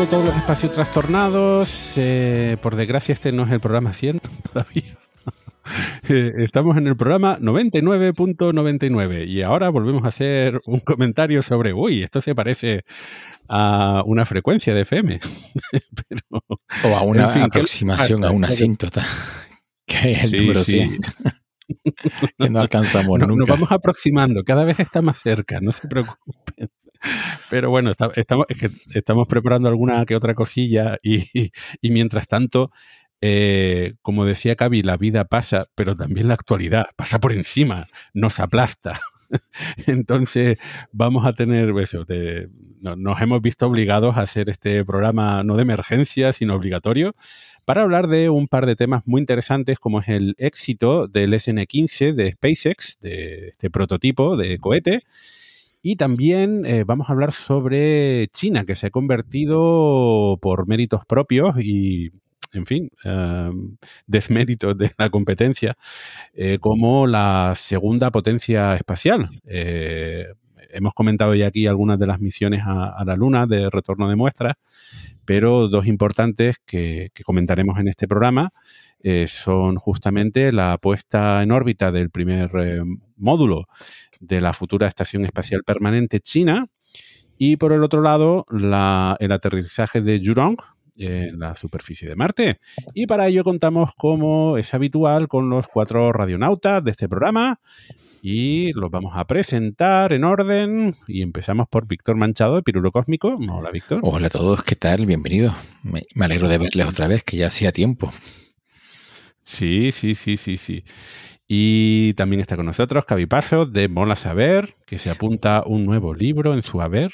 Saludo a todos los espacios trastornados. Eh, por desgracia, este no es el programa 100 todavía. Eh, Estamos en el programa 99.99 y ahora volvemos a hacer un comentario sobre, uy, esto se parece a una frecuencia de FM. Pero, O a una En fin, ¿qué- aproximación a una Claro. asíntota, que es el Sí, número sí. 100, que no alcanzamos no- nos nunca. vamos aproximando, cada vez está más cerca, no se preocupen. Pero bueno, estamos, preparando alguna que otra cosilla y, mientras tanto, eh, como decía Cavi, la vida pasa, pero también la actualidad pasa por encima, nos aplasta. Entonces vamos a tener de- no- nos hemos visto obligados a hacer este programa no de emergencia, sino obligatorio, para hablar de un par de temas muy interesantes, como es el éxito del SN15 de SpaceX, de este prototipo de cohete. Y también eh, vamos a hablar sobre China, que se ha convertido por méritos propios y, en fin, eh, desméritos de la competencia, eh, como la segunda potencia espacial. Eh, hemos comentado ya aquí algunas de las misiones a, la Luna de retorno de muestras, pero dos importantes que comentaremos en este programa eh, son justamente la puesta en órbita del primer eh, módulo de la futura Estación Espacial Permanente China y por el otro lado la- el aterrizaje de Jurong en la superficie de Marte. Y para ello contamos, como es habitual, con los cuatro radionautas de este programa y los vamos a presentar en orden y empezamos por Víctor Manchado de Pirulo Cósmico. Hola, Víctor. Hola a todos, ¿qué tal? Bienvenidos. Me, me alegro de verles otra vez, que ya hacía tiempo. Sí, sí, sí, sí, sí. Y también está con nosotros Cavipaso de Mola Saber, que se apunta un nuevo libro en su haber.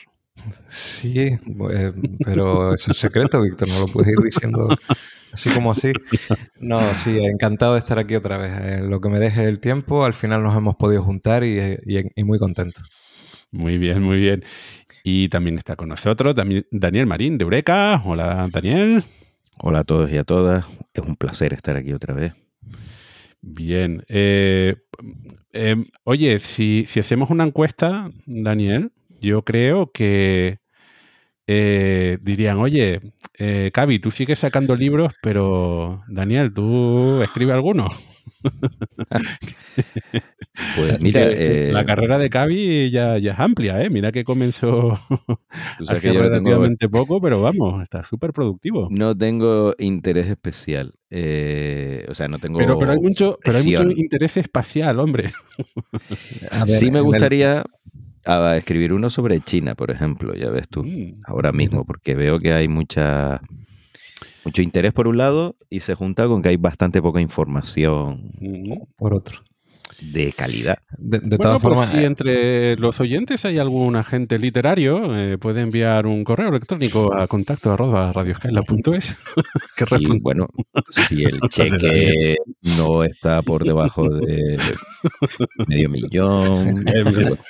Sí, eh, pero es un secreto, Víctor, no lo puedes ir diciendo así como así. No, sí, encantado de estar aquí otra vez. Eh, lo que me deje el tiempo, al final nos hemos podido juntar y, y- y muy contento. Muy bien, muy bien. Y también está con nosotros Daniel Marín de Eureka. Hola, Daniel. Hola a todos y a todas. Es un placer estar aquí otra vez. Bien. Eh, eh, oye, si, hacemos una encuesta, Daniel, yo creo que eh, dirían, oye, eh, Cavi, tú sigues sacando libros, pero Daniel, ¿tú escribes alguno? Pues mira, eh, la carrera de Cavi ya, ya es amplia, ¿eh? Mira que comenzó hace que tengo, relativamente poco, pero vamos, está súper productivo. no tengo interés especial. Eh, o sea, no tengo. Pero, pero hay mucho, pero hay mucho interés espacial, hombre. A ver, sí me gustaría escribir uno sobre China, por ejemplo, ya ves tú, Mm. ahora mismo, porque veo que hay mucha mucho interés por un lado y se junta con que hay bastante poca información por otro. de calidad. De, de Bueno, todas pues formas, si entre los oyentes hay algún agente literario, eh, puede enviar un correo electrónico a contacto arroba radioscala.es que Y bueno, si el cheque no está por debajo de medio millón,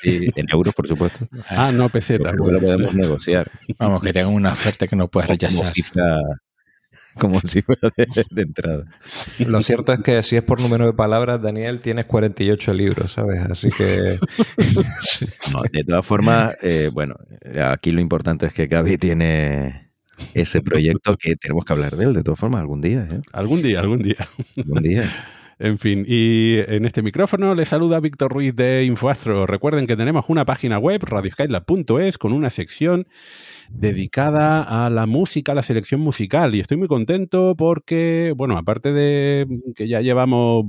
en euros, por supuesto, Ah, no, peseta. lo podemos negociar. Vamos, que tengan una oferta que no puedes como rechazar. cifra, como cifra de, de entrada. lo cierto es que si es por número de palabras, Daniel, tienes 48 libros, ¿sabes? Así que No, de todas formas, eh, bueno, aquí lo importante es que Gaby tiene ese proyecto que tenemos que hablar de él, de todas formas, algún día, ¿eh? Algún día, algún día. Algún día. En fin, y en este micrófono les saluda Víctor Ruiz de Infoastro. Recuerden que tenemos una página web, radioskyla.es, con una sección dedicada a la música, a la selección musical. Y estoy muy contento porque, bueno, aparte de que ya llevamos,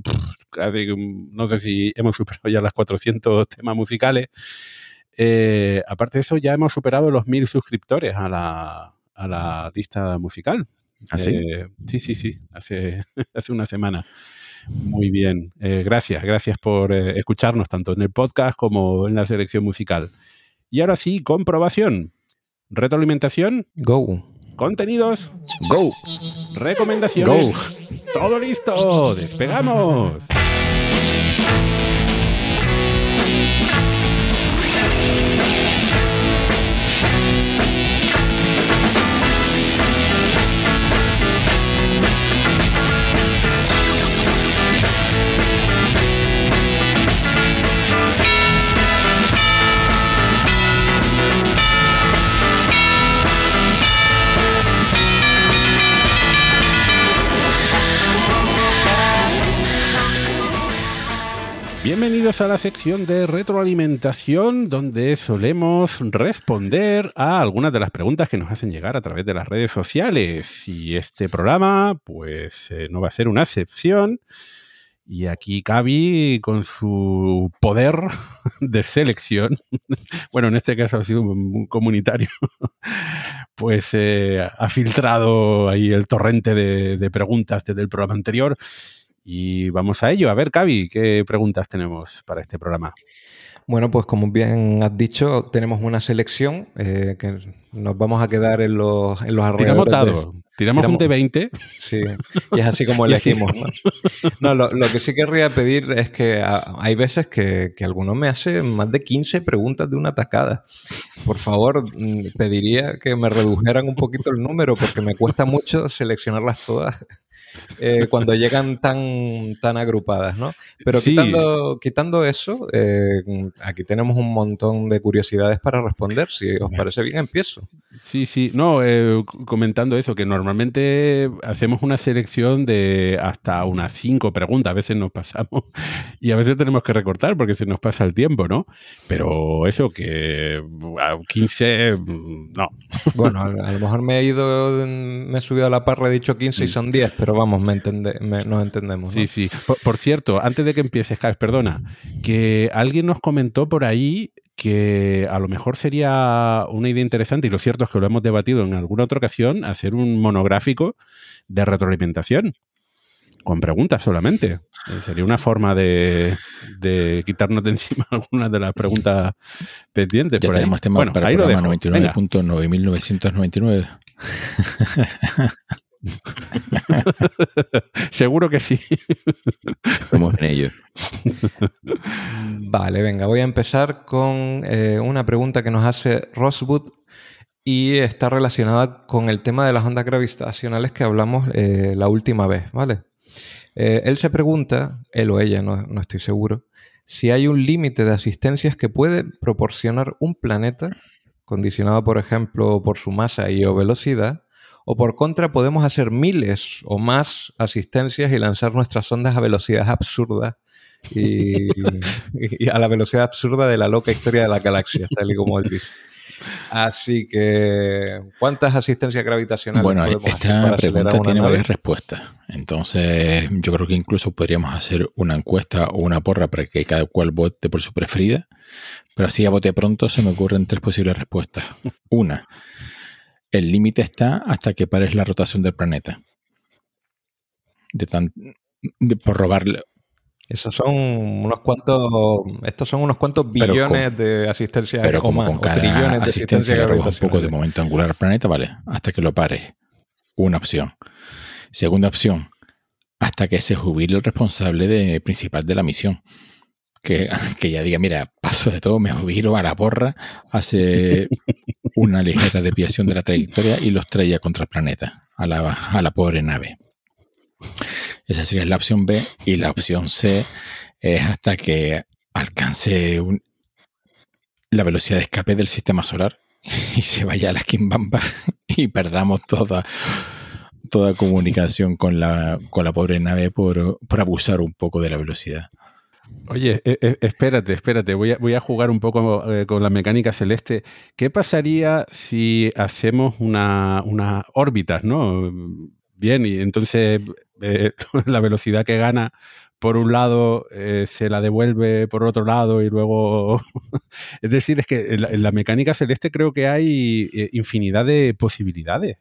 casi, no sé si hemos superado ya las 400 temas musicales, eh, aparte de eso ya hemos superado los mil suscriptores a la, a la lista musical. ¿Ah, sí? Eh, sí, sí, sí, hace, hace una semana. Muy bien. Eh, gracias, gracias por eh, escucharnos tanto en el podcast como en la selección musical. Y ahora sí, comprobación. Retroalimentación, Go. contenidos, ¡Go! recomendaciones. Todo listo, despegamos. Bienvenidos a la sección de retroalimentación donde solemos responder a algunas de las preguntas que nos hacen llegar a través de las redes sociales. Y este programa, pues, eh, no va a ser una excepción. Y aquí Cavi, con su poder de selección, bueno, en este caso ha sido un un comunitario, pues eh, ha filtrado ahí el torrente de preguntas desde el programa anterior. Y vamos a ello. A ver, Cavi, ¿qué preguntas tenemos para este programa? Bueno, pues como bien has dicho, tenemos una selección eh, que nos vamos a quedar en los, en los Tiramos alrededores de- dado. Tiramos un tiramos- de 20. Sí, y es así como elegimos. ¿no? No, lo, lo que sí querría pedir es que hay veces que, que alguno me hace más de 15 preguntas de una tacada. Por favor, mm, pediría que me redujeran un poquito el número porque me cuesta mucho seleccionarlas todas eh, cuando llegan tan, tan agrupadas, ¿no? Pero Sí. quitando, quitando eso, eh, aquí tenemos un montón de curiosidades para responder. Si os parece bien, empiezo. Sí, sí. No, eh, comentando eso, que normalmente hacemos una selección de hasta unas cinco preguntas. A veces nos pasamos y a veces tenemos que recortar porque se nos pasa el tiempo, ¿no? Pero eso, que a 15, mm, no. Bueno, a, a lo mejor me he ido, me he subido a la parra, he dicho 15 y son 10, pero vamos, me entende, me- nos entendemos. ¿no? Sí, sí. Por, por cierto, antes de que empieces, Carlos, perdona, que alguien nos comentó por ahí que a lo mejor sería una idea interesante, y lo cierto es que lo hemos debatido en alguna otra ocasión, hacer un monográfico de retroalimentación. Con preguntas solamente. Eh, Sería una forma de, de quitarnos de encima algunas de las preguntas pendientes. Ya por ahí. tenemos tema Bueno, para ahí el lo programa dejo. Venga. 99.9999. Seguro que sí. Estamos en ello. Vale, venga, voy a empezar con eh, una pregunta que nos hace Rosewood y está relacionada con el tema de las ondas gravitacionales que hablamos eh, la última vez, ¿vale? Eh, él se pregunta, él o ella, no, no estoy seguro, si hay un límite de asistencias que puede proporcionar un planeta, condicionado, por ejemplo, por su masa y o velocidad, o por contra podemos hacer miles o más asistencias y lanzar nuestras ondas a velocidades absurdas y, y a la velocidad absurda de la loca historia de la galaxia, tal y como él dice. Así que, ¿cuántas asistencias gravitacionales Bueno, podemos hacer esta para pregunta una tiene nave? varias respuestas. Entonces, yo creo que incluso podríamos hacer una encuesta o una porra para que cada cual vote por su preferida. Pero así a bote pronto se me ocurren tres posibles respuestas. Una, el límite está hasta que pares la rotación del planeta. De tan, de- por robarle. Esos son unos cuantos, estos son unos cuantos billones de asistencia Pero o como más, con o cada trillones de asistencia le robas un poco de momento angular al planeta, vale, hasta que lo pares. Una opción. Segunda opción, hasta que se jubile el responsable de- principal de la misión. Que, que ya diga, mira, paso de todo, me jubilo a la porra, hace una ligera desviación de la trayectoria y los traía contra el planeta, a la, a la pobre nave. Esa sería la opción B. Y la opción C es hasta que alcance un- la velocidad de escape del sistema solar y se vaya a la quimbamba y perdamos toda, toda comunicación con la, con la pobre nave por, por abusar un poco de la velocidad. Oye, e- e- espérate, espérate, voy a, jugar un poco eh, con la mecánica celeste. ¿Qué pasaría si hacemos una, unas órbitas, no? Bien, y entonces eh, la velocidad que gana por un lado eh, se la devuelve por otro lado y luego... es decir, es que en la, en la mecánica celeste creo que hay eh, infinidad de posibilidades.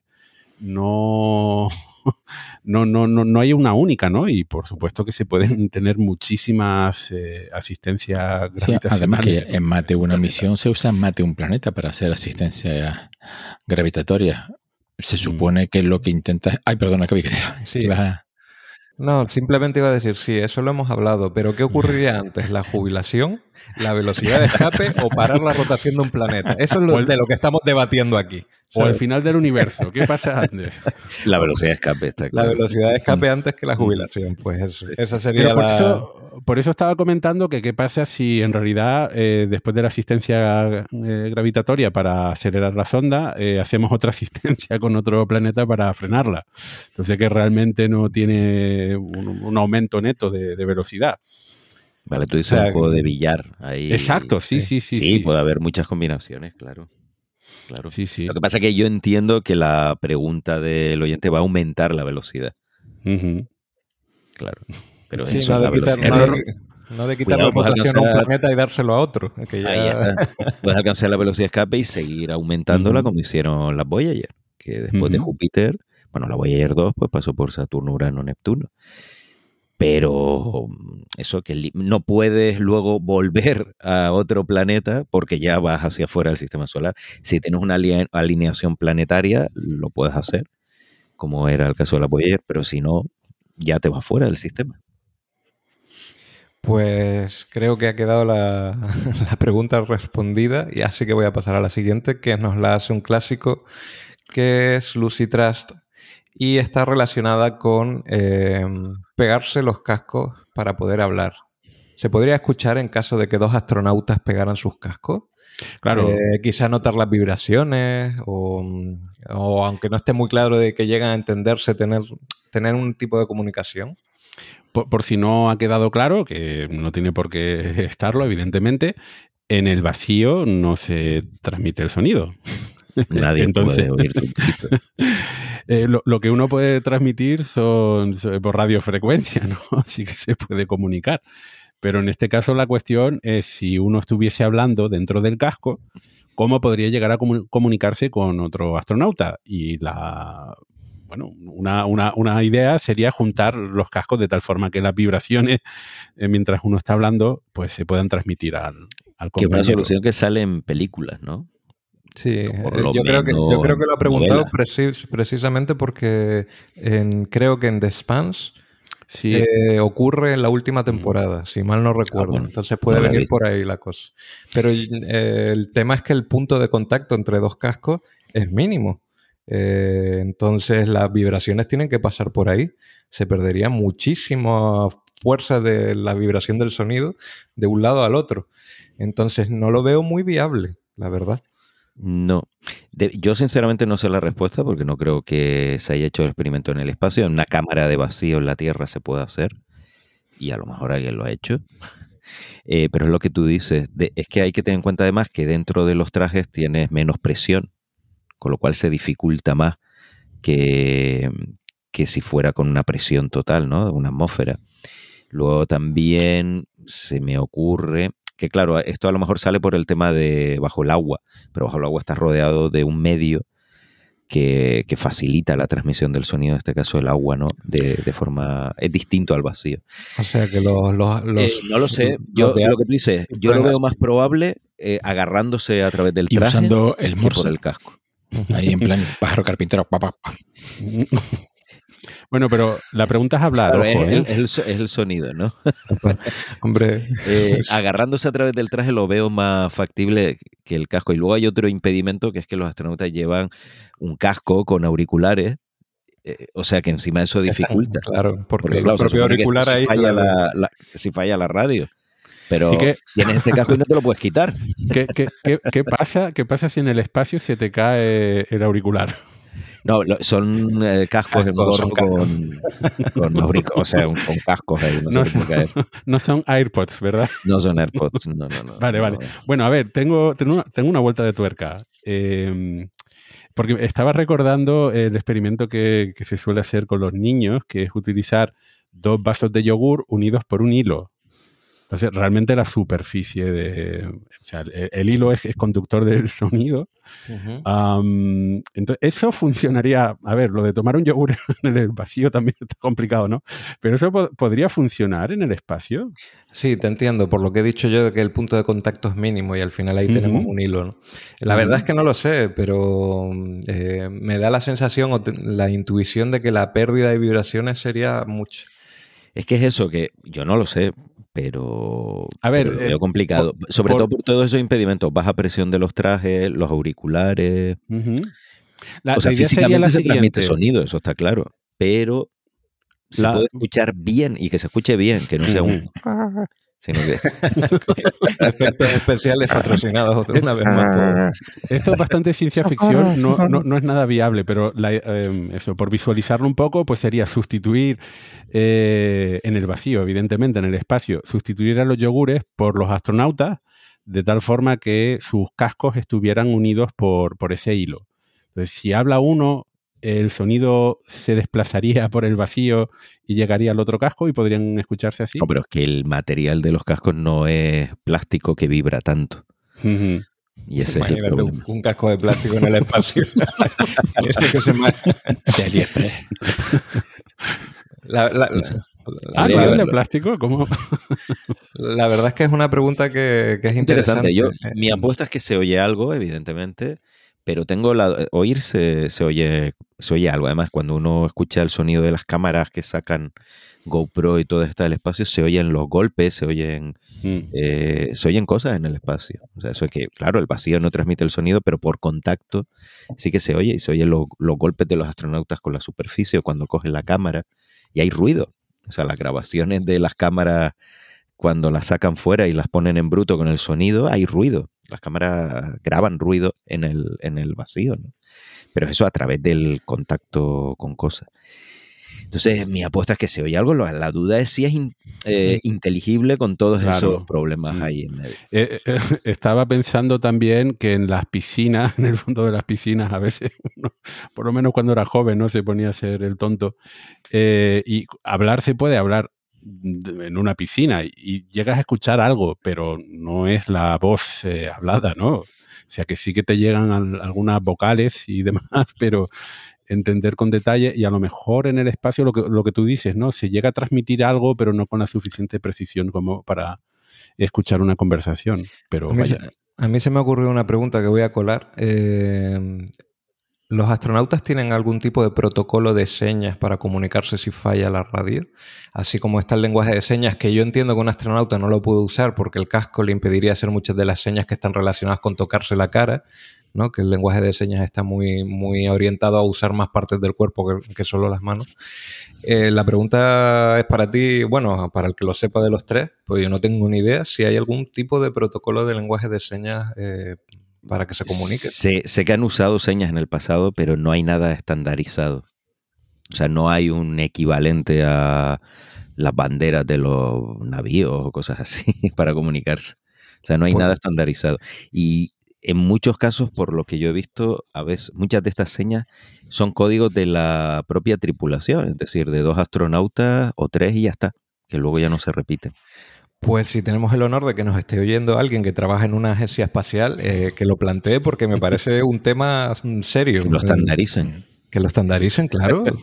No, no, no, no, no hay una única, ¿no? Y por supuesto que se pueden tener muchísimas eh, asistencias Sí, además gravitacionales. que en Mate una misión se usa en Mate un planeta para hacer asistencia gravitatoria. Se supone que lo que intenta... Ay, perdona, que vi que Sí. a- No, simplemente iba a decir, sí, eso lo hemos hablado, pero ¿qué ocurriría antes? ¿La jubilación, la velocidad de escape o parar la rotación de un planeta? Eso es lo, el- de lo que estamos debatiendo aquí. O al ¿sabes? final del universo. ¿Qué pasa antes? La velocidad de escape está La claro. velocidad de escape antes que la jubilación, pues eso, esa sería Pero por, la... eso, por eso estaba comentando que qué pasa si en realidad eh, después de la asistencia eh, gravitatoria para acelerar la sonda, eh, hacemos otra asistencia con otro planeta para frenarla. Entonces que realmente no tiene un, un aumento neto de, de velocidad. Vale, tú dices O sea, un juego de billar ahí. Exacto, sí, sí, sí. Sí, puede haber muchas combinaciones, claro. Claro. Sí, sí. Lo que pasa es que yo entiendo que la pregunta del oyente va a aumentar la velocidad, claro. Pero Sí, eso no, es la de quitar, velocidad. no de- no de quitar Cuidado, la rotación a un planeta y dárselo a otro. que ya- Ahí está. Puedes alcanzar la velocidad de escape y seguir aumentándola como hicieron las Voyager, que después de. Júpiter, bueno, la Voyager 2 pues pasó por Saturno, Urano, Neptuno. Pero eso que no puedes luego volver a otro planeta porque ya vas hacia afuera del sistema solar. Si tienes una aline- alineación planetaria, lo puedes hacer, como era el caso de la Voyager, pero si no, ya te vas fuera del sistema. Pues creo que ha quedado la, la pregunta respondida y así que voy a pasar a la siguiente, que nos la hace un clásico, que es Lucy Trust y está relacionada con eh, pegarse los cascos para poder hablar. ¿Se podría escuchar en caso de que dos astronautas pegaran sus cascos? Claro. Eh, quizá notar las vibraciones o, o aunque no esté muy claro de que llegan a entenderse, tener, tener un tipo de comunicación. por, por si no ha quedado claro, que no tiene por qué estarlo, evidentemente, en el vacío no se transmite el sonido. Nadie Entonces- puede oír tu. Eh, lo, lo que uno puede transmitir son, son por radiofrecuencia, ¿no? Así que se puede comunicar. Pero en este caso la cuestión es si uno estuviese hablando dentro del casco, ¿cómo podría llegar a comu- comunicarse con otro astronauta? Y la bueno, una, una- una idea sería juntar los cascos de tal forma que las vibraciones, eh, mientras uno está hablando, pues se puedan transmitir al, al Que es una compañero. solución que sale en películas, ¿no? Sí, eh, yo creo, que, yo creo que lo ha preguntado precis- precisamente porque en- creo que en The Spans Sí, eh, ocurre en la última temporada, si mal no recuerdo. bueno, Entonces puede no venir por ahí la cosa. Pero eh, el tema es que el punto de contacto entre dos cascos es mínimo. Eh, entonces las vibraciones tienen que pasar por ahí. Se perdería muchísima fuerza de la vibración del sonido de un lado al otro. Entonces no lo veo muy viable, la verdad. No. De- yo sinceramente no sé la respuesta porque no creo que se haya hecho el experimento en el espacio. En una cámara de vacío en la Tierra se puede hacer y a lo mejor alguien lo ha hecho. Eh, pero es lo que tú dices. es que hay que tener en cuenta además que dentro de los trajes tienes menos presión, con lo cual se dificulta más que, que si fuera con una presión total, ¿no? Una atmósfera. Luego también se me ocurre que, claro, esto a lo mejor sale por el tema de bajo el agua, pero bajo el agua estás rodeado de un medio que, que facilita la transmisión del sonido, en este caso el agua, ¿no? De, de forma. Es distinto al vacío. O sea que los... los, los- Eh, no lo sé. Yo, lo que tú dices, yo lo veo más probable eh, agarrándose a través del Y traje usando el que por morse. el casco. Ahí en plan pájaro carpintero. pa, pa, pa. Bueno, pero la pregunta es hablar, Claro, ojo, es, ¿eh? el, es el so- es el sonido, ¿no? Hombre, Eh, agarrándose a través del traje lo veo más factible que el casco. Y luego hay otro impedimento que es que los astronautas llevan un casco con auriculares. eh, o sea que encima eso dificulta. claro, porque, Porque, el claro, propio auricular si ahí... falla la, la- si falla la radio. Pero ¿Y qué? tienes este casco y no te lo puedes quitar. ¿Qué, qué- qué- qué pasa, ¿Qué pasa si en el espacio se te cae el auricular? No, lo- son eh, cascos gorro con, con o sea, un- con cascos ahí, no, No, sé. No son AirPods, ¿verdad? No son AirPods, no, no, no. Vale, vale. Bueno, a ver, tengo, tengo, una, tengo una vuelta de tuerca. Eh, porque estaba recordando el experimento que, que se suele hacer con los niños, que es utilizar dos vasos de yogur unidos por un hilo. Entonces, realmente la superficie de... O sea, el, el hilo es, es conductor del sonido. Entonces, eso funcionaría... A ver, lo de tomar un yogur en el vacío también está complicado, ¿no? Pero eso po- podría funcionar en el espacio. Sí, te entiendo, por lo que he dicho yo de que el punto de contacto es mínimo y al final ahí tenemos un hilo. ¿no? La verdad es que no lo sé, pero eh, me da la sensación o la intuición de que la pérdida de vibraciones sería mucho. Es que es eso, que yo no lo sé, pero, A ver, pero eh, veo complicado. Sobre por- todo por todos esos impedimentos, baja presión de los trajes, los auriculares. Ujú. La, o sea, la idea físicamente la se transmite sonido, eso está claro. Pero se puede escuchar bien y que se escuche bien, que no sea un... sino que- Efectos especiales patrocinados otra una vez más. por- Esto es bastante ciencia ficción, no, no- no es nada viable, pero la- eh, eso, por visualizarlo un poco, pues sería sustituir eh, en el vacío, evidentemente, en el espacio, sustituir a los yogures por los astronautas, de tal forma que sus cascos estuvieran unidos por, por ese hilo. Entonces, si habla uno, el sonido se desplazaría por el vacío y llegaría al otro casco y podrían escucharse así. No, pero es que el material de los cascos no es plástico que vibra tanto. Ujú. Y ese es el Imagínate un, problema. un casco de plástico en el espacio. Este que se ma- De AliExpress. la, la- la- Ah, ¿no de plástico? ¿Cómo? la verdad es que es una pregunta que, que es interesante. interesante. Yo, mi apuesta es que se oye algo, evidentemente, pero tengo la oír se, se oye se oye algo. Además, cuando uno escucha el sonido de las cámaras que sacan GoPro y todo esto del espacio, se oyen los golpes, se oyen Mm. eh, se oyen cosas en el espacio. O sea, eso es que, claro, el vacío no transmite el sonido, pero por contacto sí que se oye y se oyen lo- los golpes de los astronautas con la superficie o cuando cogen la cámara y hay ruido. O sea, las grabaciones de las cámaras cuando las sacan fuera y las ponen en bruto con el sonido, hay ruido. Las cámaras graban ruido en el, en el vacío, ¿no? Pero eso a través del contacto con cosas. Entonces, mi apuesta es que se oye algo. La, duda es si es in- eh, inteligible con todos Claro. esos problemas Mm. ahí en medio. Eh, eh, estaba pensando también que en las piscinas, en el fondo de las piscinas, a veces uno, por lo menos cuando era joven, ¿no? Se ponía a ser el tonto. Y hablar se puede hablar en una piscina y, llegas a escuchar algo, pero no es la voz eh, hablada, ¿no? O sea que sí que te llegan al- algunas vocales y demás, pero entender con detalle y a lo mejor en el espacio lo que, lo que tú dices, ¿no? Se llega a transmitir algo, pero no con la suficiente precisión como para escuchar una conversación. Pero A mí, vaya. se, a mí se me ocurrió una pregunta que voy a colar. Eh, ¿Los astronautas tienen algún tipo de protocolo de señas para comunicarse si falla la radio? Así como está el lenguaje de señas, que yo entiendo que un astronauta no lo puede usar porque el casco le impediría hacer muchas de las señas que están relacionadas con tocarse la cara, ¿no? que el lenguaje de señas está muy, muy orientado a usar más partes del cuerpo que, solo las manos. Eh, la pregunta es para ti, bueno, para el que lo sepa de los tres, pues yo no tengo ni idea si hay algún tipo de protocolo de lenguaje de señas eh, para que se comunique. Sé, sé que han usado señas en el pasado, pero no hay nada estandarizado. O sea, no hay un equivalente a las banderas de los navíos o cosas así para comunicarse. O sea, no hay Bueno. nada estandarizado. Y en muchos casos, por lo que yo he visto, a veces muchas de estas señas son códigos de la propia tripulación, es decir, de dos astronautas o tres y ya está, que luego ya no se repiten. Pues si tenemos el honor de que nos esté oyendo alguien que trabaja en una agencia espacial, eh, que lo plantee porque me parece un tema mm, serio. Que lo estandaricen. Que lo estandaricen, claro.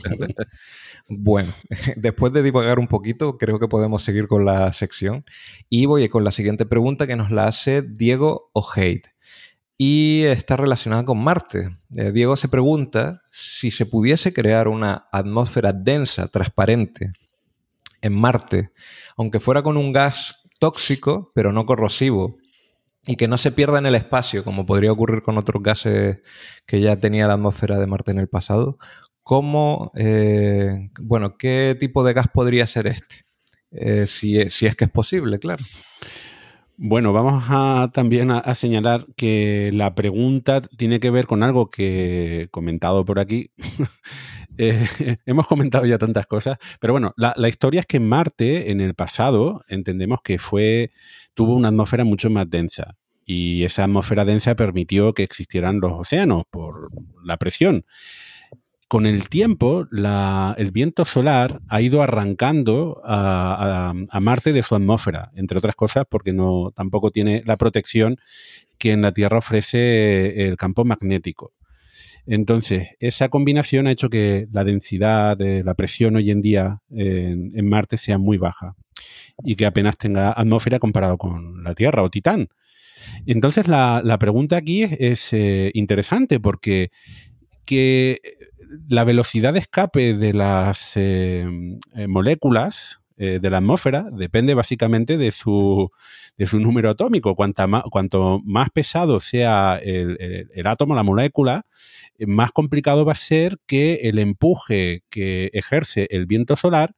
Bueno, después de divagar un poquito, creo que podemos seguir con la sección. Y voy con la siguiente pregunta que nos la hace Diego O'Hate. Y está relacionada con Marte. Eh, Diego se pregunta si se pudiese crear una atmósfera densa, transparente, en Marte, aunque fuera con un gas tóxico, pero no corrosivo, y que no se pierda en el espacio, como podría ocurrir con otros gases que ya tenía la atmósfera de Marte en el pasado, ¿cómo, eh, bueno, qué tipo de gas podría ser este? Eh, si, es que es posible, claro. Bueno, vamos a también a, a señalar que la pregunta tiene que ver con algo que he comentado por aquí. Eh, hemos comentado ya tantas cosas, pero bueno, la, historia es que Marte en el pasado entendemos que fue tuvo una atmósfera mucho más densa y esa atmósfera densa permitió que existieran los océanos por la presión. Con el tiempo, el viento solar ha ido arrancando a- a Marte de su atmósfera, entre otras cosas porque no, tampoco tiene la protección que en la Tierra ofrece el campo magnético. Entonces, esa combinación ha hecho que la densidad de la presión hoy en día en, Marte sea muy baja y que apenas tenga atmósfera comparado con la Tierra o Titán. Entonces, la, la pregunta aquí es, es, eh, interesante porque que la velocidad de escape de las eh, eh, moléculas eh, de la atmósfera depende básicamente de su, de su número atómico. Cuanto más pesado sea el, el- el átomo, la molécula, eh, más complicado va a ser que el empuje que ejerce el viento solar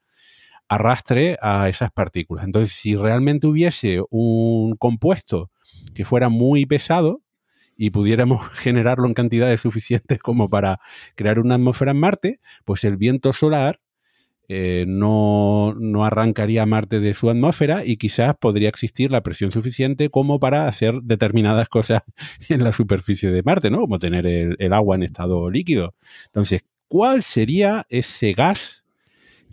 arrastre a esas partículas. Entonces, si realmente hubiese un compuesto que fuera muy pesado y pudiéramos generarlo en cantidades suficientes como para crear una atmósfera en Marte, pues el viento solar eh, no, no arrancaría Marte de su atmósfera y quizás podría existir la presión suficiente como para hacer determinadas cosas en la superficie de Marte, ¿no? Como tener el, el agua en estado líquido. Entonces, ¿cuál sería ese gas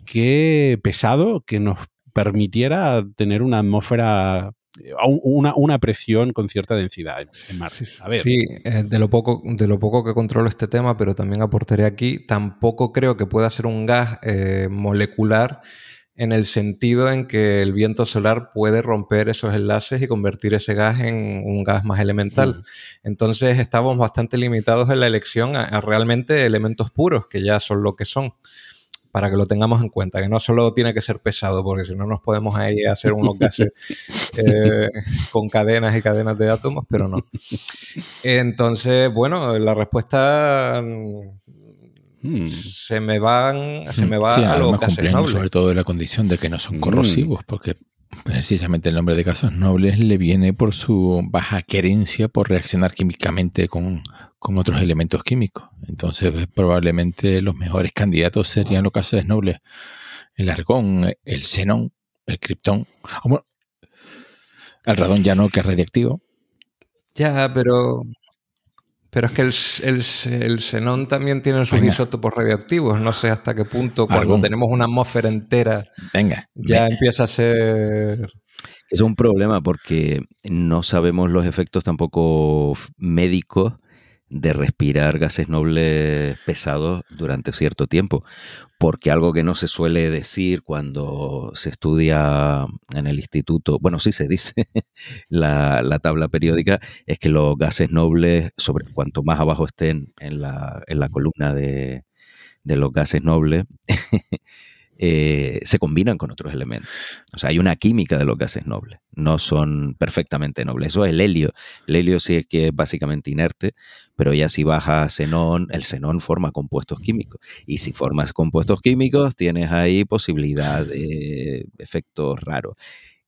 que pesado que nos permitiera tener una atmósfera, una, una presión con cierta densidad en, en Marte? A ver. Sí, eh, de, lo poco, de lo poco que controlo este tema, pero también aportaré aquí, tampoco creo que pueda ser un gas eh, molecular en el sentido en que el viento solar puede romper esos enlaces y convertir ese gas en un gas más elemental. Entonces estamos bastante limitados en la elección a, a realmente elementos puros, que ya son lo que son para que lo tengamos en cuenta, que no solo tiene que ser pesado, porque si no nos podemos ahí hacer unos gases eh, con cadenas y cadenas de átomos, pero no. Entonces, bueno, la respuesta mm, Hmm. se me van, se me va Sí, a los gases nobles. sobre todo la condición de que no son Mm. corrosivos, porque precisamente el nombre de gases nobles le viene por su baja querencia por reaccionar químicamente con, con otros elementos químicos. Entonces, pues, probablemente los mejores candidatos serían los gases nobles. El argón, el xenón, el criptón. Ah, bueno, el radón ya no, que es radiactivo. Ya, pero. Pero es que el, el, el xenón también tiene sus Venga. isótopos radioactivos. No sé hasta qué punto, cuando Argón. tenemos una atmósfera entera, Venga, ya venga. empieza a ser. Es un problema porque no sabemos los efectos tampoco médicos de respirar gases nobles pesados durante cierto tiempo. Porque algo que no se suele decir cuando se estudia en el instituto, bueno, sí se dice la, la tabla periódica, es que los gases nobles, sobre cuanto más abajo estén en la, en la columna de, de los gases nobles, eh, se combinan con otros elementos. O sea, hay una química de los gases nobles. No son perfectamente nobles. Eso es el helio. El helio sí es que es básicamente inerte, pero ya si baja xenón, el xenón forma compuestos químicos. Y si formas compuestos químicos, tienes ahí posibilidad de efectos raros.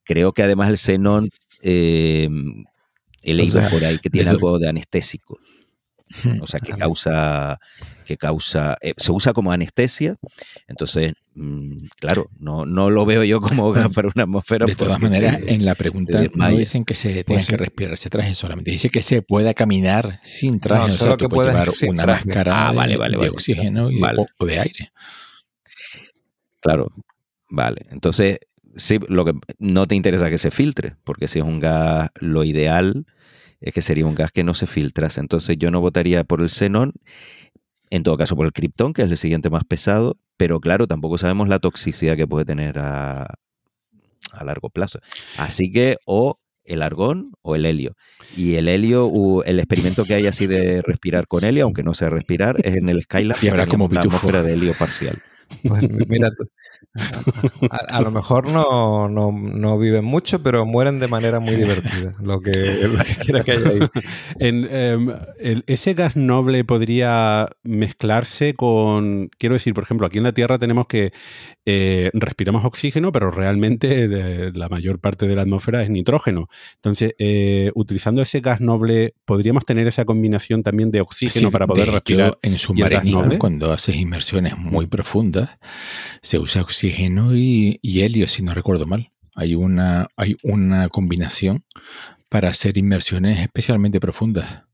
Creo que además el xenón, eh, he leído sea, por ahí que tiene algo de anestésico. O sea, que causa, que causa, eh, se usa como anestesia. Entonces, mm, claro, no, no lo veo yo como gas para una atmósfera. De todas maneras, en la pregunta no dicen que se tenga Pues sí. que respirar ese traje solamente. Dice que se pueda caminar sin traje. No, o sea, solo tú que puedes llevar una traje. máscara Ah, de, vale, vale, de vale. oxígeno y Vale. o, o de aire. Claro, vale. Entonces, sí, lo que no te interesa que se filtre, porque si es un gas, lo ideal es que sería un gas que no se filtrase. Entonces, yo no votaría por el xenón, en todo caso por el criptón, que es el siguiente más pesado, pero claro, tampoco sabemos la toxicidad que puede tener a, a largo plazo. Así que, o el argón o el helio. Y el helio, el experimento que hay así de respirar con helio, aunque no sea respirar, es en el Skylab. Y habrá como la de helio parcial. Pues mira. A, a lo mejor no, no, no viven mucho, pero mueren de manera muy divertida. Lo que, lo que quiera que haya ahí. En, em, el- ese gas noble podría mezclarse con, quiero decir, por ejemplo, aquí en la Tierra tenemos que eh, respiramos oxígeno, pero realmente eh, la mayor parte de la atmósfera es nitrógeno. Entonces, eh, utilizando ese gas noble, podríamos tener esa combinación también de oxígeno Sí, para de poder respirar. en submarinismo, cuando haces inmersiones muy profundas, se usa oxígeno y, y helio, si no recuerdo mal. Hay una, hay una combinación para hacer inmersiones especialmente profundas.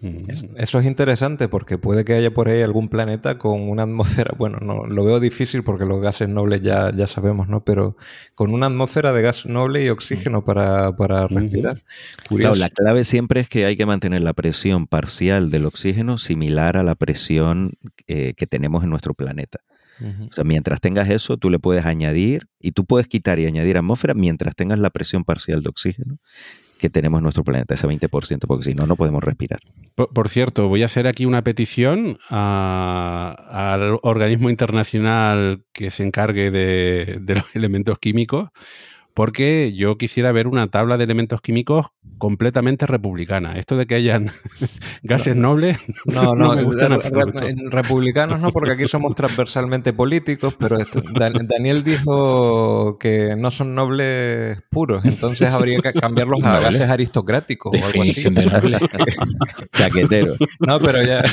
Mm. Es- Eso es interesante porque puede que haya por ahí algún planeta con una atmósfera, bueno, no lo veo difícil porque los gases nobles ya, ya sabemos, ¿no? Pero con una atmósfera de gas noble y oxígeno para, para respirar. Claro, la clave siempre es que hay que mantener la presión parcial del oxígeno similar a la presión eh, que tenemos en nuestro planeta. O sea, mientras tengas eso, tú le puedes añadir y tú puedes quitar y añadir atmósfera mientras tengas la presión parcial de oxígeno que tenemos en nuestro planeta, ese 20%, porque si no, no podemos respirar. Por, cierto, voy a hacer aquí una petición al organismo internacional que se encargue de los elementos químicos, porque yo quisiera ver una tabla de elementos químicos completamente republicana. Esto de que hayan gases nobles No, no, me gusta en republicanos no, porque aquí somos transversalmente políticos, pero esto- Daniel dijo que no son nobles puros, entonces habría que cambiarlos a Noble. gases aristocráticos o algo así. Definición de noble. Chaquetero. No, pero ya.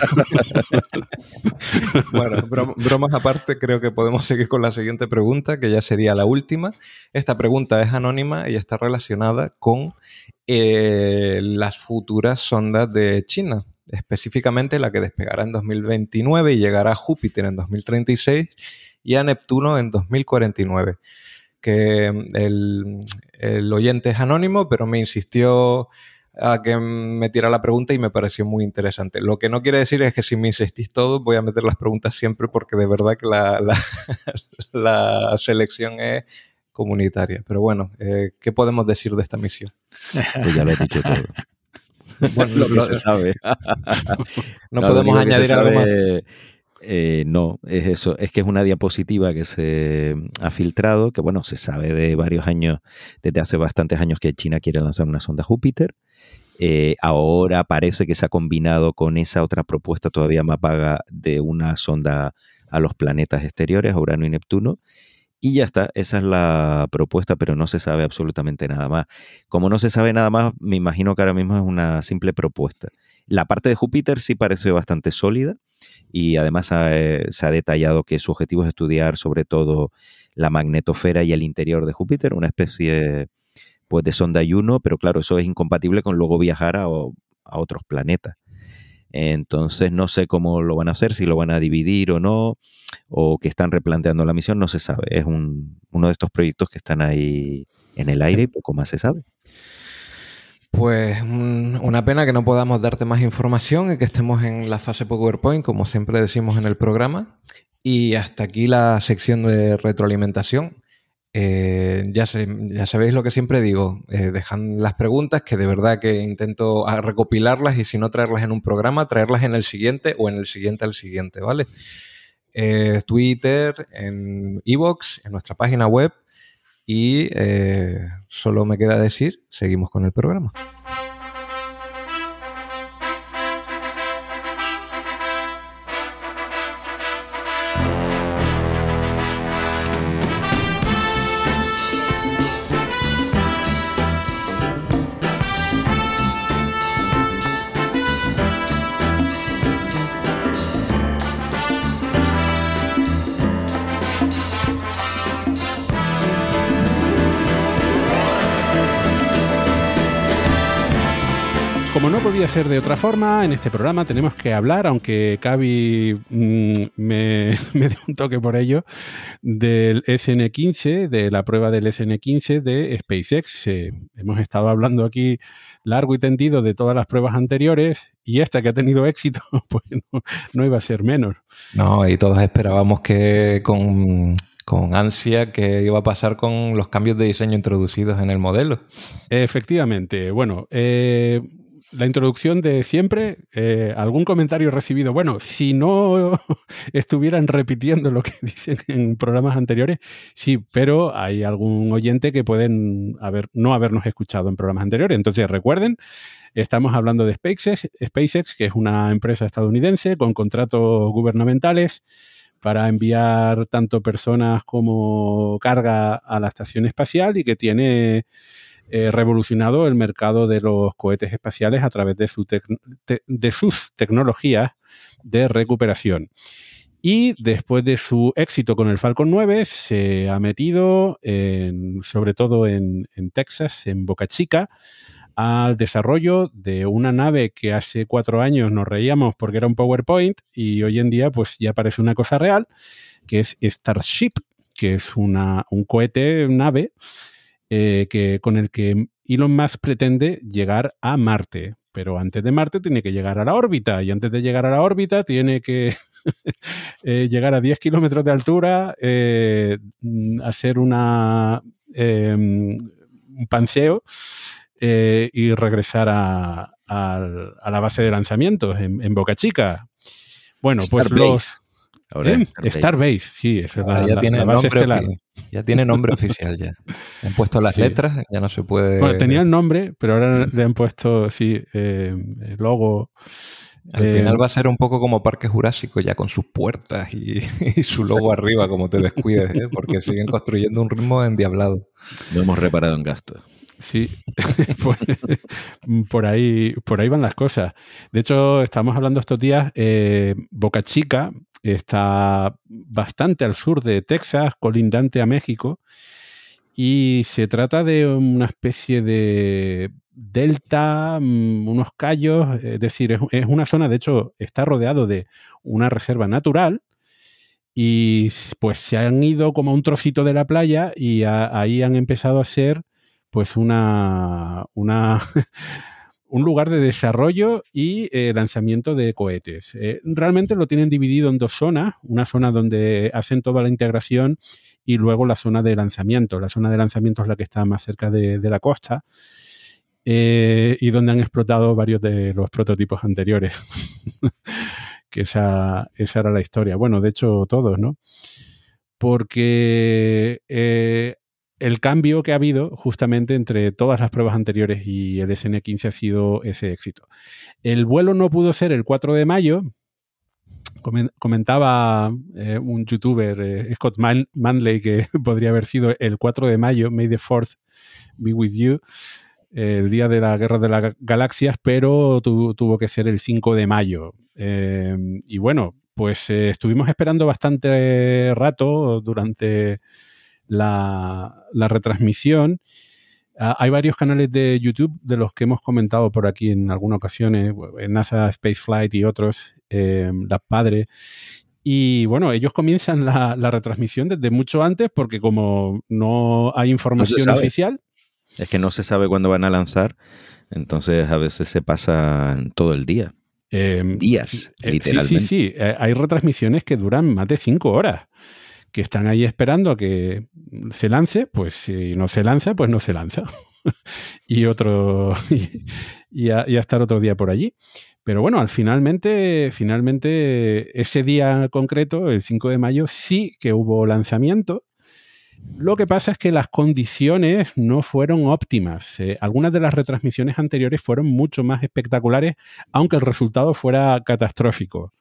bueno, bro- bromas aparte, creo que podemos seguir con la siguiente pregunta, que ya sería la última. Esta pregunta es anónima y está relacionada con eh, las futuras sondas de China, específicamente la que despegará en 2029 y llegará a Júpiter en 2036 y a Neptuno en 2049. Que mm, el, oyente es anónimo, pero me insistió a que metiera la pregunta y me pareció muy interesante. Lo que no quiere decir es que si me insistís todo, voy a meter las preguntas siempre porque de verdad que la selección es comunitaria. Pero bueno, eh, ¿qué podemos decir de esta misión? Pues ya lo he dicho todo. Bueno, lo que lo- se sabe. no, podemos añadir algo más. eh, no, es eso. Es que es una diapositiva que se ha filtrado, que bueno, se sabe de varios años, desde hace bastantes años que China quiere lanzar una sonda Júpiter. Eh, ahora parece que se ha combinado con esa otra propuesta todavía más vaga de una sonda a los planetas exteriores, a Urano y Neptuno. Y ya está, esa es la propuesta, pero no se sabe absolutamente nada más. Como no se sabe nada más, me imagino que ahora mismo es una simple propuesta. La parte de Júpiter sí parece bastante sólida y además eh, se ha detallado que su objetivo es estudiar sobre todo la magnetosfera y el interior de Júpiter, una especie pues, de sonda Juno, pero claro, eso es incompatible con luego viajar a otros planetas. Entonces no sé cómo lo van a hacer, si lo van a dividir o no, o que están replanteando la misión, no se sabe. Es un- uno de estos proyectos que están ahí en el aire y poco más se sabe. Pues un- una pena que no podamos darte más información y que estemos en la fase PowerPoint, como siempre decimos en el programa. Y hasta aquí la sección de retroalimentación. Eh, ya, ya sabéis lo que siempre digo, eh, dejad las preguntas, que de verdad que intento ah, recopilarlas y si no traerlas en un programa, traerlas en el siguiente o en el siguiente al siguiente, ¿vale? Eh, Twitter, en Evox, en nuestra página web y eh, solo me queda decir, seguimos con el programa. Podía ser de otra forma, en este programa tenemos que hablar, aunque Cavi mm, me, me dio un toque por ello, del SN15, de la prueba del SN15 de SpaceX. Eh, hemos estado hablando aquí largo y tendido de todas las pruebas anteriores y esta que ha tenido éxito, pues no, no iba a ser menos. No, y todos esperábamos que con, con ansia que iba a pasar con los cambios de diseño introducidos en el modelo. Efectivamente, bueno, eh, la introducción de siempre, eh, algún comentario recibido. Bueno, si no estuvieran repitiendo lo que dicen en programas anteriores, sí, pero hay algún oyente que pueden haber, no habernos escuchado en programas anteriores. Entonces, recuerden, estamos hablando de SpaceX, SpaceX, que es una empresa estadounidense con contratos gubernamentales para enviar tanto personas como carga a la estación espacial y que tiene eh, revolucionado el mercado de los cohetes espaciales a través de, sus tecnologías de recuperación. Y después de su éxito con el Falcon 9, se ha metido, en- sobre todo en, en Texas, en Boca Chica, al desarrollo de una nave que hace cuatro años nos reíamos porque era un PowerPoint y hoy en día pues ya parece una cosa real, que es Starship, que es una, un cohete, nave, eh, que, con el que Elon Musk pretende llegar a Marte. Pero antes de Marte tiene que llegar a la órbita y antes de llegar a la órbita tiene que eh, llegar a 10 kilómetros de altura, eh, mm, hacer una, eh, un panseo eh, y regresar a, la base de lanzamientos en, en Boca Chica. Bueno, pues los... Ahora ¿eh? Starbase. Starbase, sí, es la, ya, la- tiene la base nombre ya tiene nombre oficial ya. Han puesto las Sí. letras, ya no se puede. Bueno, tenía el nombre, pero ahora le han puesto, sí, eh, el logo. Al eh, final va a ser un poco como Parque Jurásico, ya con sus puertas y, y su logo arriba, como te descuides, ¿eh? porque siguen construyendo un ritmo endiablado. No hemos reparado en gastos. Sí, pues, por, ahí, por ahí van las cosas. De hecho, estamos hablando estos días, eh, Boca Chica está bastante al sur de Texas, colindante a México, y se trata de una especie de delta, mm, unos callos, es decir, es, una zona, de hecho, está rodeado de una reserva natural. Y pues se han ido como a un trocito de la playa y ahí han empezado a hacer pues una, una un lugar de desarrollo y eh, lanzamiento de cohetes. Eh, realmente lo tienen dividido en dos zonas, una zona donde hacen toda la integración y luego la zona de lanzamiento. La zona de lanzamiento es la que está más cerca de, la costa eh, y donde han explotado varios de los prototipos anteriores. que esa, esa era la historia. Bueno, de hecho, todos, ¿no? Porque el cambio que ha habido justamente entre todas las pruebas anteriores y el SN15 ha sido ese éxito. El vuelo no pudo ser el 4 de mayo. Comen- Comentaba eh, un youtuber, eh, Scott Man- Manley, que podría haber sido el 4 de mayo, May the 4th be with you, el día de la Guerra de las Ga- Galaxias, pero tu- tuvo que ser el 5 de mayo. Eh, y bueno, pues eh, estuvimos esperando bastante rato durante la, la retransmisión. Ah, hay varios canales de YouTube de los que hemos comentado por aquí en algunas ocasiones, en NASA Spaceflight y otros, eh, Las Padre. Y bueno, ellos comienzan la, la retransmisión desde mucho antes porque como no hay información oficial, Es que no se sabe cuándo van a lanzar, entonces a veces se pasa todo el día. eh, Días, eh, literalmente. Sí, sí, sí. Eh, hay retransmisiones que duran más de cinco horas, que están ahí esperando a que se lance, pues si no se lanza, pues no se lanza. y otro y, y a, estar otro día por allí. Pero bueno, al finalmente, finalmente ese día concreto, el 5 de mayo, sí que hubo lanzamiento. Lo que pasa es que las condiciones no fueron óptimas. Eh, algunas de las retransmisiones anteriores fueron mucho más espectaculares, aunque el resultado fuera catastrófico.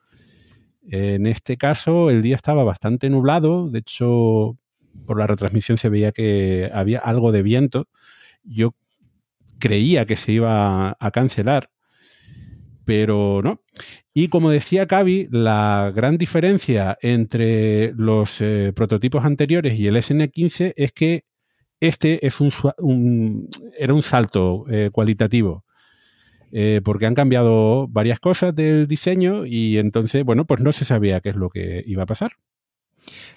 En este caso, el día estaba bastante nublado. De hecho, por la retransmisión se veía que había algo de viento. Yo creía que se iba a cancelar, pero no. Y como decía Cavi, la gran diferencia entre los eh, prototipos anteriores y el SN15 es que este es un, era un salto eh, cualitativo. Eh, porque han cambiado varias cosas del diseño y entonces, bueno, pues no se sabía qué es lo que iba a pasar.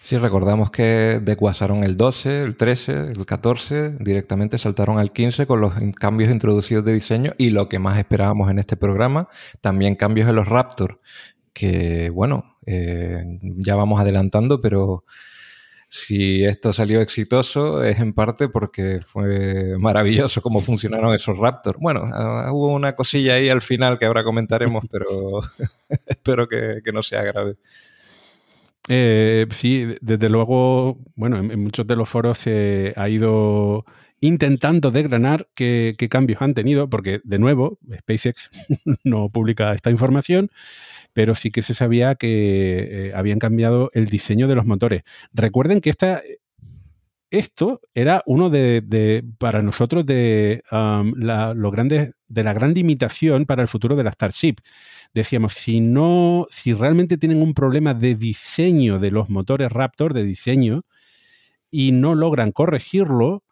Sí, recordamos que desguasaron el 12, el 13, el 14, directamente saltaron al 15 con los cambios introducidos de diseño y lo que más esperábamos en este programa, también cambios en los Raptor, que bueno, eh, ya vamos adelantando, pero si esto salió exitoso es en parte porque fue maravilloso cómo funcionaron esos Raptors. Bueno, ah, hubo una cosilla ahí al final que ahora comentaremos, pero espero que, no sea grave. Eh, sí, desde luego, bueno, en, en muchos de los foros se ha ido intentando desgranar qué, qué cambios han tenido, porque de nuevo, SpaceX no publica esta información, pero sí que se sabía que eh, habían cambiado el diseño de los motores. Recuerden que esta, esto era uno de, para nosotros de um, la, de la gran limitación para el futuro de la Starship. Decíamos, si no, si realmente tienen un problema de diseño de los motores Raptor, de diseño, y no logran corregirlo,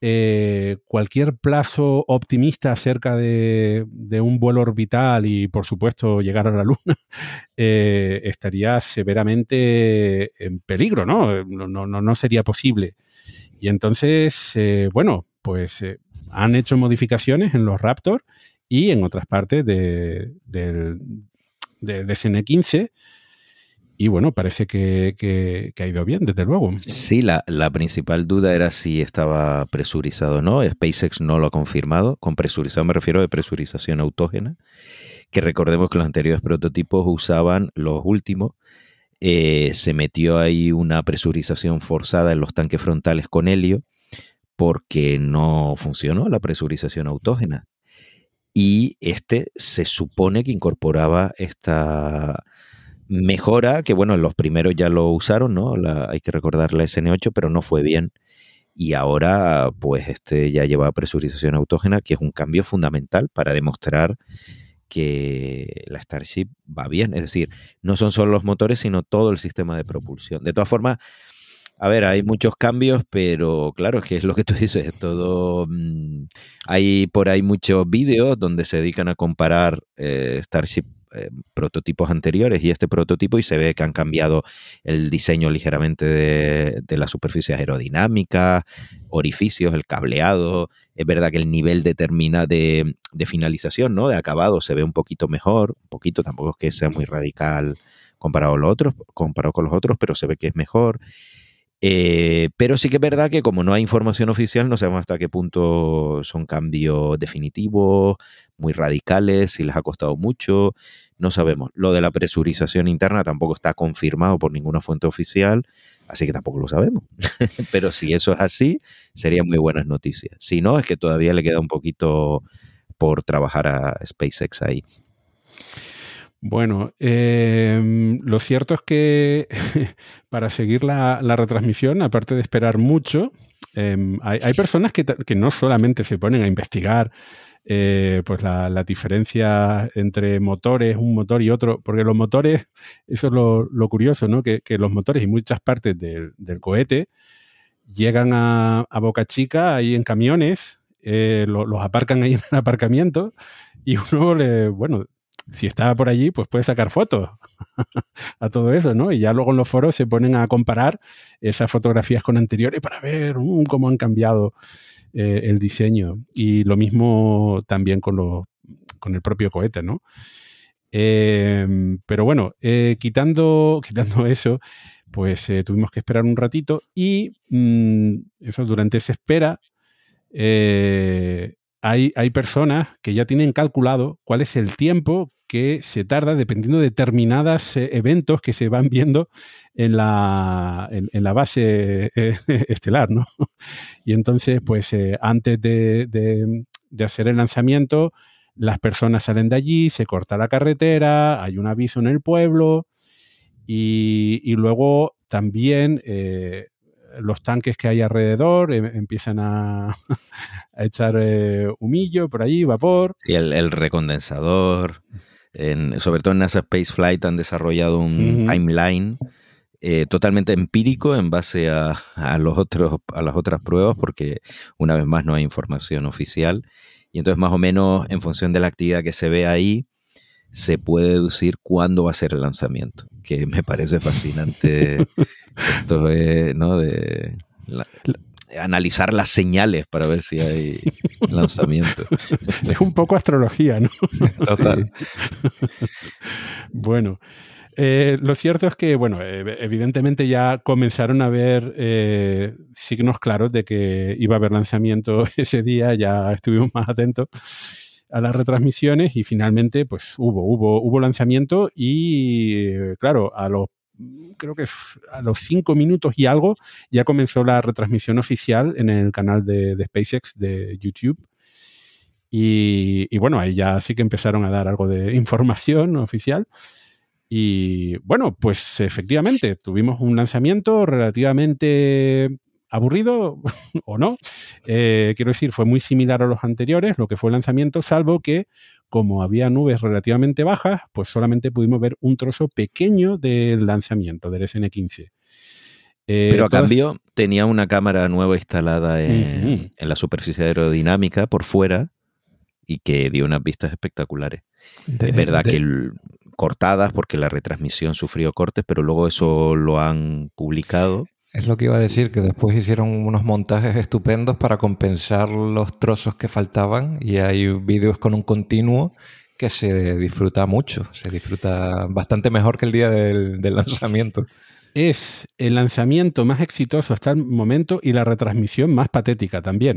eh, cualquier plazo optimista acerca de, un vuelo orbital y, por supuesto, llegar a la Luna, eh, estaría severamente en peligro, ¿no? No, no, no- no sería posible. Y entonces, eh, bueno, pues eh, han hecho modificaciones en los Raptor y en otras partes de, del- de, de CN15. Y bueno, parece que, que- ha ido bien, desde luego. Sí, la, la principal duda era si estaba presurizado o no. SpaceX no lo ha confirmado. Con presurizado me refiero de presurización autógena, que recordemos que los anteriores prototipos usaban los últimos. eh, se metió ahí una presurización forzada en los tanques frontales con helio porque no funcionó la presurización autógena. Y este se supone que incorporaba esta mejora, que bueno, los primeros ya lo usaron, ¿no? La- hay que recordar la SN8, pero no fue bien. Y ahora, pues, este ya lleva presurización autógena, que es un cambio fundamental para demostrar que la Starship va bien. Es decir, no son solo los motores, sino todo el sistema de propulsión. De todas formas, a ver, hay muchos cambios, pero claro, es que es lo que tú dices, es todo... mm, hay por ahí muchos vídeos donde se dedican a comparar eh, Starship eh, prototipos anteriores y este prototipo y se ve que han cambiado el diseño ligeramente de, de las superficies aerodinámicas, orificios, el cableado. Es verdad que el nivel determina de, de finalización, ¿no? De acabado se ve un poquito mejor, un poquito, tampoco es que sea muy radical comparado, los otros, comparado con los otros, pero se ve que es mejor. Eh, pero sí que es verdad que como no hay información oficial, no sabemos hasta qué punto son cambios definitivos, muy radicales, si les ha costado mucho, no sabemos. Lo de la presurización interna tampoco está confirmado por ninguna fuente oficial, así que tampoco lo sabemos. pero si eso es así, serían muy buenas noticias. Si no, es que todavía le queda un poquito por trabajar a SpaceX ahí. Bueno, eh, lo cierto es que para seguir la, retransmisión, aparte de esperar mucho, eh, hay, personas que, no solamente se ponen a investigar eh, pues la, diferencia entre motores, un motor y otro, porque los motores, eso es lo, curioso, ¿no? Que, los motores y muchas partes del, cohete llegan a, Boca Chica ahí en camiones, eh, lo- los aparcan ahí en el aparcamiento y uno le, bueno, si está por allí, pues puede sacar fotos a todo eso, ¿no? Y ya luego en los foros se ponen a comparar esas fotografías con anteriores para ver mm, cómo han cambiado eh, el diseño. Y lo mismo también con, los, con el propio cohete, ¿no? Eh, pero bueno, eh, quitando, quitando eso, pues eh, tuvimos que esperar un ratito y mm, eso durante esa espera hay, hay personas que ya tienen calculado cuál es el tiempo que se tarda dependiendo de determinados eh, eventos que se van viendo en la, en, en la base eh, estelar, ¿no? Y entonces, pues eh, antes de, de- de hacer el lanzamiento, las personas salen de allí, se corta la carretera, hay un aviso en el pueblo y, y luego también los tanques que hay alrededor eh, empiezan a, a echar eh, humillo por allí, vapor. Y el, el recondensador, en- sobre todo en NASA Space Flight han desarrollado un timeline eh, totalmente empírico en base a, a los otros, a las otras pruebas, porque una vez más no hay información oficial. Y entonces más o menos en función de la actividad que se ve ahí, se puede deducir cuándo va a ser el lanzamiento, que me parece fascinante esto de, ¿no? de la- analizar las señales para ver si hay lanzamiento. Es un poco astrología, ¿no? Total. Bueno, Eh, lo cierto es que, bueno, eh, evidentemente ya comenzaron a haber eh, signos claros de que iba a haber lanzamiento ese día, ya estuvimos más atentos a las retransmisiones y finalmente pues hubo, hubo, hubo lanzamiento y claro, a los creo que a los cinco minutos y algo ya comenzó la retransmisión oficial en el canal de, SpaceX de YouTube. Y, y bueno, ahí ya sí que empezaron a dar algo de información oficial. Y bueno, pues efectivamente, tuvimos un lanzamiento relativamente aburrido o no. Eh, quiero decir, fue muy similar a los anteriores, lo que fue el lanzamiento, salvo que como había nubes relativamente bajas, pues solamente pudimos ver un trozo pequeño del lanzamiento del SN15. Eh, Pero a todas- cambio tenía una cámara nueva instalada en, la superficie aerodinámica por fuera y que dio unas vistas espectaculares. De- es verdad de- que el- cortadas porque la retransmisión sufrió cortes, pero luego eso lo han publicado. Es lo que iba a decir, que después hicieron unos montajes estupendos para compensar los trozos que faltaban y hay vídeos con un continuo que se disfruta mucho, se disfruta bastante mejor que el día del, del lanzamiento. es el lanzamiento más exitoso hasta el momento y la retransmisión más patética también.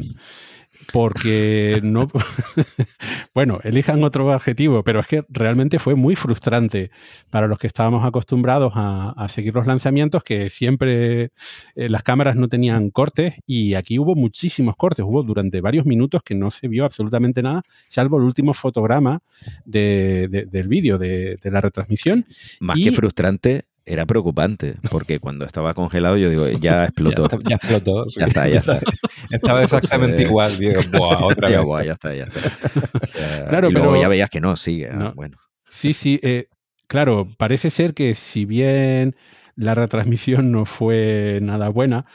Porque no. bueno, elijan otro adjetivo, pero es que realmente fue muy frustrante para los que estábamos acostumbrados a, a seguir los lanzamientos, que siempre eh, las cámaras no tenían cortes y aquí hubo muchísimos cortes. Hubo durante varios minutos que no se vio absolutamente nada, salvo el último fotograma de- de- del vídeo de, de la retransmisión. Más Y- que frustrante, era preocupante, porque cuando estaba congelado yo digo, ya explotó. Ya, ya explotó. sí. Ya está, ya está. Estaba exactamente igual, Diego. Buah, otra ya, vez. buah, ya está, ya está. O sea, Claro, y luego pero- ya veías que no, sigue. ah, No. Bueno, Sí, sí, eh, claro, parece ser que si bien la retransmisión no fue nada buena,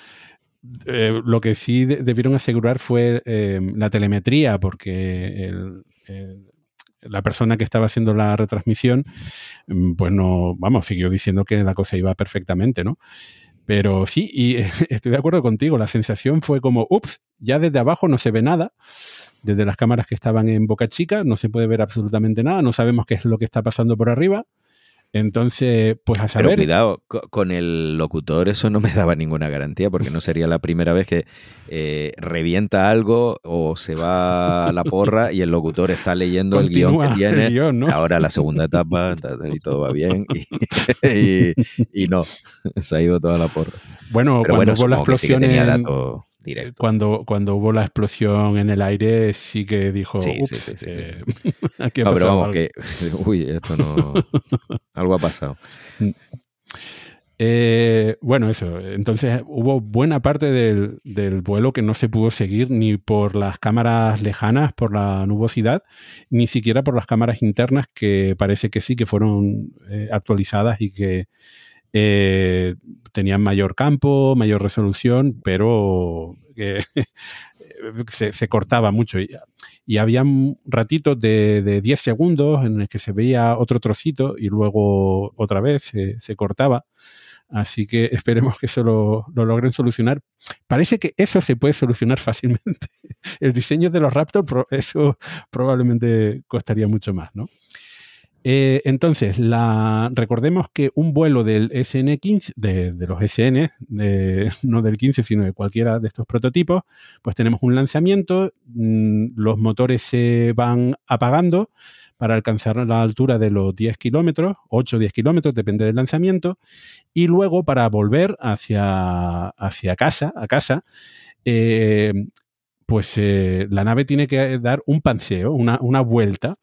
eh, lo que sí de- debieron asegurar fue eh, la telemetría, porque el- el- la persona que estaba haciendo la retransmisión, mm, pues no, vamos, siguió diciendo que la cosa iba perfectamente, ¿no? Pero sí, y estoy de acuerdo contigo, la sensación fue como, ups, ya desde abajo no se ve nada, desde las cámaras que estaban en Boca Chica no se puede ver absolutamente nada, no sabemos qué es lo que está pasando por arriba. Entonces, pues a pero saber. cuidado, co- con el locutor eso no me daba ninguna garantía, porque no sería la primera vez que eh, revienta algo o se va a la porra y el locutor está leyendo el guion que tiene. guion, ¿no? Ahora la segunda etapa ta- ta- y todo va bien y, y- y no, se ha ido toda la porra. Bueno, Pero cuando bueno, hubo la sí explosión en- dato directo. cuando, cuando hubo la explosión en el aire, sí que dijo, Sí, sí, ups, sí, eh, aquí ha No, pero vamos, algo". que, uy, esto no, algo ha pasado. Eh, bueno, eso. Entonces hubo buena parte del, del vuelo que no se pudo seguir ni por las cámaras lejanas, por la nubosidad, ni siquiera por las cámaras internas que parece que sí que fueron eh, actualizadas y que eh, tenían mayor campo, mayor resolución, pero que se, cortaba mucho. Y, había ratitos de, de 10 segundos en el que se veía otro trocito y luego otra vez se, cortaba. Así que esperemos que eso lo, lo logren solucionar. Parece que eso se puede solucionar fácilmente. El diseño de los Raptor, pro- eso probablemente costaría mucho más, ¿no? Eh, entonces, recordemos que un vuelo del SN15, de, los SN, no del 15, sino de cualquiera de estos prototipos, pues tenemos un lanzamiento, mm, los motores se van apagando para alcanzar la altura de los 10 kilómetros, 8 o 10 kilómetros, depende del lanzamiento, y luego para volver hacia, hacia casa, a casa, eh, pues eh, la nave tiene que dar un panseo, una, una vuelta,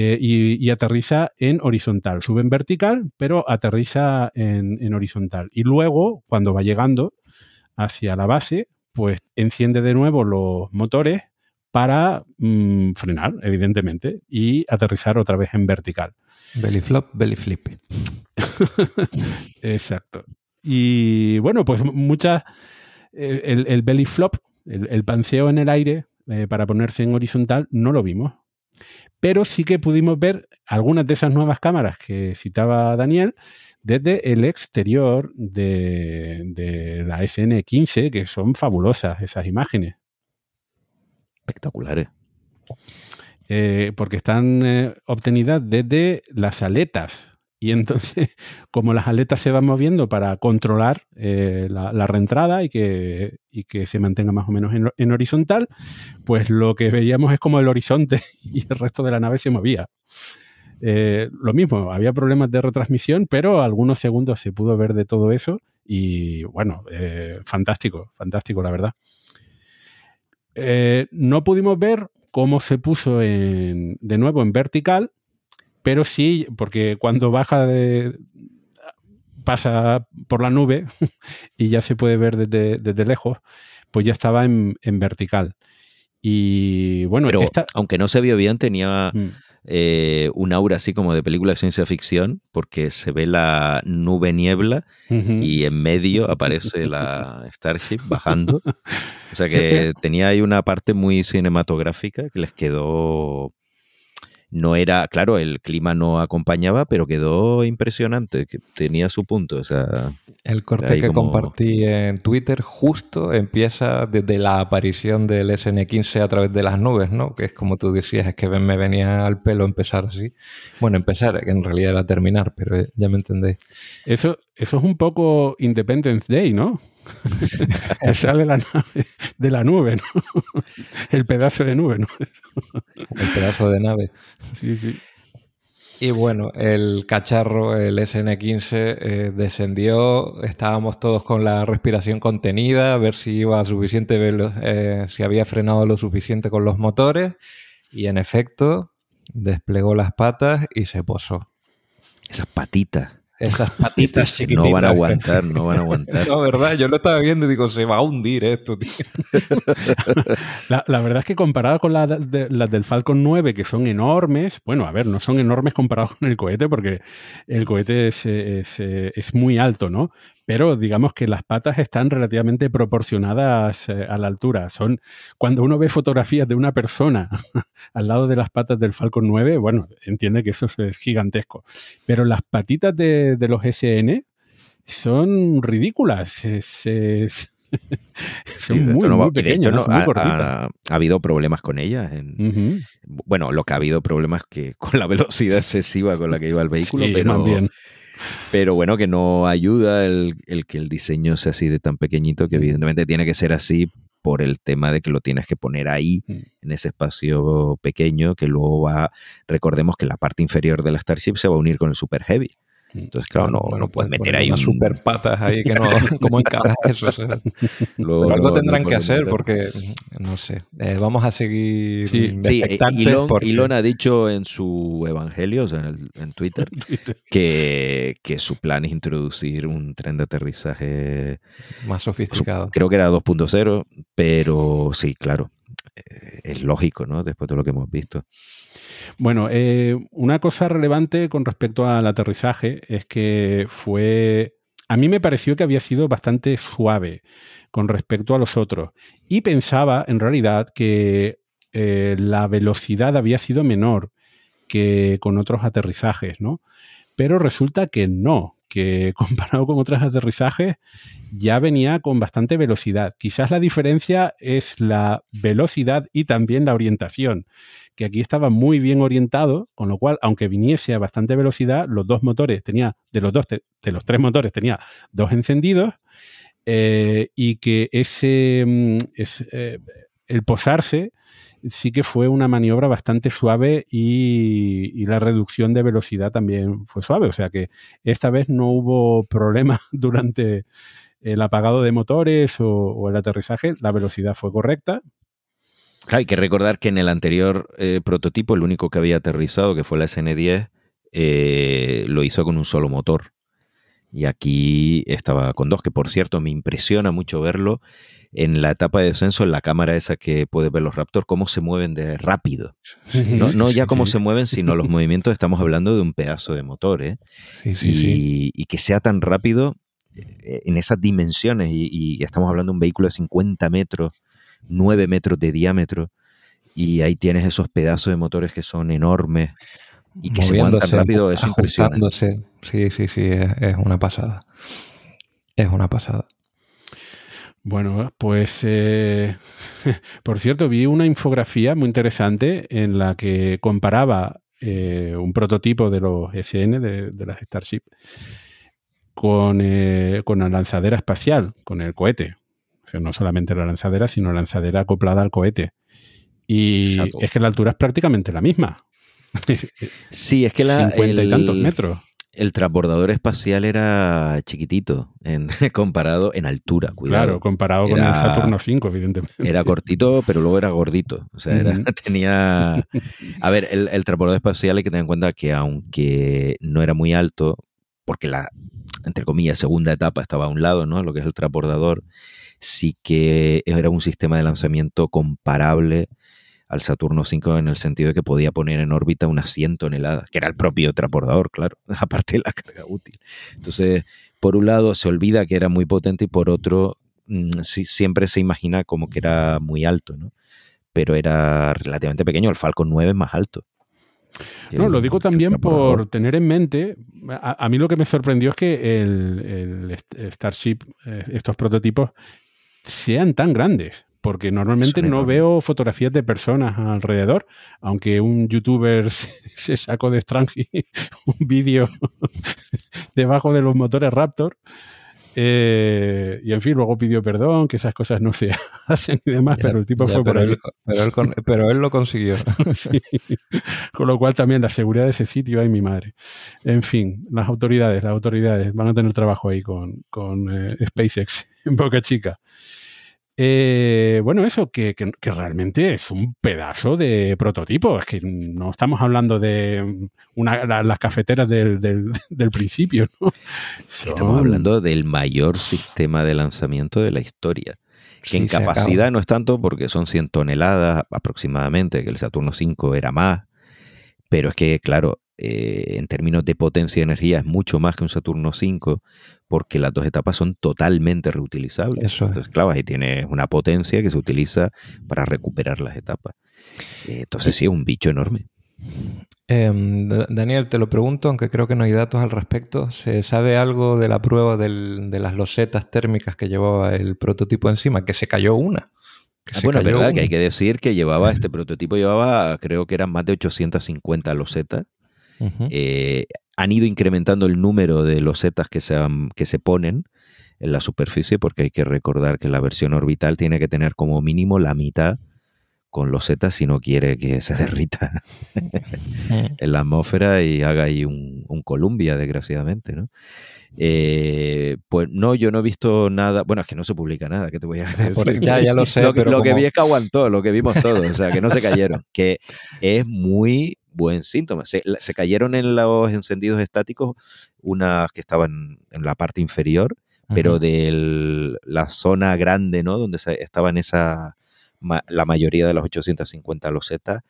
eh, y, y aterriza en horizontal. Sube en vertical, pero aterriza en, en horizontal. Y luego, cuando va llegando hacia la base, pues enciende de nuevo los motores para mm, frenar, evidentemente, y aterrizar otra vez en vertical. Belly flop, belly flip. Exacto. Y bueno, pues muchas. El, el- el belly flop, el, el panseo en el aire eh, para ponerse en horizontal, no lo vimos. Pero sí que pudimos ver algunas de esas nuevas cámaras que citaba Daniel desde el exterior de, de la SN15, que son fabulosas esas imágenes. Espectaculares. Eh, porque están eh, obtenidas desde las aletas y entonces, como las aletas se van moviendo para controlar eh, la, reentrada y que, y que se mantenga más o menos en, horizontal, pues lo que veíamos es como el horizonte y el resto de la nave se movía. Eh, lo mismo, había problemas de retransmisión, pero algunos segundos se pudo ver de todo eso y bueno, eh, fantástico, fantástico, la verdad. No pudimos ver cómo se puso de nuevo en vertical, pero sí, porque cuando baja de pasa por la nube y ya se puede ver desde, desde lejos, pues ya estaba en, en vertical. Y bueno, Pero esta... aunque no se vio bien, tenía Mm. eh, un aura así como de película de ciencia ficción, porque se ve la nube niebla y en medio aparece la Starship bajando. O sea que eh. tenía ahí una parte muy cinematográfica que les quedó. No era, claro, el clima no acompañaba, pero quedó impresionante, que tenía su punto. O sea, El corte que como- compartí en Twitter justo empieza desde la aparición del SN15 a través de las nubes, ¿no? Que es como tú decías, es que me venía al pelo empezar así. Bueno, empezar, que en realidad era terminar, pero ya me entendéis. Eso, eso es un poco Independence Day, ¿no? Que sale la nave de la nube, ¿no? El pedazo de nube, ¿no? El pedazo de nave. Sí, sí. Y bueno, el cacharro, el SN15, eh, descendió. Estábamos todos con la respiración contenida, a ver si iba a suficiente velo- eh, si había frenado lo suficiente con los motores. Y en efecto, desplegó las patas y se posó. esas patitas Esas patitas chiquititas. no van a aguantar, no van a aguantar. No, ¿verdad? Yo lo estaba viendo y digo, se va a hundir esto, tío. La, la verdad es que comparado con las de- las del Falcon 9, que son enormes, bueno, a ver, no son enormes comparados con el cohete, porque el cohete es, es, es muy alto, ¿no? Pero digamos que las patas están relativamente proporcionadas eh, a la altura. Son, cuando uno ve fotografías de una persona al lado de las patas del Falcon 9, bueno, entiende que eso es, es gigantesco. Pero las patitas de, de los SN son ridículas. Es- es- son Sí, muy, no va- muy pequeñas, no, muy ha, ha- ha habido problemas con ellas. en- bueno, lo que ha habido problemas que con la velocidad excesiva con la que iba el vehículo, Sí, pero. Pero bueno, que no ayuda el, el que el diseño sea así de tan pequeñito, que evidentemente tiene que ser así por el tema de que lo tienes que poner ahí, Mm. en ese espacio pequeño, que luego va, recordemos que la parte inferior de la Starship se va a unir con el Super Heavy. Entonces, claro, no, no puedes meter ahí unas un... super patas ahí que no. ¿Cómo encaja eso? O sea, luego pero algo tendrán que hacer meter. porque, no sé, eh, vamos a seguir Sí, Sí, Elon, porque- Elon ha dicho en su evangelio, o sea, en, el- en Twitter, que, que su plan es introducir un tren de aterrizaje, más su- sofisticado. creo que era 2.0, pero sí, claro, es lógico, ¿no? Después de lo que hemos visto. Bueno, eh, una cosa relevante con respecto al aterrizaje es que fue. A mí me pareció que había sido bastante suave con respecto a los otros. Y pensaba, en realidad, que eh, la velocidad había sido menor que con otros aterrizajes, ¿no? Pero resulta que no, que comparado con otros aterrizajes ya venía con bastante velocidad. Quizás la diferencia es la velocidad y también la orientación, que aquí estaba muy bien orientado, con lo cual, aunque viniese a bastante velocidad, los dos motores tenía, de los dos, de los tres motores tenía dos encendidos, eh, y que ese mm, es, eh, el posarse sí que fue una maniobra bastante suave y, y la reducción de velocidad también fue suave. O sea que esta vez no hubo problema durante el apagado de motores o, o el aterrizaje. La velocidad fue correcta. Claro, hay que recordar que en el anterior eh, prototipo, el único que había aterrizado, que fue la SN10, eh, lo hizo con un solo motor. Y aquí estaba con dos, que por cierto me impresiona mucho verlo en la etapa de descenso, en la cámara esa que puede ver los Raptor, cómo se mueven de rápido. No, no ya cómo Sí. se mueven, sino los movimientos, estamos hablando de un pedazo de motor, ¿eh? Sí, sí, y, que sea tan rápido en esas dimensiones, y, y estamos hablando de un vehículo de 50 metros, 9 metros de diámetro, y ahí tienes esos pedazos de motores que son enormes y que se muevan tan rápido, eso impresiona. Sí, sí, sí, es, es una pasada. Es una pasada. Bueno, pues eh, por cierto, vi una infografía muy interesante en la que comparaba eh, un prototipo de los SN, de, de las Starship, con, eh, con la lanzadera espacial, con el cohete. O sea, no solamente la lanzadera, sino la lanzadera acoplada al cohete. Y es que la altura es prácticamente la misma. Sí, es que la, 50 y el- tantos metros. El transbordador espacial era chiquitito en, comparado en altura, cuidado. Claro, comparado con el Saturno V, evidentemente. Era cortito, pero luego era gordito. O sea, era- tenía... A ver, el, el transbordador espacial hay que tener en cuenta que aunque no era muy alto, porque la, entre comillas, segunda etapa estaba a un lado, ¿no? Lo que es el transbordador, sí que era un sistema de lanzamiento comparable al Saturno V en el sentido de que podía poner en órbita unas 100 toneladas, que era el propio transbordador, claro, aparte de la carga útil. Entonces, por un lado se olvida que era muy potente y por otro mm, siempre se imagina como que era muy alto, ¿no? Pero era relativamente pequeño, el Falcon 9 es más alto. No, lo digo también por tener en mente, a, a mí lo que me sorprendió es que el, el St- Starship, eh, estos prototipos, sean tan grandes, porque normalmente no veo fotografías de personas alrededor, aunque un youtuber se, se sacó de Strange un vídeo debajo de los motores Raptor. Eh, y en fin, luego pidió perdón, que esas cosas no se hacen y demás, Ya, pero el tipo ya, fue por pero, ahí. él, pero, él con- pero él lo consiguió. Sí. Con lo cual también la seguridad de ese sitio, ay mi madre. En fin, las autoridades, las autoridades van a tener trabajo ahí con, con eh, SpaceX en Boca Chica. Eh, bueno, eso, que, que- que realmente es un pedazo de prototipo. Es que no estamos hablando de una, la- las cafeteras del, del- del principio, ¿no? Estamos hablando del mayor sistema de lanzamiento de la historia. Que Sí, en capacidad no es tanto porque son 100 toneladas aproximadamente, que el Saturno 5 era más. Pero es que, claro, eh, en términos de potencia y energía es mucho más que un Saturno 5 porque las dos etapas son totalmente reutilizables. Eso es. Entonces, claro, ahí tienes una potencia que se utiliza para recuperar las etapas. Eh, Entonces, sí, es un bicho enorme. Em, Da- Daniel, te lo pregunto, aunque creo que no hay datos al respecto. ¿Se sabe algo de la prueba del- de las losetas térmicas que llevaba el prototipo encima? Que se cayó una. Ah, bueno, es verdad que hay que decir que llevaba, este prototipo llevaba, creo que eran más de 850 losetas. Eh, han ido incrementando el número de losetas que se, han- que se ponen en la superficie, porque hay que recordar que la versión orbital tiene que tener como mínimo la mitad con losetas si no quiere que se derrita Mm. en la atmósfera y haga ahí un, un Columbia, desgraciadamente, ¿no? Eh, pues no, yo no he visto nada. Bueno, es que no se publica nada, ¿qué te voy a decir? Por- ya, ya lo sé, lo, que- pero lo que como- vi es que aguantó, lo que vimos todos, o sea, que no se cayeron, que es muy buen síntoma. Se, cayeron en los encendidos estáticos unas que estaban en la parte inferior, pero de la zona grande, ¿no? Donde se- estaban esa, ma- la mayoría de las 850 losetas,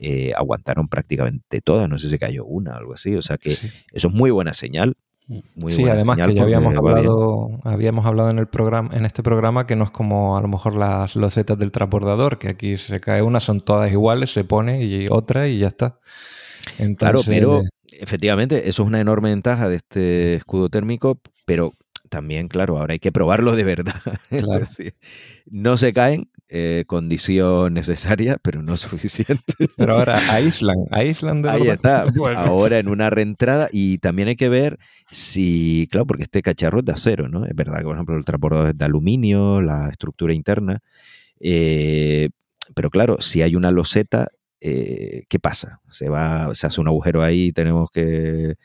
eh, aguantaron prácticamente todas, no sé si se cayó una o algo así, o sea que Sí. eso es muy buena señal. Muy sí, además que ya habíamos hablado, habíamos hablado en el programa, en este programa que no es como a lo mejor las losetas del transbordador, que aquí se cae una, son todas iguales, se pone y otra y ya está. Claro, pero efectivamente, eso es una enorme ventaja de este escudo térmico, pero también, claro, ahora hay que probarlo de verdad. Claro. no se caen, eh, condición necesaria, pero no suficiente. pero ahora aíslan, aíslan de Ahí está, Bueno. ahora en una reentrada y también hay que ver si, claro, porque este cacharro es de acero, ¿no? Es verdad que, por ejemplo, el transbordador es de aluminio, la estructura interna, eh, pero claro, si hay una loseta, eh, ¿qué pasa? Se va, se hace un agujero ahí, tenemos que,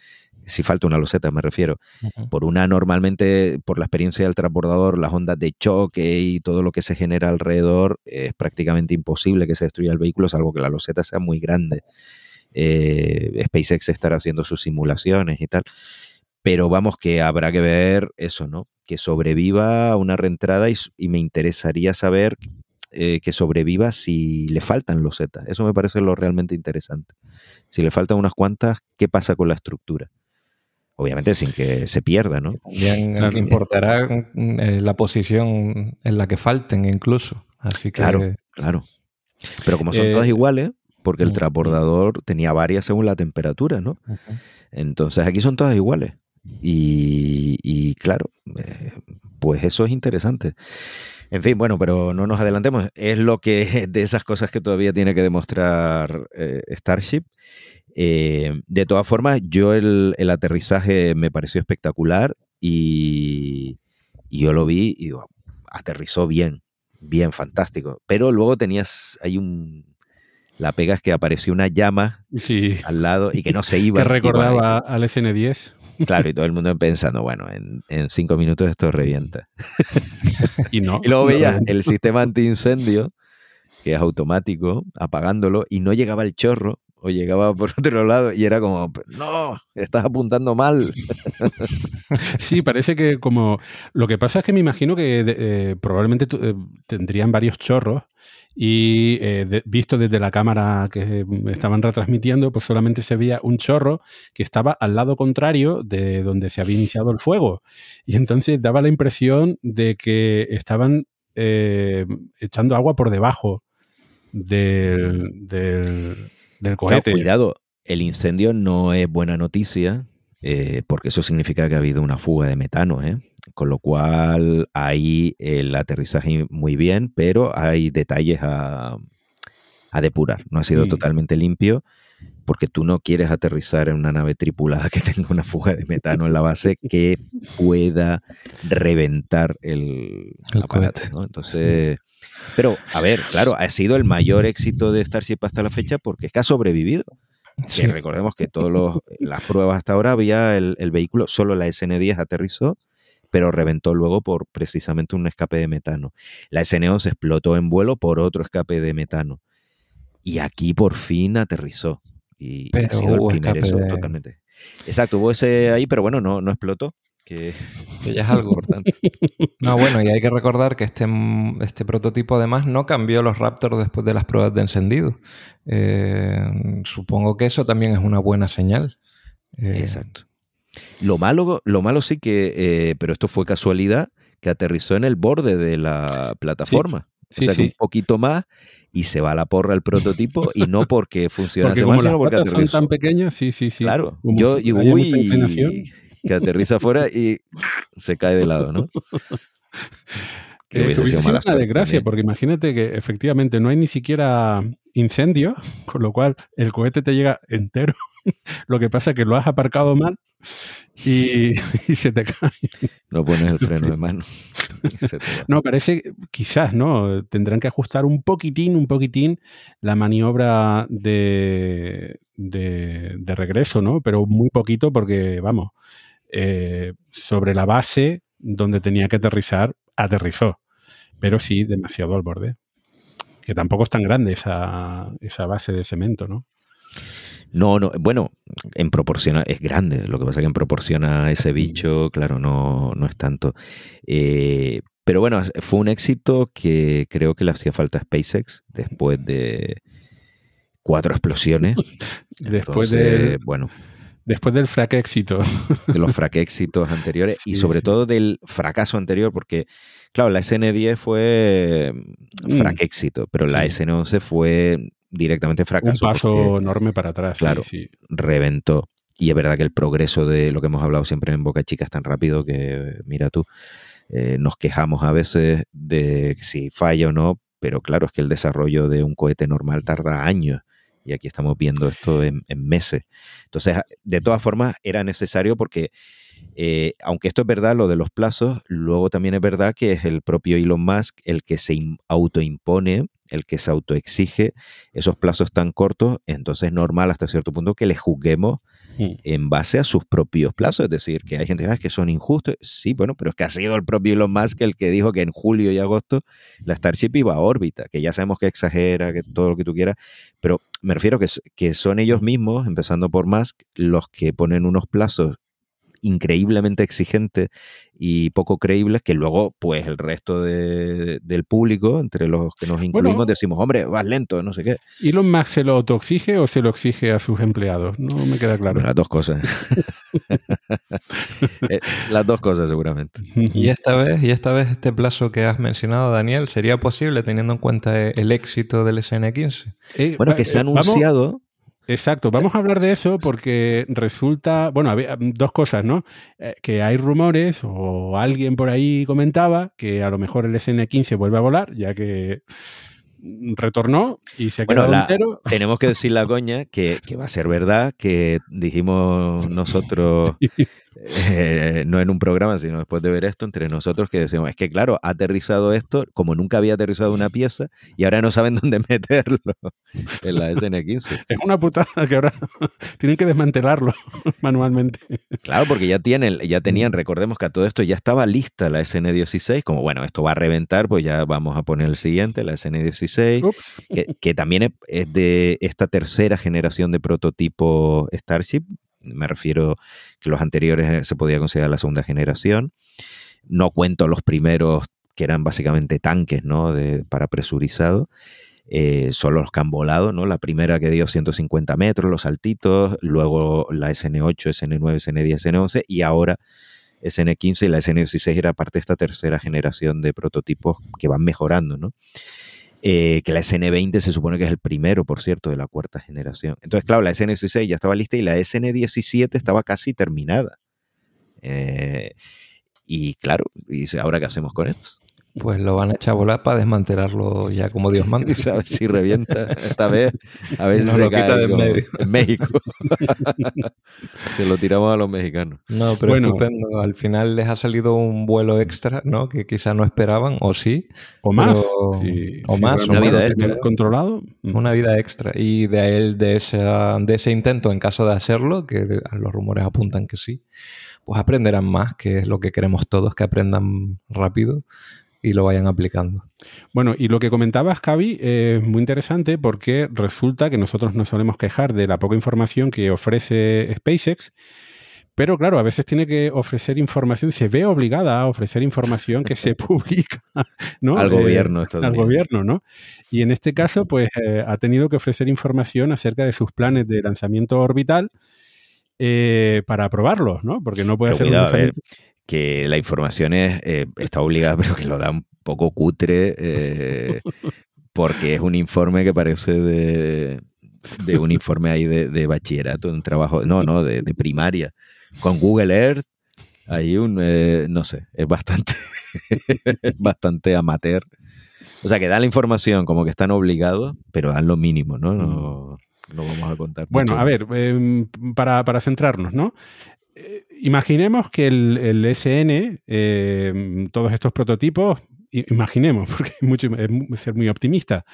si falta una loseta me refiero, por una normalmente, por la experiencia del transbordador, las ondas de choque y todo lo que se genera alrededor, es prácticamente imposible que se destruya el vehículo, salvo que la loseta sea muy grande. Eh, SpaceX estará haciendo sus simulaciones y tal. Pero vamos, que habrá que ver eso, ¿no? Que sobreviva a una reentrada y me interesaría saber eh, que sobreviva si le faltan losetas. Eso me parece lo realmente interesante. Si le faltan unas cuantas, ¿qué pasa con la estructura? Obviamente sin que se pierda, ¿no? También Claro. importará eh, la posición en la que falten incluso. Así que Claro. Claro. Pero como son Eh, todas iguales, porque el transbordador tenía varias según la temperatura, ¿no? Entonces aquí son todas iguales. Y, y claro, eh, pues eso es interesante. En fin, bueno, pero no nos adelantemos. Es lo que de esas cosas que todavía tiene que demostrar eh, Starship. Eh, de todas formas, yo el, el aterrizaje me pareció espectacular y, y yo lo vi y digo, aterrizó bien, bien, fantástico. Pero luego tenías, hay un, la pega es que apareció una llama Sí, al lado y que no se iba. que recordaba al SN10 Y, claro, y todo el mundo pensando, bueno, en, en cinco minutos esto revienta. y no. Y luego veías el sistema antiincendio, que es automático, apagándolo, y no llegaba el chorro, o llegaba por otro lado, y era como, no, estás apuntando mal. Sí, parece que como... Lo que pasa es que me imagino que eh, probablemente eh, tendrían varios chorros y eh, visto desde la cámara que estaban retransmitiendo, pues solamente se veía un chorro que estaba al lado contrario de donde se había iniciado el fuego. Y entonces daba la impresión de que estaban echando agua por debajo del, del, del Claro, cuidado, el incendio no es buena noticia, eh, porque eso significa que ha habido una fuga de metano, ¿eh? Con lo cual ahí el aterrizaje muy bien, pero hay detalles a, a depurar. No ha sido totalmente limpio, porque tú no quieres aterrizar en una nave tripulada que tenga una fuga de metano en la base que pueda reventar el, El aparato. Entonces, pero a ver, claro, ha sido el mayor éxito de Starship hasta la fecha porque es que ha sobrevivido. Sí. Que recordemos que todas las pruebas hasta ahora había el, el vehículo, solo la SN10 aterrizó, pero reventó luego por precisamente un escape de metano. La SN11 explotó en vuelo por otro escape de metano. Y aquí por fin aterrizó. Y, Pero ha sido el primer eso de- totalmente. Exacto, hubo ese ahí, pero bueno, no, no explotó. Que Que ya es algo. importante. No, bueno, y hay que recordar que este, este prototipo además no cambió los Raptors después de las pruebas de encendido. Eh, supongo que eso también es una buena señal. Eh, Exacto. Lo malo, lo malo sí que, eh, pero esto fue casualidad, que aterrizó en el borde de la plataforma. Sí, o sea, que un poquito más y se va a la porra el prototipo y no porque funcionase Porque mal, las sino porque son aterrizó. tan pequeñas, sí, sí, sí. Claro, Como yo si y haya mucha uy, inclinación. Que aterriza afuera y se cae de lado, ¿no? Que hubiese sido una desgracia, también. porque imagínate que efectivamente no hay ni siquiera incendio, con lo cual el cohete te llega entero. lo que pasa es que lo has aparcado mal y, y se te cae. No pones el freno de mano. No, parece, quizás, ¿no? Tendrán que ajustar un poquitín, un poquitín la maniobra de, de, de regreso, ¿no? Pero muy poquito porque, vamos, eh, sobre la base donde tenía que aterrizar, aterrizó. Pero sí, demasiado al borde. Que tampoco es tan grande esa, esa base de cemento, ¿no? No, no, bueno, en proporción es grande, lo que pasa es que en proporción a ese bicho, claro, no, no es tanto. Eh, pero bueno, fue un éxito que creo que le hacía falta a SpaceX después de cuatro explosiones. Después, Entonces, del, bueno, después del frac éxito. de los fraquéxitos anteriores y sobre sí. todo del fracaso anterior, porque, claro, la SN10 fue Mm. fraquéxito, pero la Sí. S11 fue directamente Un fracaso. porque- paso enorme para atrás. Claro. reventó. Y es verdad que el progreso de lo que hemos hablado siempre en Boca Chica es tan rápido que, mira tú, eh, nos quejamos a veces de si falla o no, pero claro, es que el desarrollo de un cohete normal tarda años. Y aquí estamos viendo esto en, en meses. Entonces, de todas formas, era necesario porque, eh, aunque esto es verdad, lo de los plazos, luego también es verdad que es el propio Elon Musk el que se im- autoimpone, el que se autoexige esos plazos tan cortos, entonces es normal hasta cierto punto que le juzguemos Mm. en base a sus propios plazos. Es decir, que hay gente "Ah, que son injustos. Sí, bueno, pero es que ha sido el propio Elon Musk el que dijo que en julio y agosto la Starship iba a órbita, que ya sabemos que exagera, que todo lo que tú quieras, pero me refiero que, que son ellos mismos, empezando por Musk, los que ponen unos plazos increíblemente exigentes y poco creíbles que luego pues el resto de- del público entre los que nos incluimos Bueno. decimos hombre vas lento no sé qué ¿Elon Musk se lo autoexige o se lo exige a sus empleados? No me queda claro. Bueno, las dos cosas Eh, las dos cosas seguramente Y esta vez, y esta vez este plazo que has mencionado, Daniel, ¿sería posible teniendo en cuenta el éxito del SN15? Eh, bueno va- que se ha eh, vamos- anunciado Exacto, vamos a hablar de eso porque resulta, bueno, había dos cosas, ¿no? Eh, que hay rumores o alguien por ahí comentaba que a lo mejor el SN15 vuelve a volar, ya que retornó y se Bueno, quedó la- entero. Tenemos que decir la coña que, que va a ser verdad que dijimos nosotros, eh, no en un programa, sino después de ver esto, entre nosotros que decimos, es que claro, ha aterrizado esto como nunca había aterrizado una pieza y ahora no saben dónde meterlo en la SN15. Es una putada que ahora tienen que desmantelarlo manualmente. Claro, porque ya tienen, ya tenían, recordemos que a todo esto ya estaba lista la SN16, como bueno, esto va a reventar, pues ya vamos a poner el siguiente, la SN16. Ups. que, que también es de esta tercera generación de prototipo Starship. Me refiero que los anteriores eh, se podía considerar la segunda generación. No cuento los primeros que eran básicamente tanques, ¿no? De, para presurizado. Eh, son los que han volado, ¿no? La primera que dio 150 metros, los saltitos, luego la SN8, SN9, SN10, SN11 y ahora SN15 y la SN16 era parte de esta tercera generación de prototipos que van mejorando, ¿no? Eh, que la SN20 se supone que es el primero, por cierto, de la cuarta generación. Entonces, claro, la SN16 ya estaba lista y la SN17 estaba casi terminada. Eh, y claro, dice, ¿ahora qué hacemos con esto? Pues lo van a echar a volar para desmantelarlo ya como Dios manda. Y a ver si revienta esta vez. A ver si Nos se lo quita cae de en como medio. en México. se lo tiramos a los mexicanos. No, pero Bueno. estupendo. Al final les ha salido un vuelo extra, ¿no? Que quizá no esperaban, o sí. O más. Pero- o más, una vida extra. controlado. mm. Una vida extra. Y de él, de, esa, de ese intento, en caso de hacerlo, que los rumores apuntan que sí, pues aprenderán más, que es lo que queremos todos, que aprendan rápido y lo vayan aplicando. Bueno, y lo que comentabas, Javi, es muy interesante porque resulta que nosotros nos solemos quejar de la poca información que ofrece SpaceX, pero claro, a veces tiene que ofrecer información, se ve obligada a ofrecer información que se publica, ¿no? Al Eh, gobierno al gobierno, ¿no? Y en este caso, pues eh, ha tenido que ofrecer información acerca de sus planes de lanzamiento orbital eh, para aprobarlos, ¿no? Porque no puede Pero hacer un cuidado, a ver, lanzamiento. Que la información es, eh, está obligada, pero que lo da un poco cutre, eh, porque es un informe que parece de, de un informe ahí de, de bachillerato, un trabajo, no, no, de, de primaria, con Google Earth, ahí un, eh, no sé, es bastante, bastante amateur. O sea, que dan la información como que están obligados, pero dan lo mínimo, ¿no? No, no vamos a contar. Bueno, mucho. a ver, em, para, para centrarnos, ¿no? Eh, imaginemos que el, SN, em, todos estos prototipos, imaginemos, porque es, es ser muy optimista,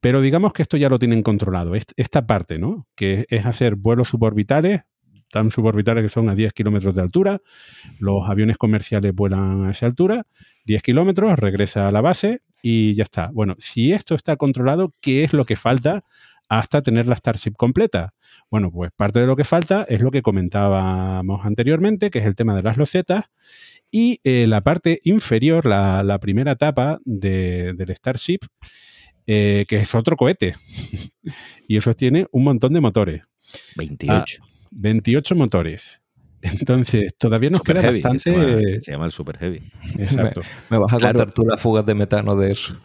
pero digamos que esto ya lo tienen controlado, est- esta parte, ¿no? Que es hacer vuelos suborbitales, tan suborbitales que son a 10 kilómetros de altura, los aviones comerciales vuelan a esa altura, 10 kilómetros, regresa a la base y ya está. Bueno, si esto está controlado, ¿qué es lo que falta hasta tener la Starship completa? Bueno, pues parte de lo que falta es lo que comentábamos anteriormente, que es el tema de las losetas, y eh, la parte inferior, la, la primera etapa de- del Starship, eh, que es otro cohete. y eso tiene un montón de motores, 28. 28 motores. Entonces, todavía nos Super queda Heavy, que bastante... se, llama, que se llama el Super Heavy. Exacto. Me vas a Claro. contar tú las fugas de metano de eso.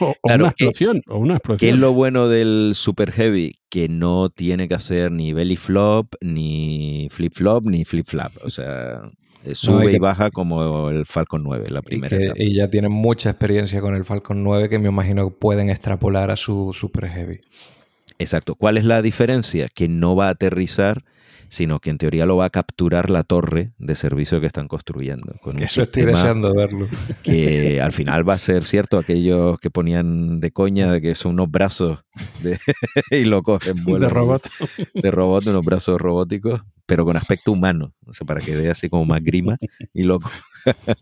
O, o Claro, una ¿qué- explosión, o una ¿Qué explosión. es lo bueno del Super Heavy? Que no tiene que hacer ni belly flop, ni flip flop, ni flip flap. O sea, eh, sube que- y baja como el Falcon 9, la Y, primera que- etapa. y ya tienen mucha experiencia con el Falcon 9 que me imagino que pueden extrapolar a su Super Heavy. Exacto. ¿Cuál es la diferencia? Que no va a aterrizar, sino que en teoría lo va a capturar la torre de servicio que están construyendo. Con Eso estoy deseando verlo. que al final va a ser cierto aquellos que ponían de coña de que son unos brazos de- y lo cogen vuelo de robot. de robot, unos brazos robóticos, pero con aspecto humano, o sea, para que dé así como más grima y loco.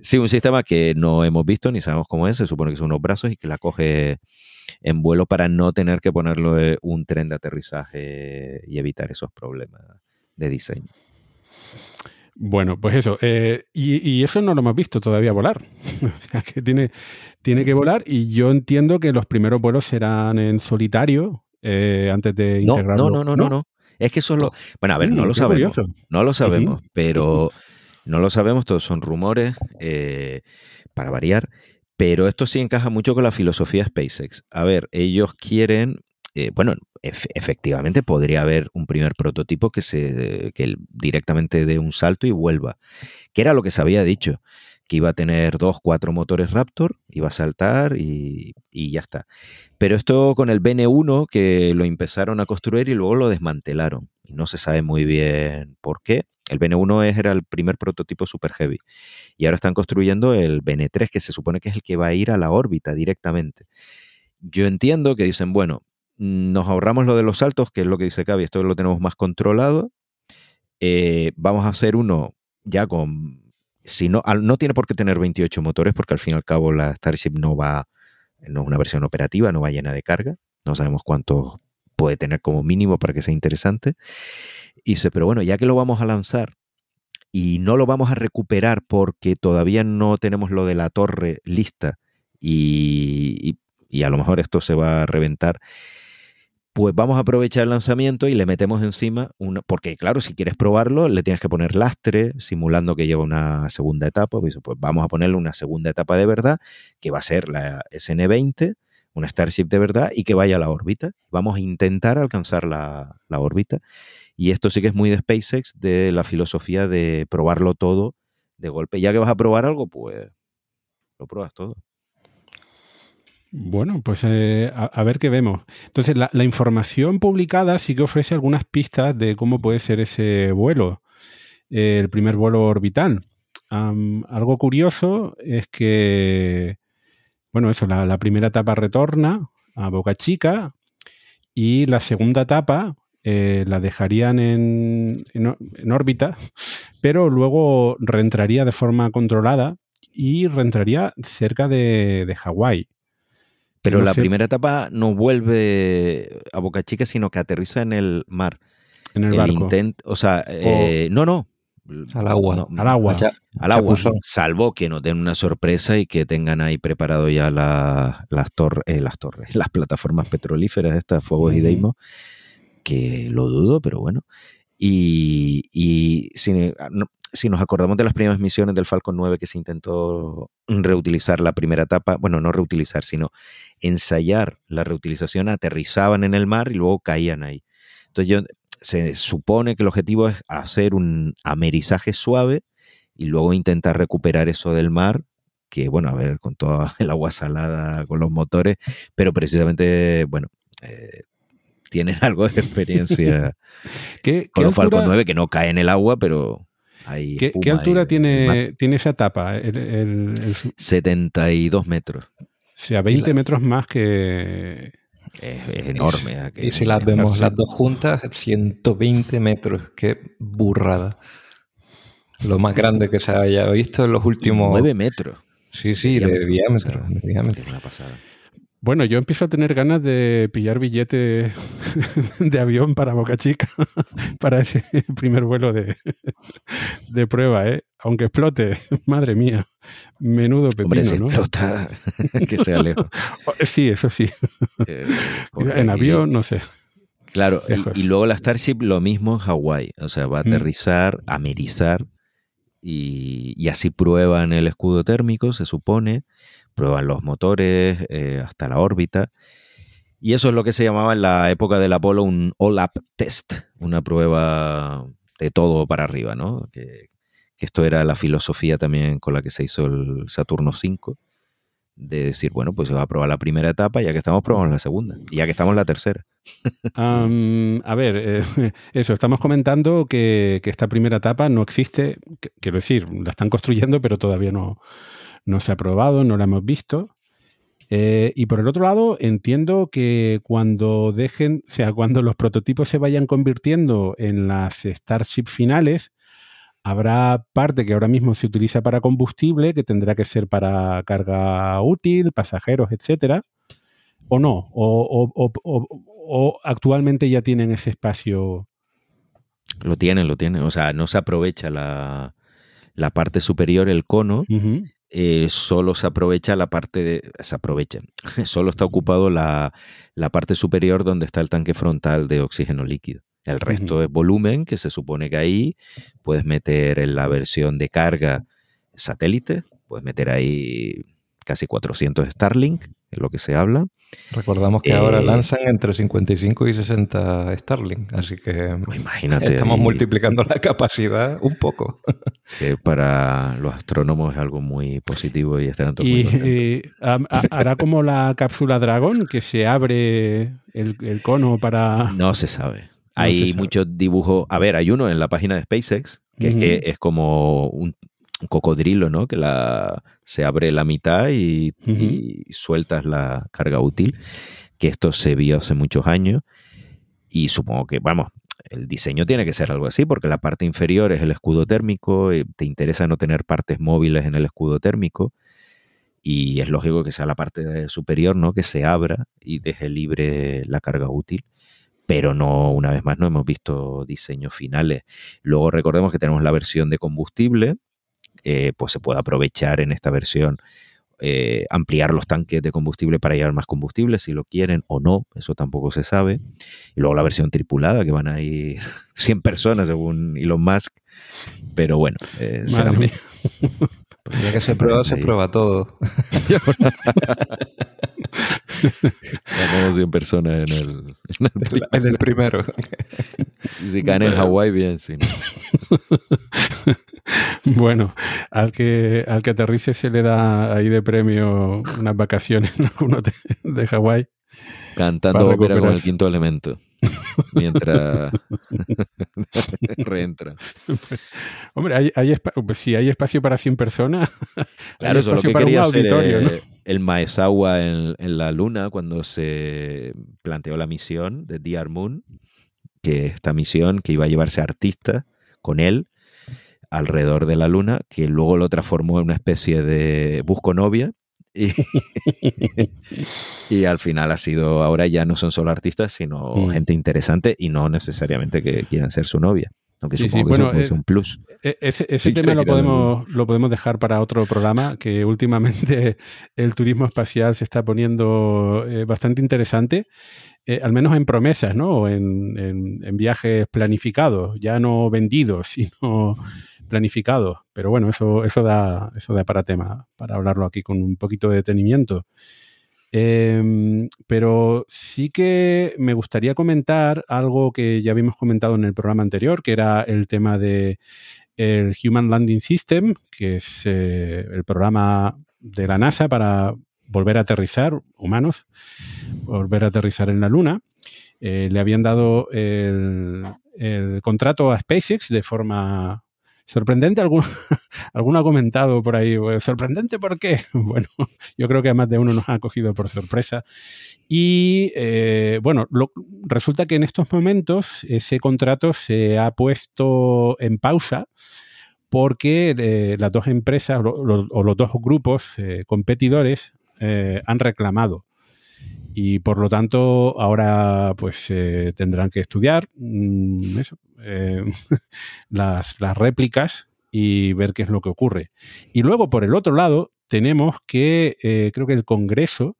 sí, un sistema que no hemos visto ni sabemos cómo es, se supone que son unos brazos y que la coge en vuelo para no tener que ponerlo en un tren de aterrizaje y evitar esos problemas de diseño. Bueno, pues eso. eh, y, y eso no lo hemos visto todavía volar. o sea que tiene, tiene que volar y yo entiendo que los primeros vuelos serán en solitario eh, antes de No, integrarlo. no, no, no, no, no. Es que eso es lo... Bueno, a ver, Mm, no lo qué sabemos. No lo sabemos, pero no lo sabemos, todos son rumores, eh, para variar, pero esto sí encaja mucho con la filosofía SpaceX. A ver, ellos quieren, eh, bueno, ef- efectivamente podría haber un primer prototipo que, se, que directamente dé un salto y vuelva, que era lo que se había dicho, que iba a tener dos, cuatro motores Raptor, iba a saltar y, y ya está. Pero esto con el BN1 que lo empezaron a construir y luego lo desmantelaron. Y no se sabe muy bien por qué. El BN1 es- era el primer prototipo super heavy. Y ahora están construyendo el BN3, que se supone que es el que va a ir a la órbita directamente. Yo entiendo que dicen, bueno, nos ahorramos lo de los saltos, que es lo que dice Cavi, esto lo tenemos más controlado. Eh, vamos a hacer uno ya con... Si no, no tiene por qué tener 28 motores, porque al fin y al cabo la Starship no va, no es una versión operativa, no va llena de carga. No sabemos cuántos puede tener como mínimo para que sea interesante. Y dice, pero bueno, ya que lo vamos a lanzar y no lo vamos a recuperar porque todavía no tenemos lo de la torre lista y, y- a lo mejor esto se va a reventar, pues vamos a aprovechar el lanzamiento y le metemos encima una, porque claro, si quieres probarlo, le tienes que poner lastre, simulando que lleva una segunda etapa, pues, pues vamos a ponerle una segunda etapa de verdad, que va a ser la SN20, una Starship de verdad, y que vaya a la órbita. Vamos a intentar alcanzar la, la órbita. Y esto sí que es muy de SpaceX, de la filosofía de probarlo todo de golpe. Ya que vas a probar algo, pues lo pruebas todo. Bueno, pues eh, a, ver qué vemos. Entonces, la, la información publicada sí que ofrece algunas pistas de cómo puede ser ese vuelo, eh, el primer vuelo orbital. Algo curioso es que, bueno, eso, la primera etapa retorna a Boca Chica y la segunda etapa eh, la dejarían en, en órbita, pero luego reentraría de forma controlada y reentraría cerca de, de Hawái. Pero No la sé- primera etapa no vuelve a Boca Chica, sino que aterriza en el mar. en el, el barco. intent- o sea, eh, no, no. Al agua. No, Al agua. Allá- al agua, Chapuzón. salvo que nos den una sorpresa y que tengan ahí preparado ya la- las, tor- eh, las torres, las plataformas petrolíferas, estas, Fuegos y. Deimos, que lo dudo, pero bueno. Y, y si, no- si nos acordamos de las primeras misiones del Falcon 9 que se intentó reutilizar la primera etapa, bueno, no reutilizar, sino ensayar la reutilización, aterrizaban en el mar y luego caían ahí. Entonces yo, se supone que el objetivo es hacer un amerizaje suave y luego intentar recuperar eso del mar, que bueno, a ver, con toda el agua salada, con los motores, pero precisamente, bueno, eh, tienen algo de experiencia ¿Qué, qué con los Falcon altura, 9 que no cae en el agua, pero hay qué- qué altura tiene, tiene esa etapa? El- el- el- o 72 metros. sea, 20 metros más que... Es, es enorme. Y si las vemos las dos juntas, 120 metros. Qué burrada. Lo más grande que se haya visto en los últimos. 9 metros. Sí, sí, de diámetro, o de diámetro. Una pasada. Bueno, yo empiezo a tener ganas de pillar billete de avión para Boca Chica, para ese primer vuelo de, de prueba, ¿eh? Aunque explote, madre mía, menudo pepino, Hombre, se ¿no? explota que sea lejos. Sí, eso sí. Eh, En avión, no sé. Claro, y- luego la Starship lo mismo en Hawái. O sea, va a Mm. aterrizar, amerizar y, y así prueban el escudo térmico, se supone. Prueban los motores eh, hasta la órbita. Y eso es lo que se llamaba en la época del Apolo un all-up test, una prueba de todo para arriba, ¿no? Que, esto era la filosofía también con la que se hizo el Saturno V, de decir, bueno, pues se va a probar la primera etapa, ya que estamos probamos la segunda, ya que estamos en la tercera. A ver, eh, eso, estamos comentando que, que esta primera etapa no existe, quiero decir, la están construyendo, pero todavía no, no se ha probado, no la hemos visto. Eh, y por el otro lado, entiendo que cuando dejen, o sea, cuando los prototipos se vayan convirtiendo en las Starship finales, habrá parte que ahora mismo se utiliza para combustible, que tendrá que ser para carga útil, pasajeros, etcétera, o no, o, o- o- o- actualmente ya tienen ese espacio. Lo tienen, lo tienen. O sea, no se aprovecha la, la parte superior, el cono, eh, solo se aprovecha la parte de... Se aprovecha. Solo está ocupado la, la parte superior donde está el tanque frontal de oxígeno líquido. El resto Ujú. es volumen, que se supone que ahí puedes meter en la versión de carga satélite, puedes meter ahí casi 400 Starlink, es lo que se habla. Recordamos que ahora Eh, lanzan entre 55 y 60 Starlink, así que imagínate. estamos ahí multiplicando la capacidad un poco. que para los astrónomos es algo muy positivo y estarán todos muy Y eh, ha- hará como la cápsula dragón, que se abre el, el cono para... No se sabe. No hay muchos dibujos. A ver, hay uno en la página de SpaceX, que es que es como un, un cocodrilo, ¿no? Que la, se abre la mitad y, y sueltas la carga útil. Que esto se vio hace muchos años. Y supongo que, vamos, el diseño tiene que ser algo así, porque la parte inferior es el escudo térmico. eh, Te interesa no tener partes móviles en el escudo térmico. Y es lógico que sea la parte superior, ¿no? Que se abra y deje libre la carga útil pero no, una vez más, no hemos visto diseños finales. Luego recordemos que tenemos la versión de combustible, eh, pues se puede aprovechar en esta versión, eh, ampliar los tanques de combustible para llevar más combustible, si lo quieren o no, eso tampoco se sabe. Y luego la versión tripulada, que van a ir 100 personas según Elon Musk, pero bueno, eh, será-. Ya que se prueba, se prueba todo. tenemos 100 personas en el... en el- En el primero. si caen en Hawái, bien, si no. Bueno, al que, al que aterrice se le da ahí de premio unas vacaciones en alguno de, de Hawái. Cantando ópera con el quinto elemento. Mientras reentra. Hombre, hay, hay espa- pues si hay espacio para 100 personas, Claro, hay eso es lo espacio que para un hacer auditorio, ¿no? eh, el Maezawa en, en la Luna cuando se planteó la misión de DR Moon, que esta misión que iba a llevarse artistas con él alrededor de la Luna, que luego lo transformó en una especie de busco novia. Y, y al final ha sido, ahora ya no son solo artistas, sino Mm. gente interesante y no necesariamente que quieran ser su novia. Aunque Sí, sí, supongo que bueno, eso puede eh, ser un plus. E- Ese, ese Sí, tema lo podemos, lo podemos dejar para otro programa, que últimamente el turismo espacial se está poniendo eh, bastante interesante, eh, al menos en promesas, ¿no? En, en- en viajes planificados, ya no vendidos, sino planificados. Pero bueno, eso, eso, da, eso da para tema, para hablarlo aquí con un poquito de detenimiento. Em, pero sí que me gustaría comentar algo que ya habíamos comentado en el programa anterior, que era el tema de el Human Landing System, que es eh, el programa de la NASA para volver a aterrizar humanos, volver a aterrizar en la Luna. Eh, le habían dado el, el contrato a SpaceX de forma sorprendente. Alguno, alguno ha comentado por ahí, "Pues, sorprendente, ¿por qué? Bueno, yo creo que más de uno nos ha cogido por sorpresa. Y eh, bueno, resulta que en estos momentos ese contrato se ha puesto en pausa porque eh, las dos empresas o, lo- o los dos grupos eh, competidores han reclamado. Y por lo tanto, ahora pues tendrán que estudiar mm, eso, eh, las, réplicas y ver qué es lo que ocurre. Y luego, por el otro lado, tenemos que, eh, creo que el Congreso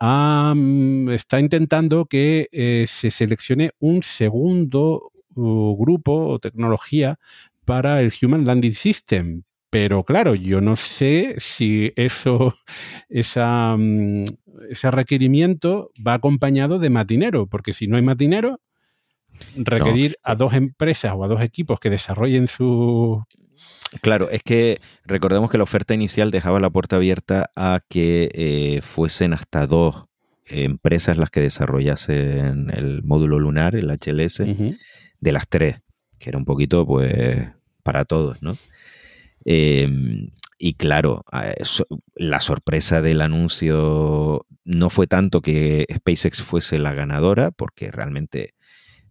está intentando que eh, se seleccione un segundo grupo o tecnología para el Human Landing System. Pero claro, yo no sé si eso, mm, ese requerimiento va acompañado de matinero, porque si no hay matinero, requerir a dos empresas o a dos equipos que desarrollen su... Claro, es que recordemos que la oferta inicial dejaba la puerta abierta a que eh, fuesen hasta dos empresas las que desarrollasen el módulo lunar, el HLS, de las tres, que era un poquito, pues, para todos, ¿no? Eh, y claro, la sorpresa del anuncio no fue tanto que SpaceX fuese la ganadora, porque realmente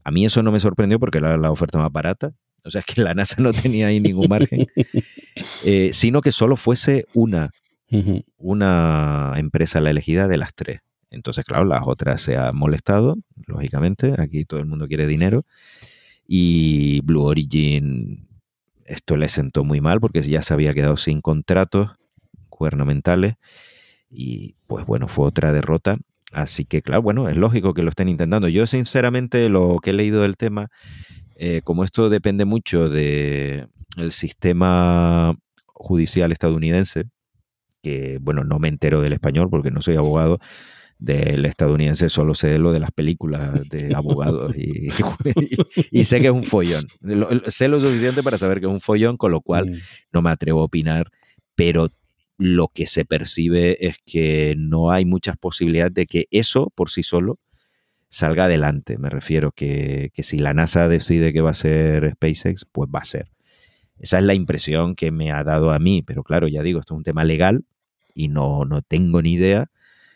a mí eso no me sorprendió porque era la oferta más barata. O sea, que la NASA no tenía ahí ningún margen, eh, sino que solo fuese una, una empresa la elegida de las tres. Entonces, claro, las otras se han molestado, lógicamente. Aquí todo el mundo quiere dinero. Y Blue Origin, esto le sentó muy mal porque ya se había quedado sin contratos gubernamentales. Y pues bueno, fue otra derrota. Así que, claro, bueno, es lógico que lo estén intentando. Yo, sinceramente, lo que he leído del tema, eh, como esto depende mucho del sistema judicial estadounidense, que, bueno, no me entero del español porque no soy abogado, Del estadounidense solo sé lo de las películas de abogados y, y- y sé que es un follón. Lo- sé lo suficiente para saber que es un follón, con lo cual Mm. no me atrevo a opinar, pero lo que se percibe es que no hay muchas posibilidades de que eso por sí solo salga adelante. Me refiero que, si la NASA decide que va a ser SpaceX, pues va a ser. Esa es la impresión que me ha dado a mí, pero claro, ya digo, esto es un tema legal y no, no tengo ni idea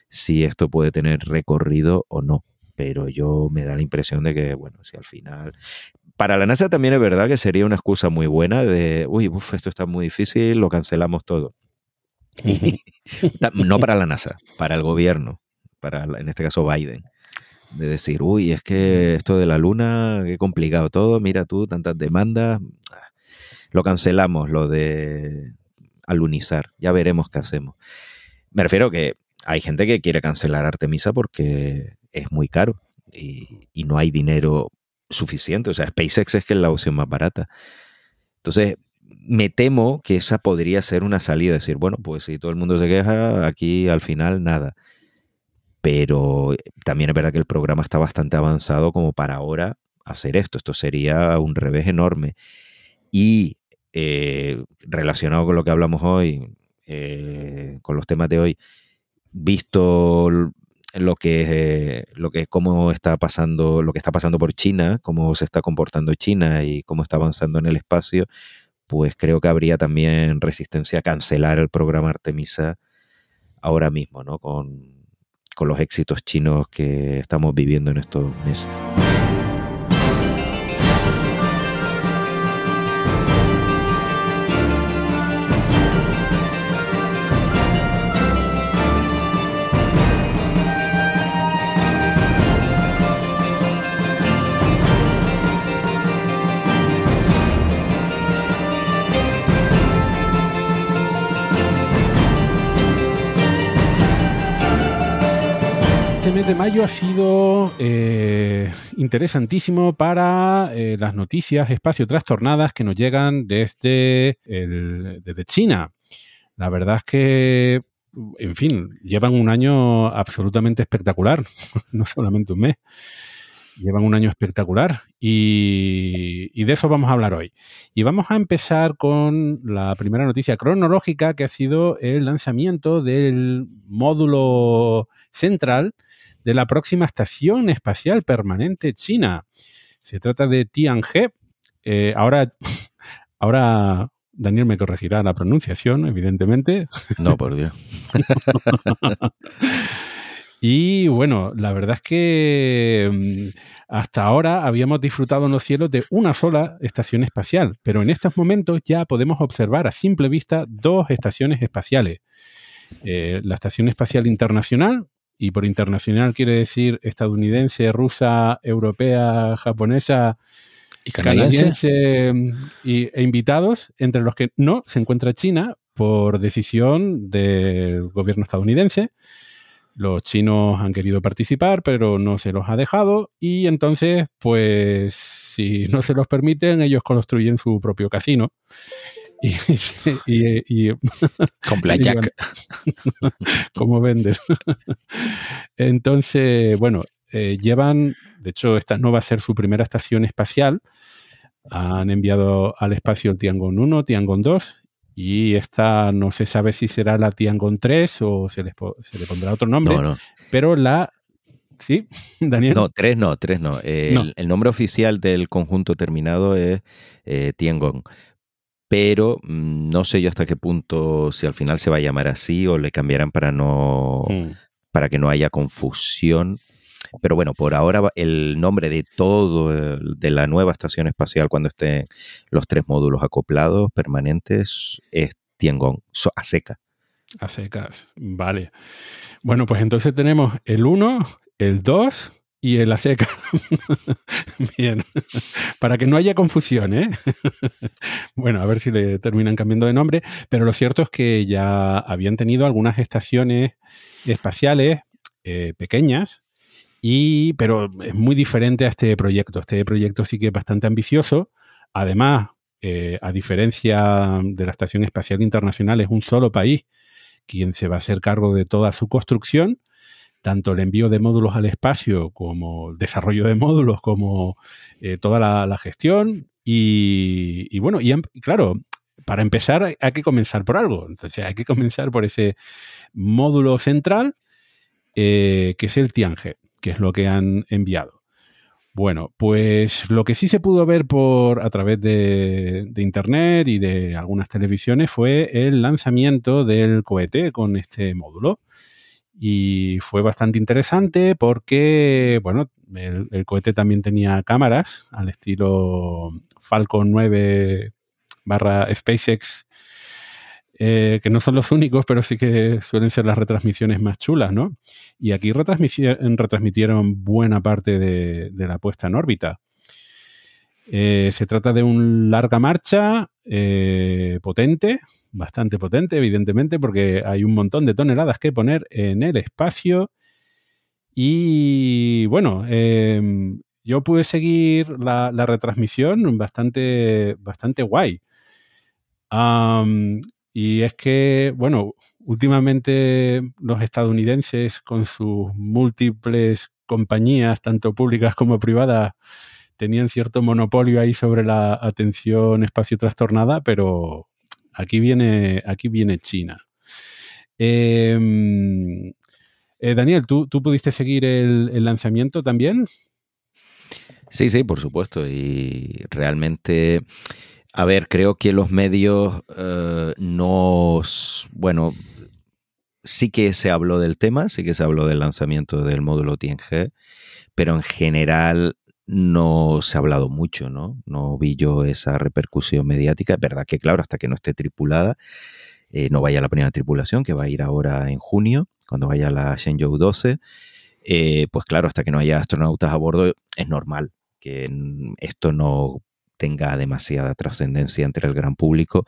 si esto puede tener recorrido o no. Pero yo me da la impresión de que, bueno, si al final... Para la NASA también es verdad que sería una excusa muy buena de, uy, uf, esto está muy difícil, lo cancelamos todo. Y- no para la NASA, para el gobierno, para en este caso Biden. De decir, uy, es que esto de la luna, qué complicado todo, mira tú, tantas demandas, ah, lo cancelamos, lo de alunizar, ya veremos qué hacemos. Me refiero que hay gente que quiere cancelar Artemisa porque es muy caro y, y no hay dinero suficiente. O sea, SpaceX es que es la opción más barata. Entonces, me temo que esa podría ser una salida, decir, bueno, pues si todo el mundo se queja, aquí al final nada. Pero también es verdad que el programa está bastante avanzado como para ahora hacer esto. Esto sería un revés enorme. Y eh, relacionado con lo que hablamos hoy, eh, con los temas de hoy, visto lo que eh, lo que cómo está pasando lo que está pasando por China cómo se está comportando China y cómo está avanzando en el espacio pues creo que habría también resistencia a cancelar el programa Artemisa ahora mismo no con, con los éxitos chinos que estamos viviendo en estos meses mes de mayo ha sido eh, interesantísimo para eh, las noticias espacio trastornadas que nos llegan desde, China. La verdad es que, en fin, llevan un año absolutamente espectacular, no solamente un mes. Llevan un año espectacular y de eso vamos a hablar hoy. Y vamos a empezar con la primera noticia cronológica que ha sido el lanzamiento del módulo central de la próxima Estación Espacial Permanente China. Se trata de Tianhe. Eh, ahora, ahora Daniel me corregirá la pronunciación, evidentemente. no por Dios Y bueno, la verdad es que mm, hasta ahora habíamos disfrutado en los cielos de una sola estación espacial, pero en estos momentos ya podemos observar a simple vista dos estaciones espaciales. Eh, la Estación Espacial Internacional, y por internacional quiere decir estadounidense, rusa, europea, japonesa, ¿Y canadiense? canadiense mm, y- e invitados, entre los que no se encuentra China por decisión del gobierno estadounidense. Los chinos han querido participar, pero no se los ha dejado y entonces, pues, si no se los permiten, ellos construyen su propio casino. Y, y- y- Con Blackjack. como vender. Entonces, bueno, eh, llevan, de hecho, esta no va a ser su primera estación espacial. Han enviado al espacio el Tiangong 1, Tiangong 2 y esta no se sabe si será la Tiangong 3 o se, les se le pondrá otro nombre, no no pero la... ¿Sí, Daniel? No, tres no, tres no. Eh, No. El, el nombre oficial del conjunto terminado es eh, Tiangong. Pero mm, no sé yo hasta qué punto, si al final se va a llamar así o le cambiarán para no Mm. para que no haya confusión. Pero bueno, por ahora el nombre de todo, eh, de la nueva estación espacial cuando estén los tres módulos acoplados permanentes es Tiangong, a seca. A secas. Vale. Bueno, pues entonces tenemos el 1, el 2 y el seca. Bien. Para que no haya confusión, ¿eh? bueno, a ver si le terminan cambiando de nombre. Pero lo cierto es que ya habían tenido algunas estaciones espaciales eh, pequeñas. Y, pero es muy diferente a este proyecto. Este proyecto sí que es bastante ambicioso. Además, eh, a diferencia de la Estación Espacial Internacional, es un solo país quien se va a hacer cargo de toda su construcción. Tanto el envío de módulos al espacio como el desarrollo de módulos, como eh, toda la, gestión. Y, bueno, y claro, para empezar hay- que comenzar por algo. Entonces hay que comenzar por ese módulo central eh, que es el Tiange, que es lo que han enviado. Bueno, pues lo que sí se pudo ver por a través de internet y de algunas televisiones fue el lanzamiento del cohete con este módulo. Y fue bastante interesante porque, bueno, el, cohete también tenía cámaras al estilo Falcon 9 barra SpaceX, eh, que no son los únicos, pero sí que suelen ser las retransmisiones más chulas, ¿no? Y aquí retransmitieron buena parte de la puesta en órbita. Eh, se trata de un larga marcha eh, potente, bastante potente, evidentemente, porque hay un montón de toneladas que poner en el espacio. Y bueno, eh, yo pude seguir la, retransmisión bastante, bastante guay. Y es que, bueno, últimamente los estadounidenses con sus múltiples compañías, tanto públicas como privadas, tenían cierto monopolio ahí sobre la atención espacio trastornada, pero aquí viene, aquí viene China. Em, eh, Daniel, ¿tú, tú pudiste seguir el, lanzamiento también? Sí, sí, por supuesto. Y realmente, a ver, creo que los medios eh, nos, bueno, sí que se habló del tema, sí que se habló del lanzamiento del módulo TNG, pero en general no se ha hablado mucho, ¿no? No vi yo esa repercusión mediática. Es verdad que, claro, hasta que no esté tripulada, eh, no vaya la primera tripulación, que va a ir ahora en junio, cuando vaya la Shenzhou 12, eh, pues claro, hasta que no haya astronautas a bordo, es normal que esto no tenga demasiada trascendencia entre el gran público,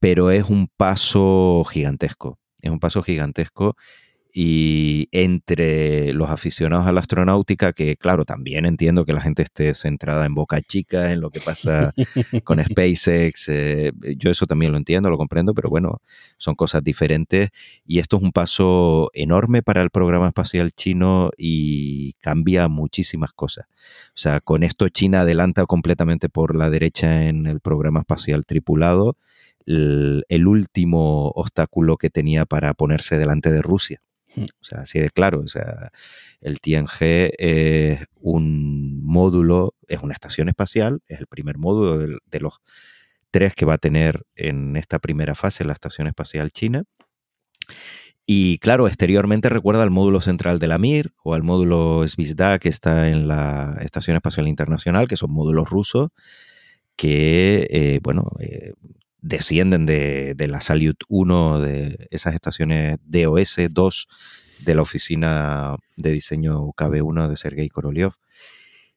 pero es un paso gigantesco, es un paso gigantesco y entre los aficionados a la astronáutica, que claro, también entiendo que la gente esté centrada en Boca Chica, en lo que pasa con SpaceX, eh, yo eso también lo entiendo, lo comprendo, pero bueno, son cosas diferentes y esto es un paso enorme para el programa espacial chino y cambia muchísimas cosas. O sea, con esto China adelanta completamente por la derecha en el programa espacial tripulado el, el último obstáculo que tenía para ponerse delante de Rusia. O sea, así de claro. O sea, el TNG es un módulo, es una estación espacial, es el primer módulo de, los tres que va a tener en esta primera fase la estación espacial china. Y claro, exteriormente recuerda al módulo central de la Mir o al módulo Zvezda que está en la Estación Espacial Internacional, que son módulos rusos que, eh, bueno, eh, descienden de, de la Salyut 1, de esas estaciones DOS-2 de la oficina de diseño KB1 de Sergei Korolev.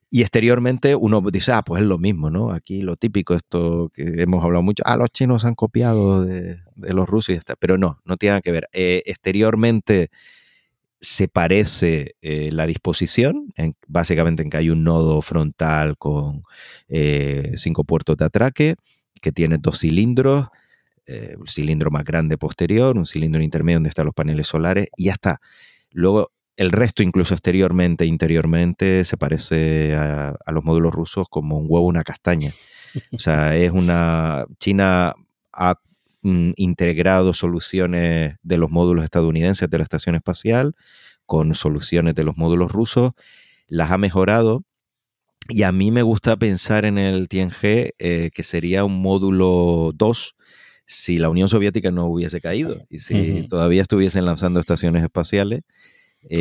Y exteriormente uno dice, ah, pues es lo mismo, ¿no? Aquí lo típico, esto que hemos hablado mucho, ah, los chinos han copiado de, los rusos y está. Pero no, no tiene nada que ver. Eh, exteriormente se parece eh, la disposición, en- básicamente en que hay un nodo frontal con eh, cinco puertos de atraque, que tiene dos cilindros, eh, un cilindro más grande posterior, un cilindro intermedio donde están los paneles solares, y ya está. Luego, el resto, incluso exteriormente e interiormente, se parece a, a los módulos rusos como un huevo, una castaña. O sea, es una. China ha mm, integrado soluciones de los módulos estadounidenses de la estación espacial con soluciones de los módulos rusos, las ha mejorado. Y a mí me gusta pensar en el TNG eh, que sería un módulo 2 si la Unión Soviética no hubiese caído y si todavía estuviesen lanzando estaciones espaciales.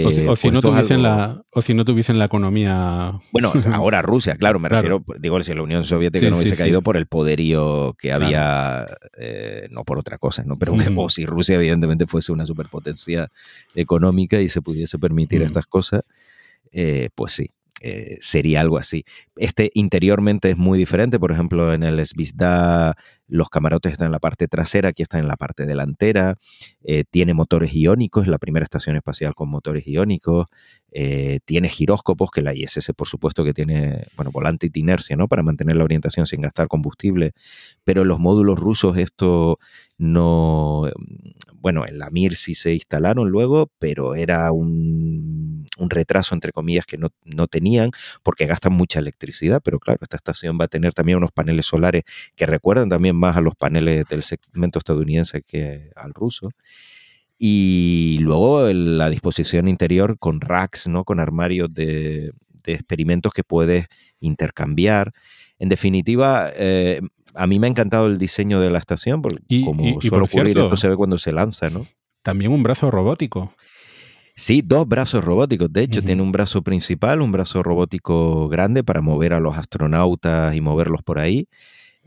o, si, o si no tuviesen algo- la, o si no tuviesen la economía. bueno, ahora Rusia, claro, me Claro. refiero, pues, digo, si la Unión Soviética Sí, no hubiese sí. caído por el poderío que Claro. había, eh, no por otra cosa, ¿no? Pero o si Rusia evidentemente fuese una superpotencia económica y se pudiese permitir estas cosas, eh, pues sí, eh, sería algo así. Este interiormente es muy diferente, por ejemplo, en el Svisda los camarotes están en la parte trasera, aquí están en la parte delantera, eh, tiene motores iónicos, la primera estación espacial con motores iónicos, eh, tiene giróscopos, que la ISS por supuesto que tiene, bueno, volante y inercia, ¿no? Para mantener la orientación sin gastar combustible, pero en los módulos rusos esto no, bueno, en la Mir sí se instalaron luego, pero era un, un retraso, entre comillas, que no, no tenían, porque gastan mucha electricidad, pero claro, esta estación va a tener también unos paneles solares que recuerdan también más a los paneles del segmento estadounidense que al ruso. Y luego la disposición interior con racks, ¿no? Con armarios de, de experimentos que puedes intercambiar. En definitiva, eh, a mí me ha encantado el diseño de la estación, porque Y- como y- y por suele ocurrir, cierto- esto se ve cuando se lanza, ¿no? También un brazo robótico. Sí, dos brazos robóticos. De hecho, tiene un brazo principal, un brazo robótico grande para mover a los astronautas y moverlos por ahí,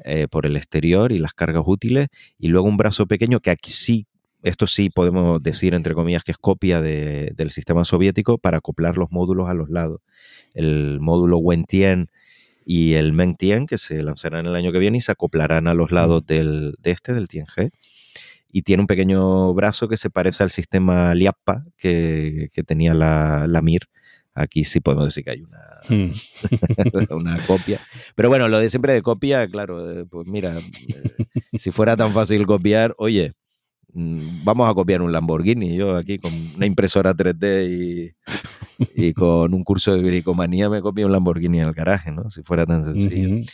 eh, por el exterior y las cargas útiles. Y luego un brazo pequeño que aquí sí, esto sí podemos decir, entre comillas, que es copia de- del sistema soviético para acoplar los módulos a los lados. El módulo Wentien y el Mengtian, que se lanzarán el año que viene y se acoplarán a los lados del, de este, del Tianhe y tiene un pequeño brazo que se parece al sistema Liappa que, que tenía la, la Mir. Aquí sí podemos decir que hay una, Hmm. una copia. Pero bueno, lo de siempre de copia, claro, eh, pues mira, eh, si fuera tan fácil copiar, oye, mm, vamos a copiar un Lamborghini. Yo aquí con una impresora 3D y, y con un curso de bricomanía me copio un Lamborghini en el garaje, ¿no? Si fuera tan sencillo.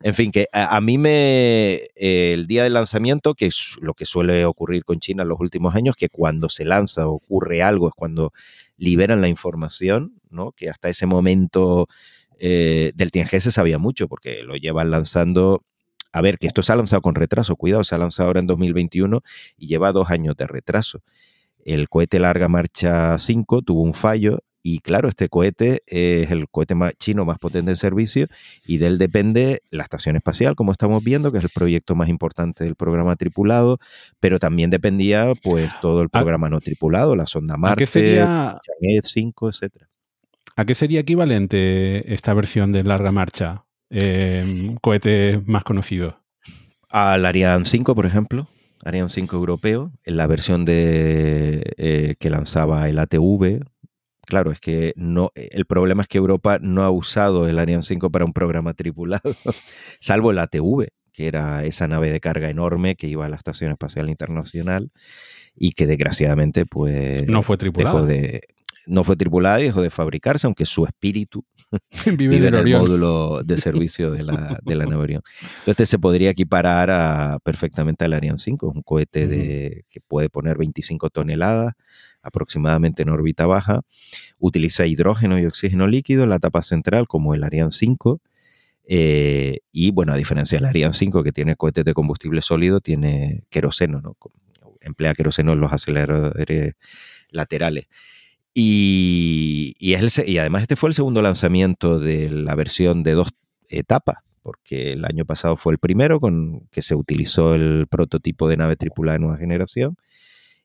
En fin, que a, mí me. el día del lanzamiento, que es lo que suele ocurrir con China en los últimos años, que cuando se lanza ocurre algo, es cuando liberan la información, ¿no? Que hasta ese momento eh, del Tianhe se sabía mucho, porque lo llevan lanzando. A ver, que esto se ha lanzado con retraso, cuidado, se ha lanzado ahora en 2021 y lleva dos años de retraso. El cohete Larga Marcha 5 tuvo un fallo y claro, este cohete es el cohete más chino más potente en servicio y de él depende la estación espacial, como estamos viendo, que es el proyecto más importante del programa tripulado, pero también dependía pues todo el ¿A- programa no tripulado, la sonda Marte, ¿A qué sería, Chang'e 5, etcétera. ¿A qué sería equivalente esta versión de larga marcha? Eh, cohete más conocido. Al Ariane 5, por ejemplo, Ariane 5 europeo, en la versión de eh, que lanzaba el ATV. Claro, es que no, el problema es que Europa no ha usado el Ariane 5 para un programa tripulado, salvo el ATV, que era esa nave de carga enorme que iba a la Estación Espacial Internacional y que desgraciadamente pues No fue tripulado. dejó de no fue tripulada y dejó de fabricarse, aunque su espíritu Vive, en el módulo de servicio de la, de la nave Orión. Entonces este se podría equiparar a- perfectamente al Ariane 5, un cohete de, que puede poner 25 toneladas aproximadamente en órbita baja, utiliza hidrógeno y oxígeno líquido en la tapa central como el Ariane 5, eh, y bueno, a diferencia del Ariane 5 que tiene cohetes de combustible sólido, tiene queroseno, ¿no? emplea queroseno en los aceleradores laterales. Y, y es el y además este fue el segundo lanzamiento de la versión de dos etapas, porque el año pasado fue el primero con que se utilizó el prototipo de nave tripulada de nueva generación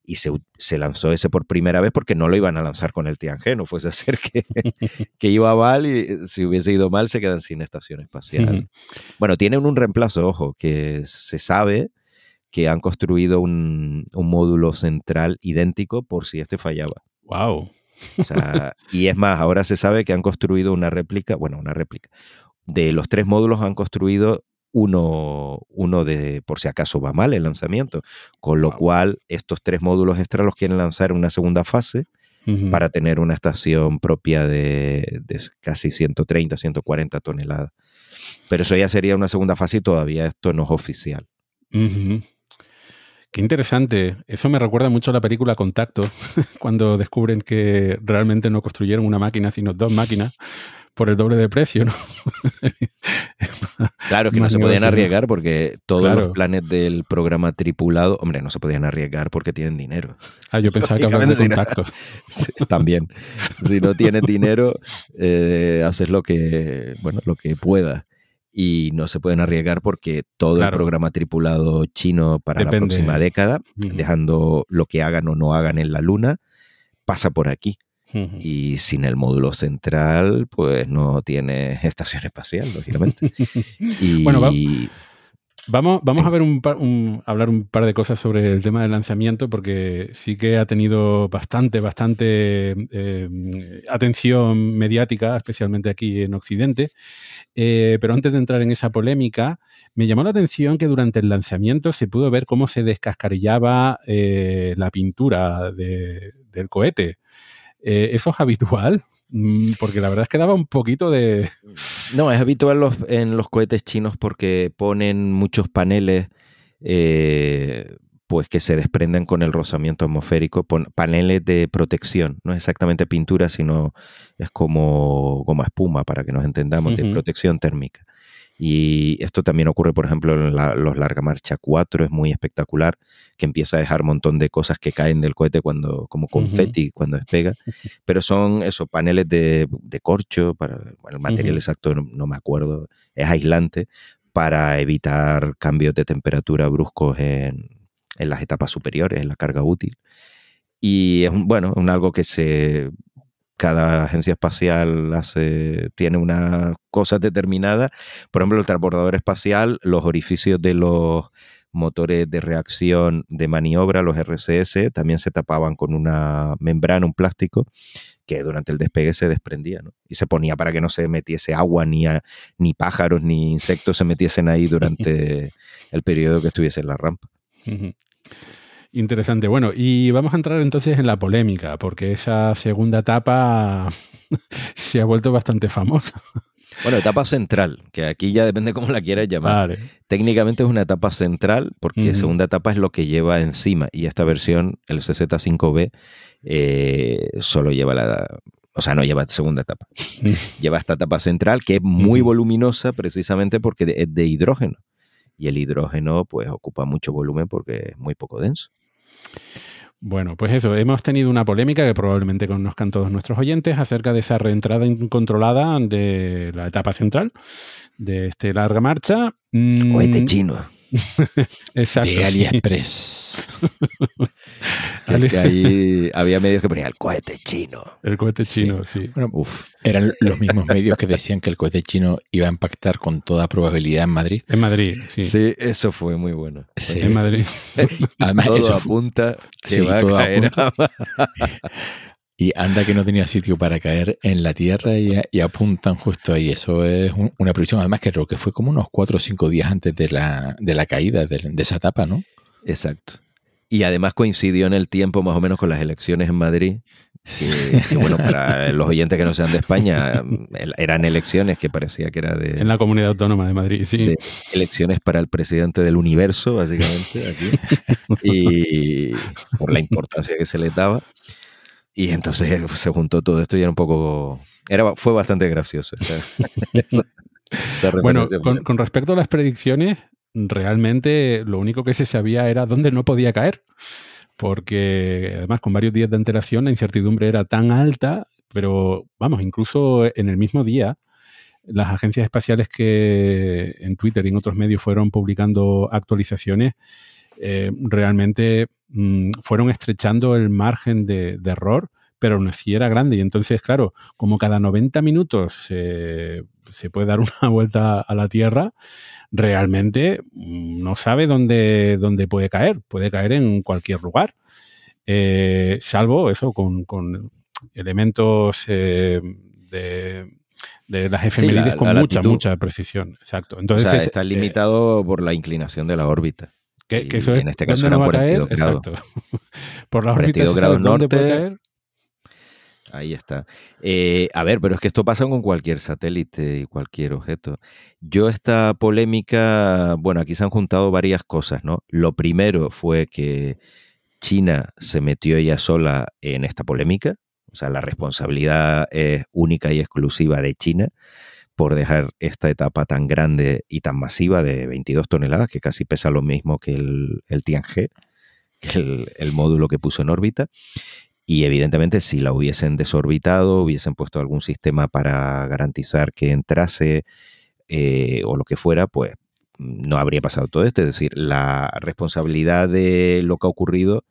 y se, se lanzó ese por primera vez porque no lo iban a lanzar con el Tianhe, no fuese a ser que, que iba mal y eh, si hubiese ido mal se quedan sin estación espacial. Bueno, tienen un reemplazo, ojo, que se sabe que han construido un, un módulo central idéntico por si este fallaba. Wow. O sea, y es más, ahora se sabe que han construido una réplica, bueno, una réplica. De los tres módulos han construido uno, uno de, por si acaso va mal el lanzamiento. Con lo Wow. cual, estos tres módulos extra los quieren lanzar en una segunda fase para tener una estación propia de, de casi 130, 140 toneladas. Pero eso ya sería una segunda fase y todavía esto no es oficial. Qué interesante. Eso me recuerda mucho a la película Contacto, cuando descubren que realmente no construyeron una máquina, sino dos máquinas por el doble de precio, ¿no? Claro, es que no se podían arriesgar porque todos Claro. los planes del programa tripulado, hombre, no se podían arriesgar porque tienen dinero. Ah, yo pensaba que hablaba de contacto. Sí, También. Si no tienes dinero, eh, haces lo que, bueno, lo que puedas. Y no se pueden arriesgar porque todo Claro. el programa tripulado chino para la próxima década, dejando lo que hagan o no hagan en la Luna, pasa por aquí. Y sin el módulo central, pues no tiene estación espacial, lógicamente. Y Bueno, va- Vamos, vamos a ver un, par- un- hablar un par de cosas sobre el tema del lanzamiento, porque sí que ha tenido bastante, bastante eh, atención mediática, especialmente aquí en Occidente. Eh, pero antes de entrar en esa polémica, me llamó la atención que durante el lanzamiento se pudo ver cómo se descascarillaba eh, la pintura de- del cohete. Eh, ¿Eso es habitual? Mm, Porque la verdad es que daba un poquito de... No, es habitual los- en los cohetes chinos porque ponen muchos paneles eh, pues que se desprenden con el rozamiento atmosférico, pon- paneles de protección, no es exactamente pintura, sino es como, como espuma, para que nos entendamos, de protección térmica. Y esto también ocurre, por ejemplo, en la- los Larga Marcha 4, es muy espectacular, que empieza a dejar un montón de cosas que caen del cohete cuando, como confeti cuando despega, pero son esos paneles de, de corcho, para, bueno, el material exacto no, no me acuerdo, es aislante para evitar cambios de temperatura bruscos en, en las etapas superiores, en la carga útil. Y es un, bueno, un algo que se cada agencia espacial hace, tiene unas cosas determinadas. Por ejemplo, el transbordador espacial, los orificios de los motores de reacción de maniobra, los RCS, también se tapaban con una membrana, un plástico, que durante el despegue se desprendía, ¿no? Y se ponía para que no se metiese agua, ni, a- ni pájaros, ni insectos se metiesen ahí durante el periodo que estuviese en la rampa. Interesante. Bueno, y vamos a entrar entonces en la polémica, porque esa segunda etapa se ha vuelto bastante famosa. Bueno, etapa central, que aquí ya depende cómo la quieras llamar. Vale. Técnicamente es una etapa central porque segunda etapa es lo que lleva encima y esta versión, el CZ5B, eh, solo lleva la... O sea, no lleva segunda etapa. lleva esta etapa central que es muy voluminosa precisamente porque es de hidrógeno. Y el hidrógeno pues ocupa mucho volumen porque es muy poco denso. Bueno, pues eso, hemos tenido una polémica que probablemente conozcan todos nuestros oyentes acerca de esa reentrada incontrolada de la etapa central de este larga marcha. Mm, Cohete chino. Exacto. de. AliExpress. Que ahí había medios que ponían el cohete chino. El cohete chino, sí. Bueno, Uf. eran los mismos medios que decían que el cohete chino iba a impactar con toda probabilidad en Madrid. En Madrid, sí. Sí, eso fue muy bueno. Sí. En Madrid. Además, Todo eso apunta que Sí, va a caer. Y anda que no tenía sitio para caer en la tierra y, y apuntan justo ahí. Eso es un- una previsión. Además, que creo que fue como unos cuatro o cinco días antes de la, de la caída de, de esa etapa, ¿no? Exacto. Y además coincidió en el tiempo más o menos con las elecciones en Madrid. Que bueno, para los oyentes que no sean de España, eran elecciones que parecía que era de, En la comunidad autónoma de Madrid, sí. de elecciones para el presidente del universo, básicamente, aquí. Y por la importancia que se le daba. Y entonces se juntó todo esto y era un poco. Era, fue bastante gracioso. esa- esa- esa Bueno, con, con respecto a las predicciones, realmente lo único que se sabía era dónde no podía caer, porque además con varios días de antelación la incertidumbre era tan alta, pero vamos, incluso en el mismo día, las agencias espaciales que en Twitter y en otros medios fueron publicando actualizaciones, eh, realmente mm, fueron estrechando el margen de, de error, pero aún así era grande. Y entonces, claro, como cada 90 minutos se- se puede dar una vuelta a la Tierra, realmente mm, no sabe dónde, dónde puede caer. Puede caer en cualquier lugar. Eh, salvo eso, con, con elementos eh, de, de las efemérides la- con la mucha, mucha precisión. Exacto. O Entonces, sea, está eh, limitado por la inclinación de la órbita. Que, eso es en este caso dónde no eran va a caer. 42 grados. Exacto. Por la órbita 42 se sabe grados dónde puede norte. caer. Ahí está. Eh, a ver, pero es que esto pasa con cualquier satélite y cualquier objeto. Yo esta polémica, bueno, aquí se han juntado varias cosas, ¿no? Lo primero fue que China se metió ella sola en esta polémica, o sea, la responsabilidad es única y exclusiva de China por dejar esta etapa tan grande y tan masiva de 22 toneladas, que casi pesa lo mismo que el, el Tianhe, que el, módulo que puso en órbita. Y evidentemente si la hubiesen desorbitado, hubiesen puesto algún sistema para garantizar que entrase eh, o lo que fuera, pues no habría pasado todo esto. Es decir, la responsabilidad de lo que ha ocurrido